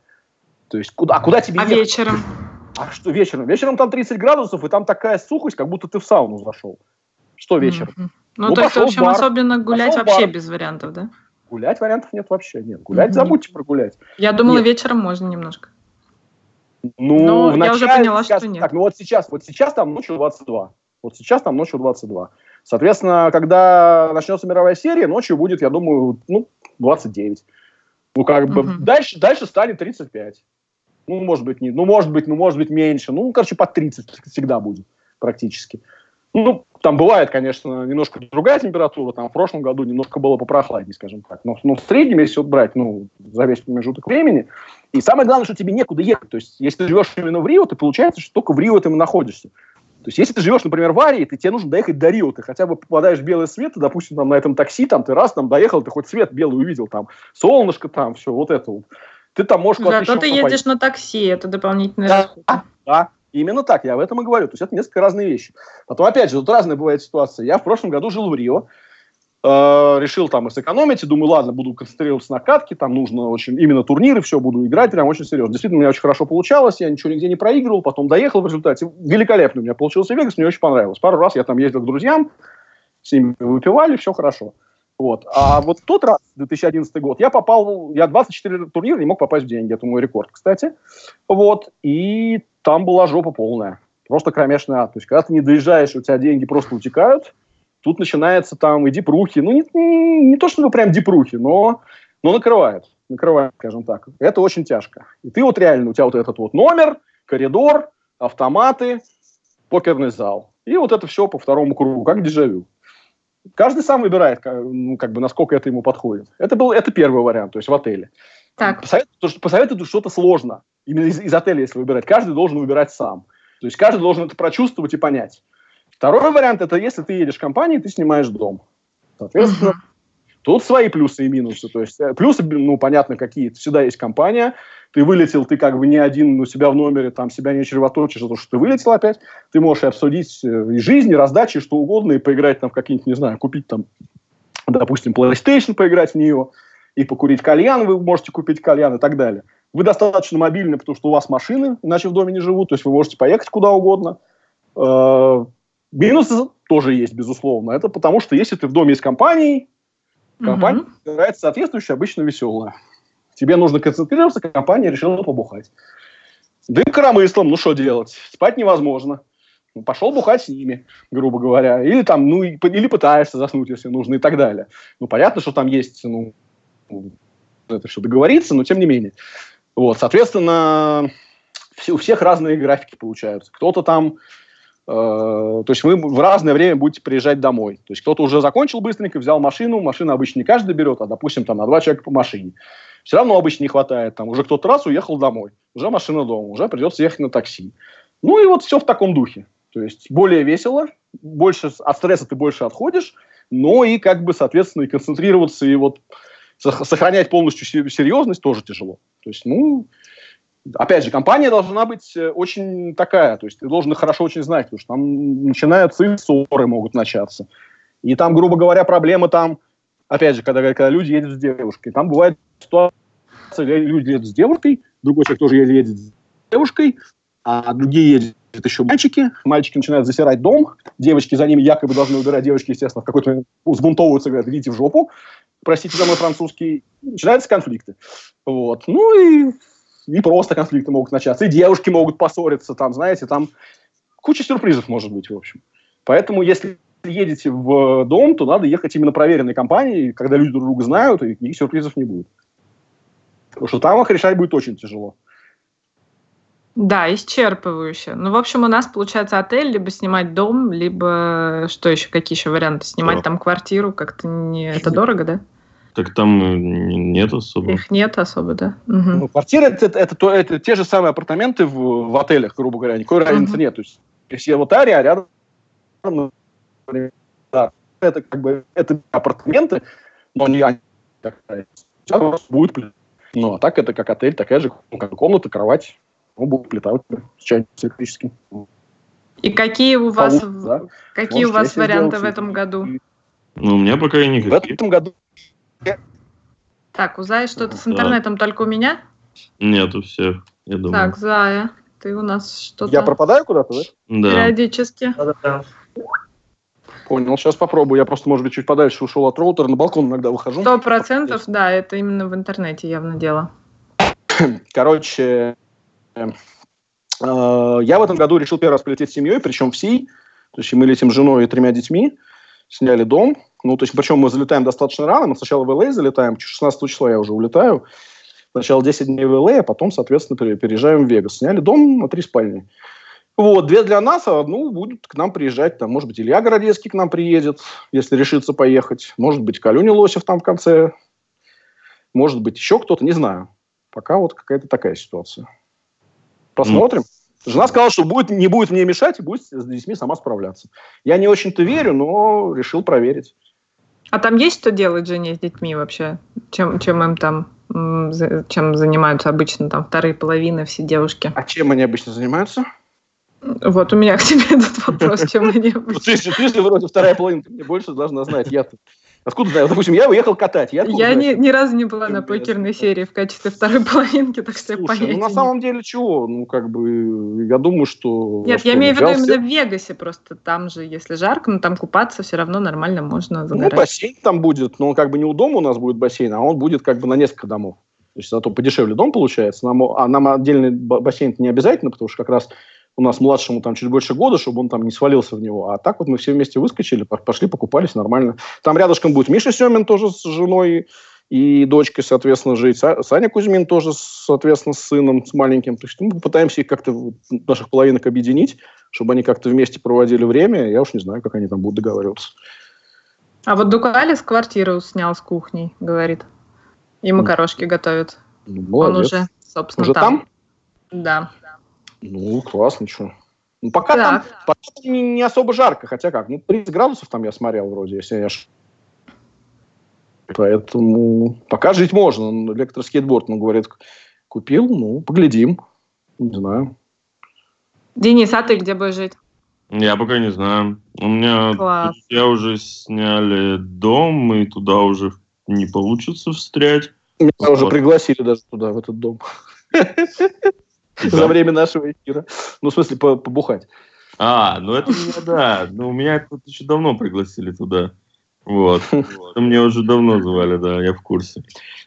S2: То есть куда, а куда тебе
S1: А ехать? вечером?
S2: А что вечером? Вечером там 30 градусов, и там такая сухость, как будто ты в сауну зашел. Что вечером? Mm-hmm.
S1: Ну, ну, то есть, в общем, бар, особенно гулять вообще бар. без вариантов, да?
S2: Гулять вариантов нет вообще, нет. Гулять mm-hmm. забудьте про гулять.
S1: Я думала, нет. вечером можно немножко.
S2: Ну, Но я уже поняла, сейчас, что нет. Так, ну вот сейчас, вот сейчас там ночью 22. Вот сейчас там ночью 22. Соответственно, когда начнется мировая серия, ночью будет, я думаю, ну, 29. Ну, как бы, uh-huh. дальше, дальше станет 35. Ну, может быть, не, ну, может быть, ну, может быть, меньше. Ну, короче, под 30 всегда будет практически. Ну, там бывает, конечно, немножко другая температура. Там в прошлом году немножко было попрохладнее, скажем так. Но, но в среднем, если вот брать, ну, за весь промежуток времени. И самое главное, что тебе некуда ехать. То есть, если ты живешь именно в Рио, то получается, что только в Рио ты находишься. То есть, если ты живешь, например, в Арии, ты, тебе нужно доехать до Рио, ты хотя бы попадаешь в белый свет, ты, допустим, там, на этом такси, там, ты раз там доехал, ты хоть свет белый увидел, там, солнышко там, все, вот это вот. Ты там можешь
S1: Зато ты едешь на такси, это дополнительный да, расход.
S2: Да, именно так, я об этом и говорю. То есть, это несколько разные вещи. Потом, опять же, тут разная бывает ситуация. Я в прошлом году жил в Рио, Э, решил там и сэкономить, и думаю, ладно, буду концентрироваться на катке, там нужно очень, именно турниры, все, буду играть прям очень серьезно. Действительно, у меня очень хорошо получалось, я ничего нигде не проигрывал, потом доехал в результате. Великолепно у меня получился Вегас, мне очень понравилось. Пару раз я там ездил к друзьям, с ними выпивали, все хорошо. Вот. А вот тот раз, 2011 год, я попал, я 24 турнира не мог попасть в деньги, это мой рекорд, кстати. Вот. И там была жопа полная. Просто кромешный ад. То есть, когда ты не доезжаешь, у тебя деньги просто утекают – Тут начинается там и дипрухи. Ну, не, не, то, чтобы прям дипрухи, но, но накрывает. Накрывает, скажем так. Это очень тяжко. И ты вот реально, у тебя вот этот вот номер, коридор, автоматы, покерный зал. И вот это все по второму кругу, как дежавю. Каждый сам выбирает, ну, как бы, насколько это ему подходит. Это был это первый вариант, то есть в отеле. Так. Посоветую, посоветую что-то сложно. Именно из, из отеля, если выбирать. Каждый должен выбирать сам. То есть каждый должен это прочувствовать и понять. Второй вариант это если ты едешь в компании, ты снимаешь дом. Соответственно, uh-huh. тут свои плюсы и минусы. То есть э, плюсы, ну, понятно, какие. Всегда есть компания, ты вылетел, ты как бы не один у себя в номере, там себя не чревоточишь за то, что ты вылетел опять. Ты можешь и обсудить э, и жизнь, и раздачи, что угодно, и поиграть там в какие-нибудь, не знаю, купить там, допустим, PlayStation, поиграть в нее, и покурить кальян, вы можете купить кальян и так далее. Вы достаточно мобильны, потому что у вас машины, иначе в доме не живут, то есть вы можете поехать куда угодно. Минусы тоже есть, безусловно. Это потому, что если ты в доме из компании, компания угу. играет соответствующая, обычно веселая. Тебе нужно концентрироваться, компания решила побухать. Дым коромыслом, ну что делать? Спать невозможно. Ну, пошел бухать с ними, грубо говоря. Или там, ну, или пытаешься заснуть, если нужно, и так далее. Ну, понятно, что там есть, ну, это все договориться, но тем не менее. Вот, соответственно, все, у всех разные графики получаются. Кто-то там, то есть вы в разное время будете приезжать домой. То есть кто-то уже закончил быстренько, взял машину, машина обычно не каждый берет, а, допустим, там на два человека по машине. Все равно обычно не хватает, там уже кто-то раз уехал домой, уже машина дома, уже придется ехать на такси. Ну и вот все в таком духе. То есть более весело, больше от стресса ты больше отходишь, но и как бы, соответственно, и концентрироваться, и вот сохранять полностью серьезность тоже тяжело. То есть, ну, опять же, компания должна быть э, очень такая, то есть ты должен хорошо очень знать, потому что там начинаются ссоры могут начаться. И там, грубо говоря, проблемы там, опять же, когда, когда люди едут с девушкой, там бывает ситуация, люди едут с девушкой, другой человек тоже едет с девушкой, а другие едут еще мальчики, мальчики начинают засирать дом, девочки за ними якобы должны убирать, девочки, естественно, в какой-то момент взбунтовываются, говорят, идите в жопу, простите за мой французский, начинаются конфликты. Вот. Ну и не просто конфликты могут начаться, и девушки могут поссориться, там, знаете, там куча сюрпризов может быть, в общем. Поэтому, если едете в дом, то надо ехать именно проверенной компанией, когда люди друг друга знают, и никаких сюрпризов не будет. Потому что там их решать будет очень тяжело.
S1: Да, исчерпывающе. Ну, в общем, у нас получается отель, либо снимать дом, либо что еще, какие еще варианты? Снимать да. там квартиру, как-то не... Это дорого, да?
S3: Так там э, нет особо.
S1: Их нет особо, да.
S2: Угу. Ну, квартира это, это, это, это те же самые апартаменты в, в отелях, грубо говоря, никакой угу. разницы нет. То есть, если в Атаре, а рядом да, это как бы это апартаменты, но не они будет ну, а так это как отель, такая же ну, как комната, кровать ну, будет плита с чайником электрическим.
S1: И какие у вас, Полу, да. какие Может, у вас варианты в этом году?
S3: Ну, у меня пока и никаких.
S2: В этом году...
S1: Так, у Зая что-то с интернетом да. только у меня?
S3: Нет, у всех, я думаю.
S1: Так, Зая, ты у нас что-то...
S2: Я пропадаю куда-то, да?
S3: Да.
S1: Периодически.
S2: Да-да-да. Понял, сейчас попробую. Я просто, может быть, чуть подальше ушел от роутера, на балкон иногда выхожу.
S1: Сто процентов, да, это именно в интернете явно дело. (clears throat)
S2: Короче, Э, я в этом году решил первый раз полететь с семьей, причем всей. То есть мы летим с женой и тремя детьми, сняли дом. Ну, то есть, причем мы залетаем достаточно рано. Мы сначала в ЛА залетаем, 16 числа я уже улетаю. Сначала 10 дней в ЛА, а потом, соответственно, переезжаем в Вегас. Сняли дом на три спальни. Вот, две для нас, а одну будут к нам приезжать. Там, может быть, Илья Городецкий к нам приедет, если решится поехать. Может быть, Калюня Лосев там в конце. Может быть, еще кто-то, не знаю. Пока вот какая-то такая ситуация. Посмотрим. Mm. Жена сказала, что будет, не будет мне мешать и будет с детьми сама справляться. Я не очень-то верю, но решил проверить.
S1: А там есть что делать жене с детьми вообще? Чем, чем им там чем занимаются обычно там вторые половины все девушки?
S2: А чем они обычно занимаются?
S1: Вот у меня к тебе (laughs) этот вопрос, чем они (laughs) обычно.
S2: Ты же вроде вторая половина, ты мне больше должна знать. Я-то Откуда знаю? Допустим, я уехал катать.
S1: Я, я ни, ни разу не была на покерной серии в качестве второй половинки, так что
S2: Слушай, я ну на самом деле чего? Ну, как бы, я думаю, что...
S1: Нет, я имею в виду именно в Вегасе просто. Там же, если жарко, но там купаться все равно нормально можно
S2: ну, загорать. Ну, бассейн там будет, но он как бы не у дома у нас будет бассейн, а он будет как бы на несколько домов. То есть зато подешевле дом получается. Нам, а нам отдельный бассейн не обязательно, потому что как раз у нас младшему там чуть больше года, чтобы он там не свалился в него. А так вот мы все вместе выскочили, пошли, покупались нормально. Там рядышком будет Миша Семин тоже с женой и дочкой, соответственно, жить. Саня Кузьмин тоже, соответственно, с сыном, с маленьким. То есть мы попытаемся их как-то, наших половинок объединить, чтобы они как-то вместе проводили время. Я уж не знаю, как они там будут договариваться.
S1: А вот Дукалис квартиру снял с кухней, говорит. И макарошки ну, готовит. Ну, Он уже, собственно,
S2: уже там.
S1: там? Да.
S2: Ну, классно, что. Ну, пока так. там, пока не, не особо жарко, хотя как, ну, 30 градусов там я смотрел вроде, если я не ошибаюсь. Поэтому пока жить можно. Электроскейтборд, ну, говорит, купил, ну, поглядим. Не знаю.
S1: Денис, а ты где будешь жить?
S3: Я пока не знаю. У меня Класс. я уже сняли дом, и туда уже не получится встрять.
S2: Меня вот. уже пригласили даже туда, в этот дом. (laughs) (laughs) за время нашего эфира. Ну, в смысле, побухать.
S3: А, ну это меня, да. Ну, меня тут еще давно пригласили туда. Вот. (laughs) Мне уже давно звали, да, я в курсе.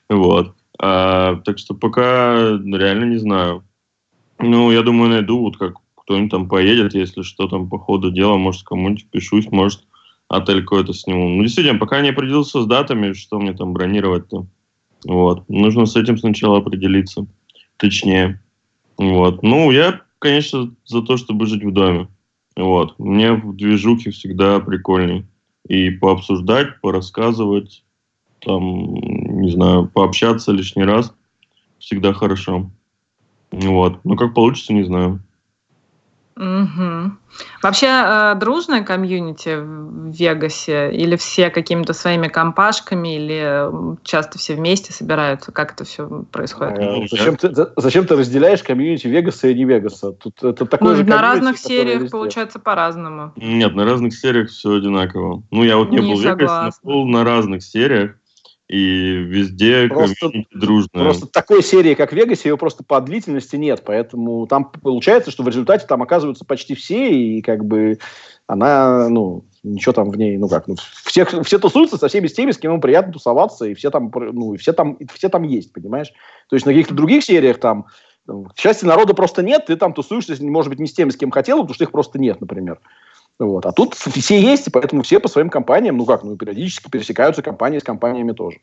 S3: Вот. А, так что пока реально не знаю. Ну, я думаю, найду, вот как кто-нибудь там поедет, если что там по ходу дела, может, кому-нибудь пишусь, может, отель какой-то сниму. Ну, действительно, пока не определился с датами, что мне там бронировать-то. Вот. Нужно с этим сначала определиться. Точнее. Вот. Ну, я, конечно, за то, чтобы жить в доме. Вот. Мне в движухе всегда прикольней. И пообсуждать, порассказывать, там, не знаю, пообщаться лишний раз всегда хорошо. Вот. Ну, как получится, не знаю.
S1: Угу. Вообще э, дружная комьюнити в Вегасе или все какими-то своими компашками или часто все вместе собираются? Как это все происходит?
S2: А, зачем, ты, зачем ты разделяешь комьюнити Вегаса и не Вегаса? Тут это такое
S1: ну,
S2: же
S1: на разных сериях везде. получается по-разному.
S3: Нет, на разных сериях все одинаково. Ну я вот не, не был в Вегасе, но был на разных сериях и везде
S2: просто, дружно. Просто такой серии, как в Вегасе, ее просто по длительности нет, поэтому там получается, что в результате там оказываются почти все, и как бы она, ну, ничего там в ней, ну как, ну, все, все тусуются со всеми с теми, с кем им приятно тусоваться, и все там, ну, и все там, и все там есть, понимаешь? То есть на каких-то других сериях там, к счастью, народа просто нет, ты там тусуешься, может быть, не с теми, с кем хотел, потому что их просто нет, например. Вот. А тут все есть, и поэтому все по своим компаниям, ну как, ну периодически пересекаются компании с компаниями тоже.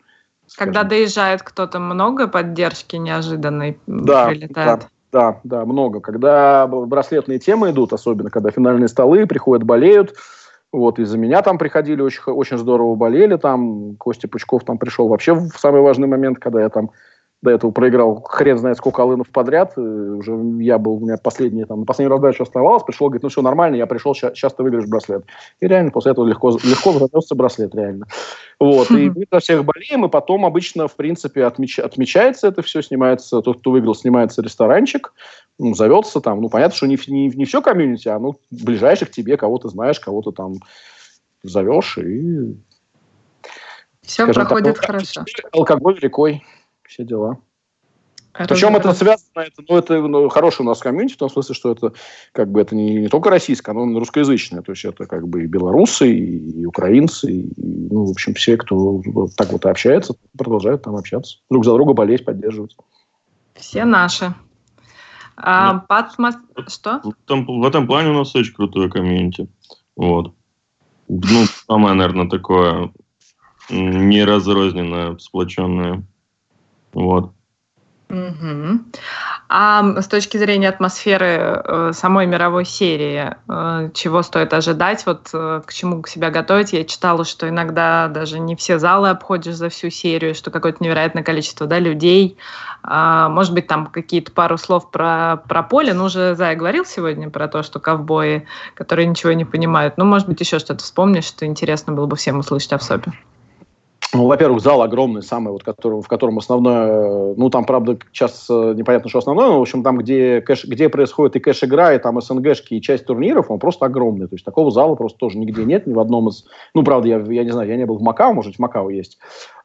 S1: Когда доезжает кто-то, много поддержки неожиданной да, прилетает?
S2: Да, да, да, много. Когда браслетные темы идут, особенно когда финальные столы приходят, болеют, вот, из-за меня там приходили, очень, очень здорово болели, там Костя Пучков там пришел вообще в самый важный момент, когда я там до этого проиграл хрен знает сколько алынов подряд. Э, уже я был, у меня последний, там, последний раздача оставалось, пришел, говорит, ну все нормально, я пришел, сейчас, ты выиграешь браслет. И реально после этого легко, легко занесся браслет, реально. Вот, и мы за всех болеем, и потом обычно, в принципе, отмеч, отмечается это все, снимается, тот, кто выиграл, снимается ресторанчик, ну, зовется там, ну, понятно, что не, не, не все комьюнити, а, ну, ближайших тебе, кого ты знаешь, кого то там зовешь, и...
S1: Все проходит так, хорошо.
S2: Алкоголь рекой все дела. Это Причем это связано, это, ну, это ну, хороший у нас комьюнити, в том смысле, что это как бы это не, не только российское, но и русскоязычное. То есть это как бы и белорусы, и, и украинцы, и, ну, в общем, все, кто вот так вот общается, продолжают там общаться. Друг за друга болеть, поддерживать.
S1: Все наши. А, Патмос... Что?
S3: В этом, в этом плане у нас очень крутое комьюнити. Вот. Ну, самое, наверное, такое неразрозненное, сплоченное. Вот.
S1: А с точки зрения атмосферы э, самой мировой серии, э, чего стоит ожидать, вот э, к чему себя готовить? Я читала, что иногда даже не все залы обходишь за всю серию, что какое-то невероятное количество да, людей. А, может быть, там какие-то пару слов про, про поле. Ну, уже Зая говорил сегодня про то, что ковбои, которые ничего не понимают. Ну, может быть, еще что-то вспомнишь, что интересно было бы всем услышать о СОПе.
S2: Ну, во-первых, зал огромный, самый, вот, который, в котором основное, ну, там, правда, сейчас э, непонятно, что основное, но, в общем, там, где, кэш, где происходит и кэш-игра, и там СНГшки, и часть турниров, он просто огромный. То есть такого зала просто тоже нигде нет, ни в одном из... Ну, правда, я, я не знаю, я не был в Макао, может, в Макао есть.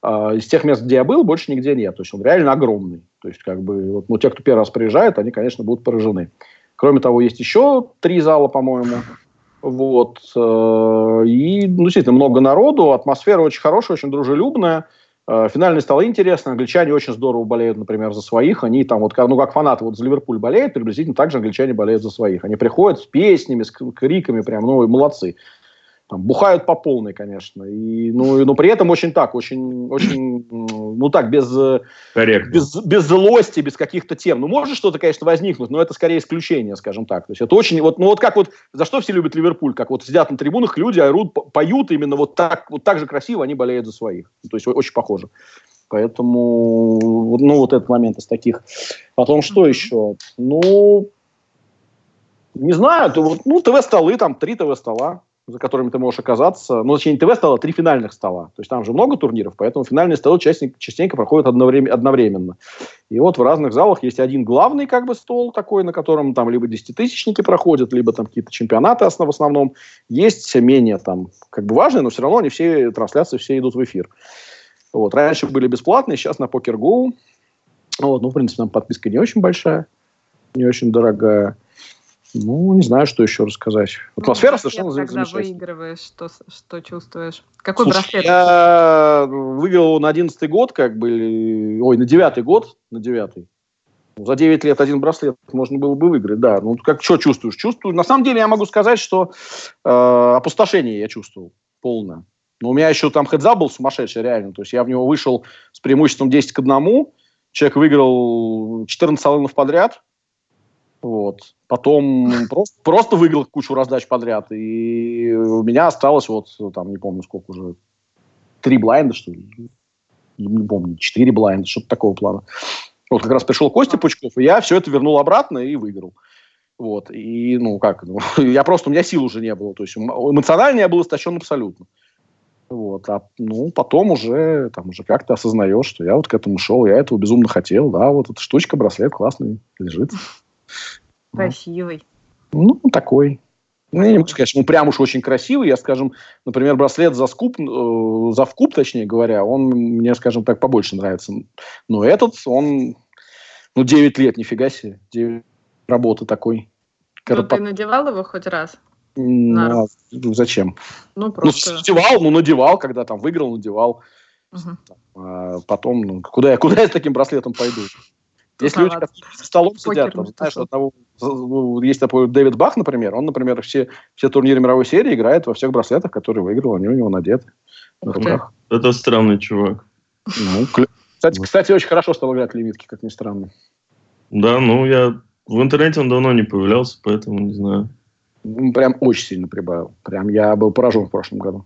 S2: А, из тех мест, где я был, больше нигде нет. То есть он реально огромный. То есть, как бы, вот, ну, те, кто первый раз приезжает, они, конечно, будут поражены. Кроме того, есть еще три зала, по-моему. Вот. Э, и ну, действительно много народу, атмосфера очень хорошая, очень дружелюбная. Э, финальные столы интересные. Англичане очень здорово болеют, например, за своих. Они там, вот, ну, как фанаты вот за Ливерпуль болеют, приблизительно так же англичане болеют за своих. Они приходят с песнями, с криками, прям, ну, молодцы там, бухают по полной, конечно. И, ну, но при этом очень так, очень, очень ну так, без, без, без злости, без каких-то тем. Ну, может что-то, конечно, возникнуть, но это скорее исключение, скажем так. То есть это очень, вот, ну вот как вот, за что все любят Ливерпуль, как вот сидят на трибунах люди, орут, поют именно вот так, вот так же красиво, они болеют за своих. То есть очень похоже. Поэтому, ну, вот этот момент из таких. Потом что еще? Ну, не знаю, то вот, ну, ТВ-столы, там, три ТВ-стола за которыми ты можешь оказаться. Ну, точнее, ТВ стало три финальных стола. То есть там же много турниров, поэтому финальные столы частенько, проходят одновременно. И вот в разных залах есть один главный как бы стол такой, на котором там либо десятитысячники проходят, либо там какие-то чемпионаты в основном. Есть менее там как бы важные, но все равно они все, трансляции все идут в эфир. Вот. Раньше были бесплатные, сейчас на PokerGo. Вот. Ну, в принципе, там подписка не очень большая, не очень дорогая. Ну, не знаю, что еще рассказать. Атмосфера ну, совершенно замечательная.
S1: Когда выигрываешь, что, что чувствуешь? Какой
S2: Слушай, браслет? Я выиграл на одиннадцатый год, как бы, ой, на девятый год, на девятый. За 9 лет один браслет можно было бы выиграть, да. Ну, как что чувствуешь? Чувствую. На самом деле я могу сказать, что э, опустошение я чувствовал полное. Но у меня еще там хедзап был сумасшедший, реально. То есть я в него вышел с преимуществом 10 к 1. Человек выиграл 14 салонов подряд. Вот. Потом просто, просто выиграл кучу раздач подряд. И у меня осталось вот, там, не помню сколько уже, три блайнда, что ли. Не помню, четыре блайнда, что-то такого плана. Вот как раз пришел Костя Пучков, и я все это вернул обратно и выиграл. Вот. И, ну, как, ну, (laughs) я просто, у меня сил уже не было. То есть эмоционально я был истощен абсолютно. Вот. А ну, потом уже, там, уже как-то осознаешь, что я вот к этому шел, я этого безумно хотел. Да, вот эта штучка, браслет классный, лежит.
S1: Красивый.
S2: Ну, такой. Ну, я не могу сказать, что он прям уж очень красивый. Я, скажем, например, браслет за скуп, э, за вкуп, точнее говоря, он мне, скажем так, побольше нравится. Но этот, он, ну, 9 лет, нифига себе. 9 работы такой.
S1: Ну, ты надевал его хоть раз?
S2: Ну, ну, зачем?
S1: Ну, ну просто...
S2: Ну, надевал, ну, надевал, когда там выиграл, надевал. Угу. А потом, ну, куда я, куда я с таким браслетом пойду? Есть люди, которые за столом сидят, там, знаешь, одного, ну, есть такой Дэвид Бах, например, он, например, все, все турниры мировой серии играет во всех браслетах, которые выиграл, они у него надеты.
S3: Это странный чувак.
S2: Ну, кстати, кстати, очень хорошо стал играть лимитки, как ни странно.
S3: Да, ну, я в интернете он давно не появлялся, поэтому не знаю.
S2: Прям очень сильно прибавил. Прям я был поражен в прошлом году.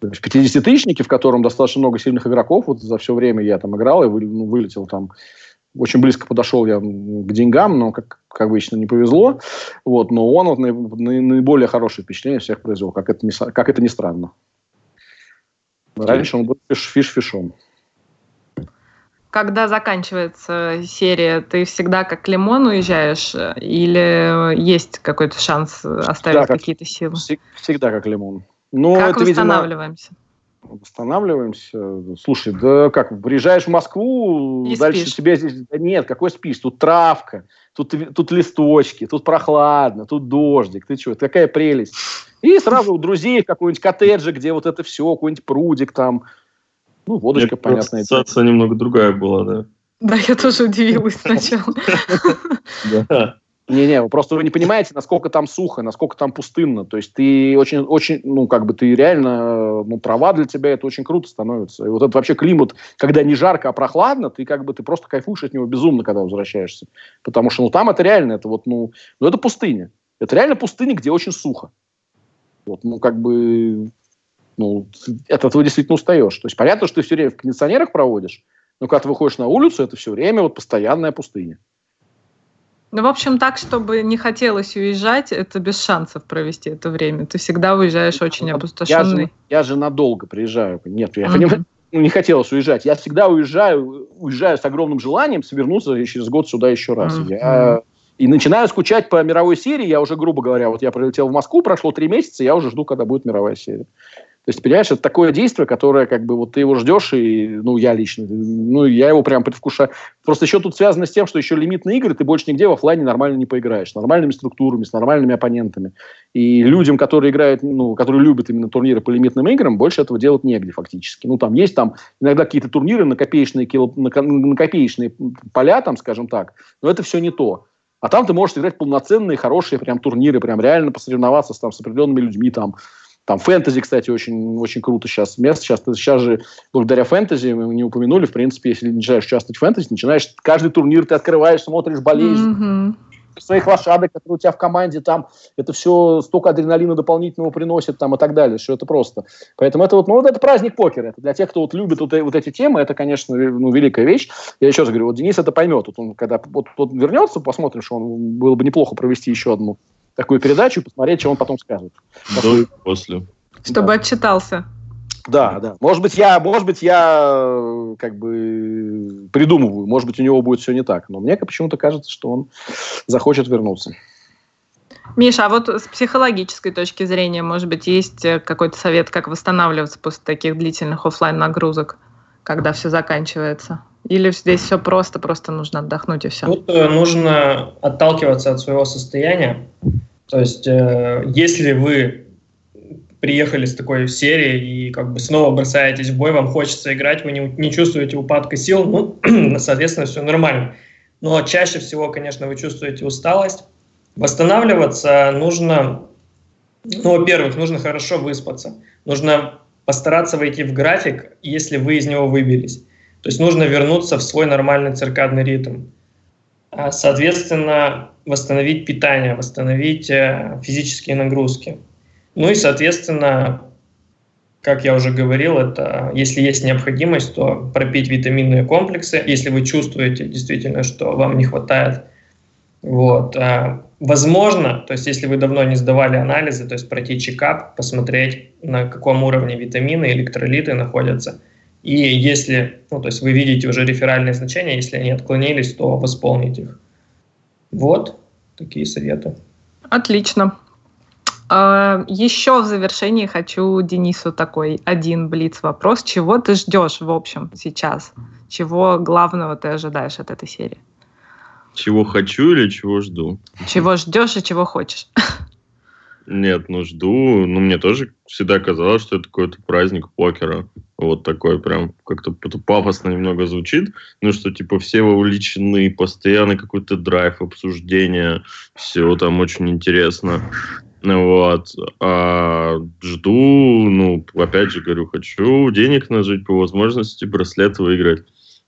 S2: В 50-тысячнике, в котором достаточно много сильных игроков, вот за все время я там играл и вы, ну, вылетел там очень близко подошел я к деньгам, но, как, как обычно, не повезло. Вот, но он вот наиболее хорошее впечатление всех произвел, как это, не, как это ни странно. Раньше он был fish, fish- fish ом.
S1: Когда заканчивается серия, ты всегда как лимон уезжаешь? Или есть какой-то шанс оставить какие-то силы?
S2: Всегда как лимон.
S1: Но как это, восстанавливаемся? Видимо,
S2: восстанавливаемся. Слушай, да как, приезжаешь в Москву,
S1: и
S2: дальше
S1: спишь.
S2: тебе здесь... Да нет, какой спишь? Тут травка, тут, тут листочки, тут прохладно, тут дождик. Ты что, какая прелесть. И сразу у друзей в какой-нибудь коттедже, где вот это все, какой-нибудь прудик там. Ну, водочка, Мне понятная.
S3: Ассоциация немного другая была, да.
S1: Да, я тоже удивилась сначала.
S2: Да. Не-не, просто вы не понимаете, насколько там сухо, насколько там пустынно. То есть ты очень, очень, ну, как бы ты реально, ну, трава для тебя это очень круто становится. И вот этот вообще климат, когда не жарко, а прохладно, ты как бы, ты просто кайфуешь от него безумно, когда возвращаешься. Потому что, ну, там это реально, это вот, ну, ну это пустыня. Это реально пустыня, где очень сухо. Вот, ну, как бы, ну, от этого действительно устаешь. То есть понятно, что ты все время в кондиционерах проводишь, но когда ты выходишь на улицу, это все время вот постоянная пустыня.
S1: Ну, в общем, так, чтобы не хотелось уезжать, это без шансов провести это время. Ты всегда уезжаешь очень опустошенный.
S2: Я же, я же надолго приезжаю. Нет, я mm-hmm. понимаю, ну, не хотелось уезжать. Я всегда уезжаю, уезжаю с огромным желанием свернуться через год сюда еще раз. Mm-hmm. Я и начинаю скучать по мировой серии. Я уже, грубо говоря, вот я прилетел в Москву, прошло три месяца, я уже жду, когда будет мировая серия. То есть, понимаешь, это такое действие, которое, как бы, вот ты его ждешь, и, ну, я лично, ну, я его прям предвкушаю. Просто еще тут связано с тем, что еще лимитные игры ты больше нигде в офлайне нормально не поиграешь. С нормальными структурами, с нормальными оппонентами. И людям, которые играют, ну, которые любят именно турниры по лимитным играм, больше этого делать негде фактически. Ну, там есть там иногда какие-то турниры на копеечные, кило, на, на копеечные поля, там, скажем так, но это все не то. А там ты можешь играть полноценные, хорошие прям турниры, прям реально посоревноваться с, там, с определенными людьми, там, там фэнтези, кстати, очень, очень круто сейчас место. Сейчас, сейчас же благодаря фэнтези, мы не упомянули, в принципе, если начинаешь участвовать в фэнтези, начинаешь, каждый турнир ты открываешь, смотришь, болеешь. Mm-hmm своих лошадок, которые у тебя в команде, там, это все столько адреналина дополнительного приносит, там, и так далее, что это просто. Поэтому это вот, ну, вот это праздник покера. Это для тех, кто вот любит вот, вот эти темы, это, конечно, ну, великая вещь. Я еще раз говорю, вот Денис это поймет. Вот он, когда вот, вот вернется, посмотрим, что он было бы неплохо провести еще одну такую передачу и посмотреть, что он потом скажет.
S3: До после.
S1: Чтобы да. отчитался.
S2: Да, да. Может быть, я, может быть, я как бы придумываю, может быть, у него будет все не так. Но мне почему-то кажется, что он захочет вернуться.
S1: Миша, а вот с психологической точки зрения, может быть, есть э, какой-то совет, как восстанавливаться после таких длительных офлайн нагрузок, когда все заканчивается? Или здесь все просто, просто нужно отдохнуть и все?
S4: Тут э, нужно отталкиваться от своего состояния. То есть, э, если вы приехали с такой серии и как бы снова бросаетесь в бой, вам хочется играть, вы не, не чувствуете упадка сил, ну, (clears throat) соответственно, все нормально. но чаще всего, конечно, вы чувствуете усталость. Восстанавливаться нужно, ну, во-первых, нужно хорошо выспаться, нужно постараться войти в график, если вы из него выбились. То есть нужно вернуться в свой нормальный циркадный ритм. А, соответственно, восстановить питание, восстановить э, физические нагрузки. Ну и, соответственно, как я уже говорил, это если есть необходимость, то пропить витаминные комплексы, если вы чувствуете действительно, что вам не хватает. Вот. А, возможно, то есть если вы давно не сдавали анализы, то есть пройти чекап, посмотреть, на каком уровне витамины, электролиты находятся. И если, ну, то есть вы видите уже реферальные значения, если они отклонились, то восполнить их. Вот такие советы.
S1: Отлично. А, Еще в завершении хочу Денису такой один блиц вопрос. Чего ты ждешь, в общем, сейчас? Чего главного ты ожидаешь от этой серии?
S3: Чего хочу или чего жду?
S1: Чего ждешь и чего хочешь? (laughs)
S3: Нет, ну жду. Ну, мне тоже всегда казалось, что это какой-то праздник покера. Вот такой прям как-то пафосно немного звучит. Ну, что типа все вовлечены, постоянно какой-то драйв, обсуждение. Все там очень интересно. Вот. А жду, ну, опять же говорю, хочу денег нажить по возможности, браслет выиграть.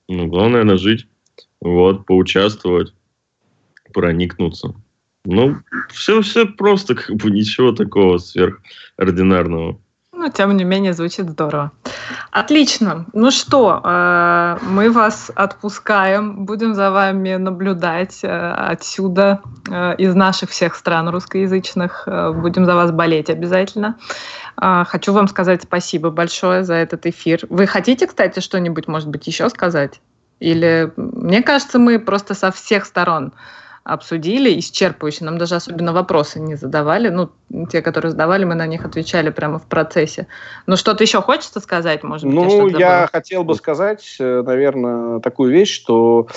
S3: Ну, главное нажить, вот, поучаствовать, проникнуться. Ну, все, все просто, (laughs) как бы ничего такого сверхординарного.
S1: Но, тем не менее, звучит здорово. Отлично. Ну что, э, мы вас отпускаем. Будем за вами наблюдать э, отсюда, э, из наших всех стран русскоязычных. Будем за вас болеть обязательно. Хочу вам сказать спасибо большое за этот эфир. Вы хотите, кстати, что-нибудь, может быть, еще сказать? Или мне кажется, мы просто со всех сторон обсудили исчерпывающе. Нам даже особенно вопросы не задавали. Ну, те, которые задавали, мы на них отвечали прямо в процессе. Но что-то еще хочется сказать, может быть?
S2: Ну, я, я хотел бы сказать, э, наверное, такую вещь, что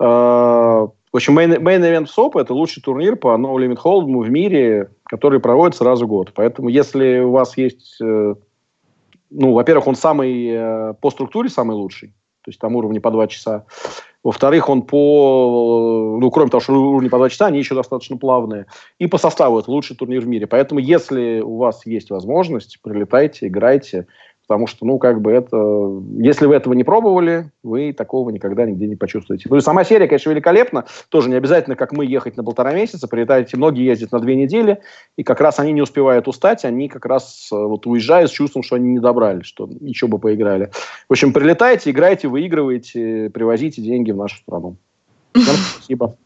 S2: э, в общем, Main, Main Event SOP – это лучший турнир по No Limit Hold'em в мире, который проводится раз в год. Поэтому, если у вас есть... Э, ну, во-первых, он самый э, по структуре самый лучший, то есть там уровни по два часа. Во-вторых, он по, ну, кроме того, что уровни по два часа, они еще достаточно плавные. И по составу это лучший турнир в мире. Поэтому, если у вас есть возможность, прилетайте, играйте. Потому что, ну, как бы это... Если вы этого не пробовали, вы такого никогда нигде не почувствуете. Ну и сама серия, конечно, великолепна. Тоже не обязательно, как мы, ехать на полтора месяца. Прилетаете, многие ездят на две недели, и как раз они не успевают устать, они как раз э, вот уезжают с чувством, что они не добрали, что еще бы поиграли. В общем, прилетайте, играйте, выигрывайте, привозите деньги в нашу страну. Спасибо.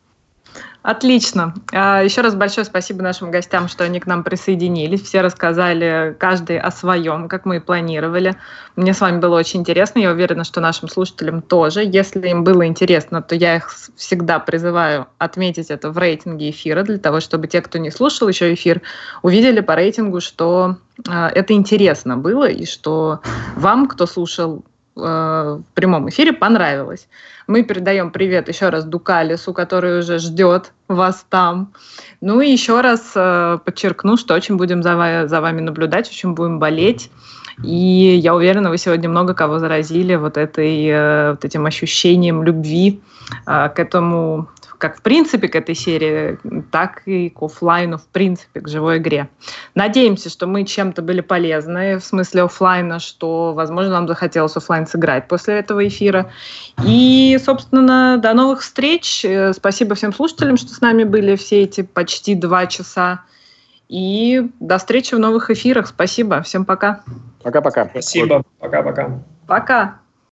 S1: Отлично. А, Еще раз большое спасибо нашим гостям, что они к нам присоединились. Все рассказали каждый о своем, как мы и планировали. Мне с вами было очень интересно. Я уверена, что нашим слушателям тоже. Если им было интересно, то я их всегда призываю отметить это в рейтинге эфира, для того, чтобы те, кто не слушал еще эфир, увидели по рейтингу, что а, это интересно было, и что вам, кто слушал в прямом эфире, понравилось. Мы передаем привет еще раз Дукалису, который уже ждет вас там. Ну и еще раз э, подчеркну, что очень будем за, вами наблюдать, очень будем болеть. И я уверена, вы сегодня много кого заразили вот, этой, э, вот этим ощущением любви э, к этому как в принципе к этой серии, так и к офлайну, в принципе, к живой игре. Надеемся, что мы чем-то были полезны в смысле офлайна, что, возможно, нам захотелось офлайн сыграть после этого эфира. И, собственно, до новых встреч. Э, спасибо всем слушателям, что с нами были все эти почти два часа. И до встречи в новых эфирах. Спасибо. Всем пока.
S2: Пока-пока.
S4: Спасибо. Пока-пока.
S1: Пока.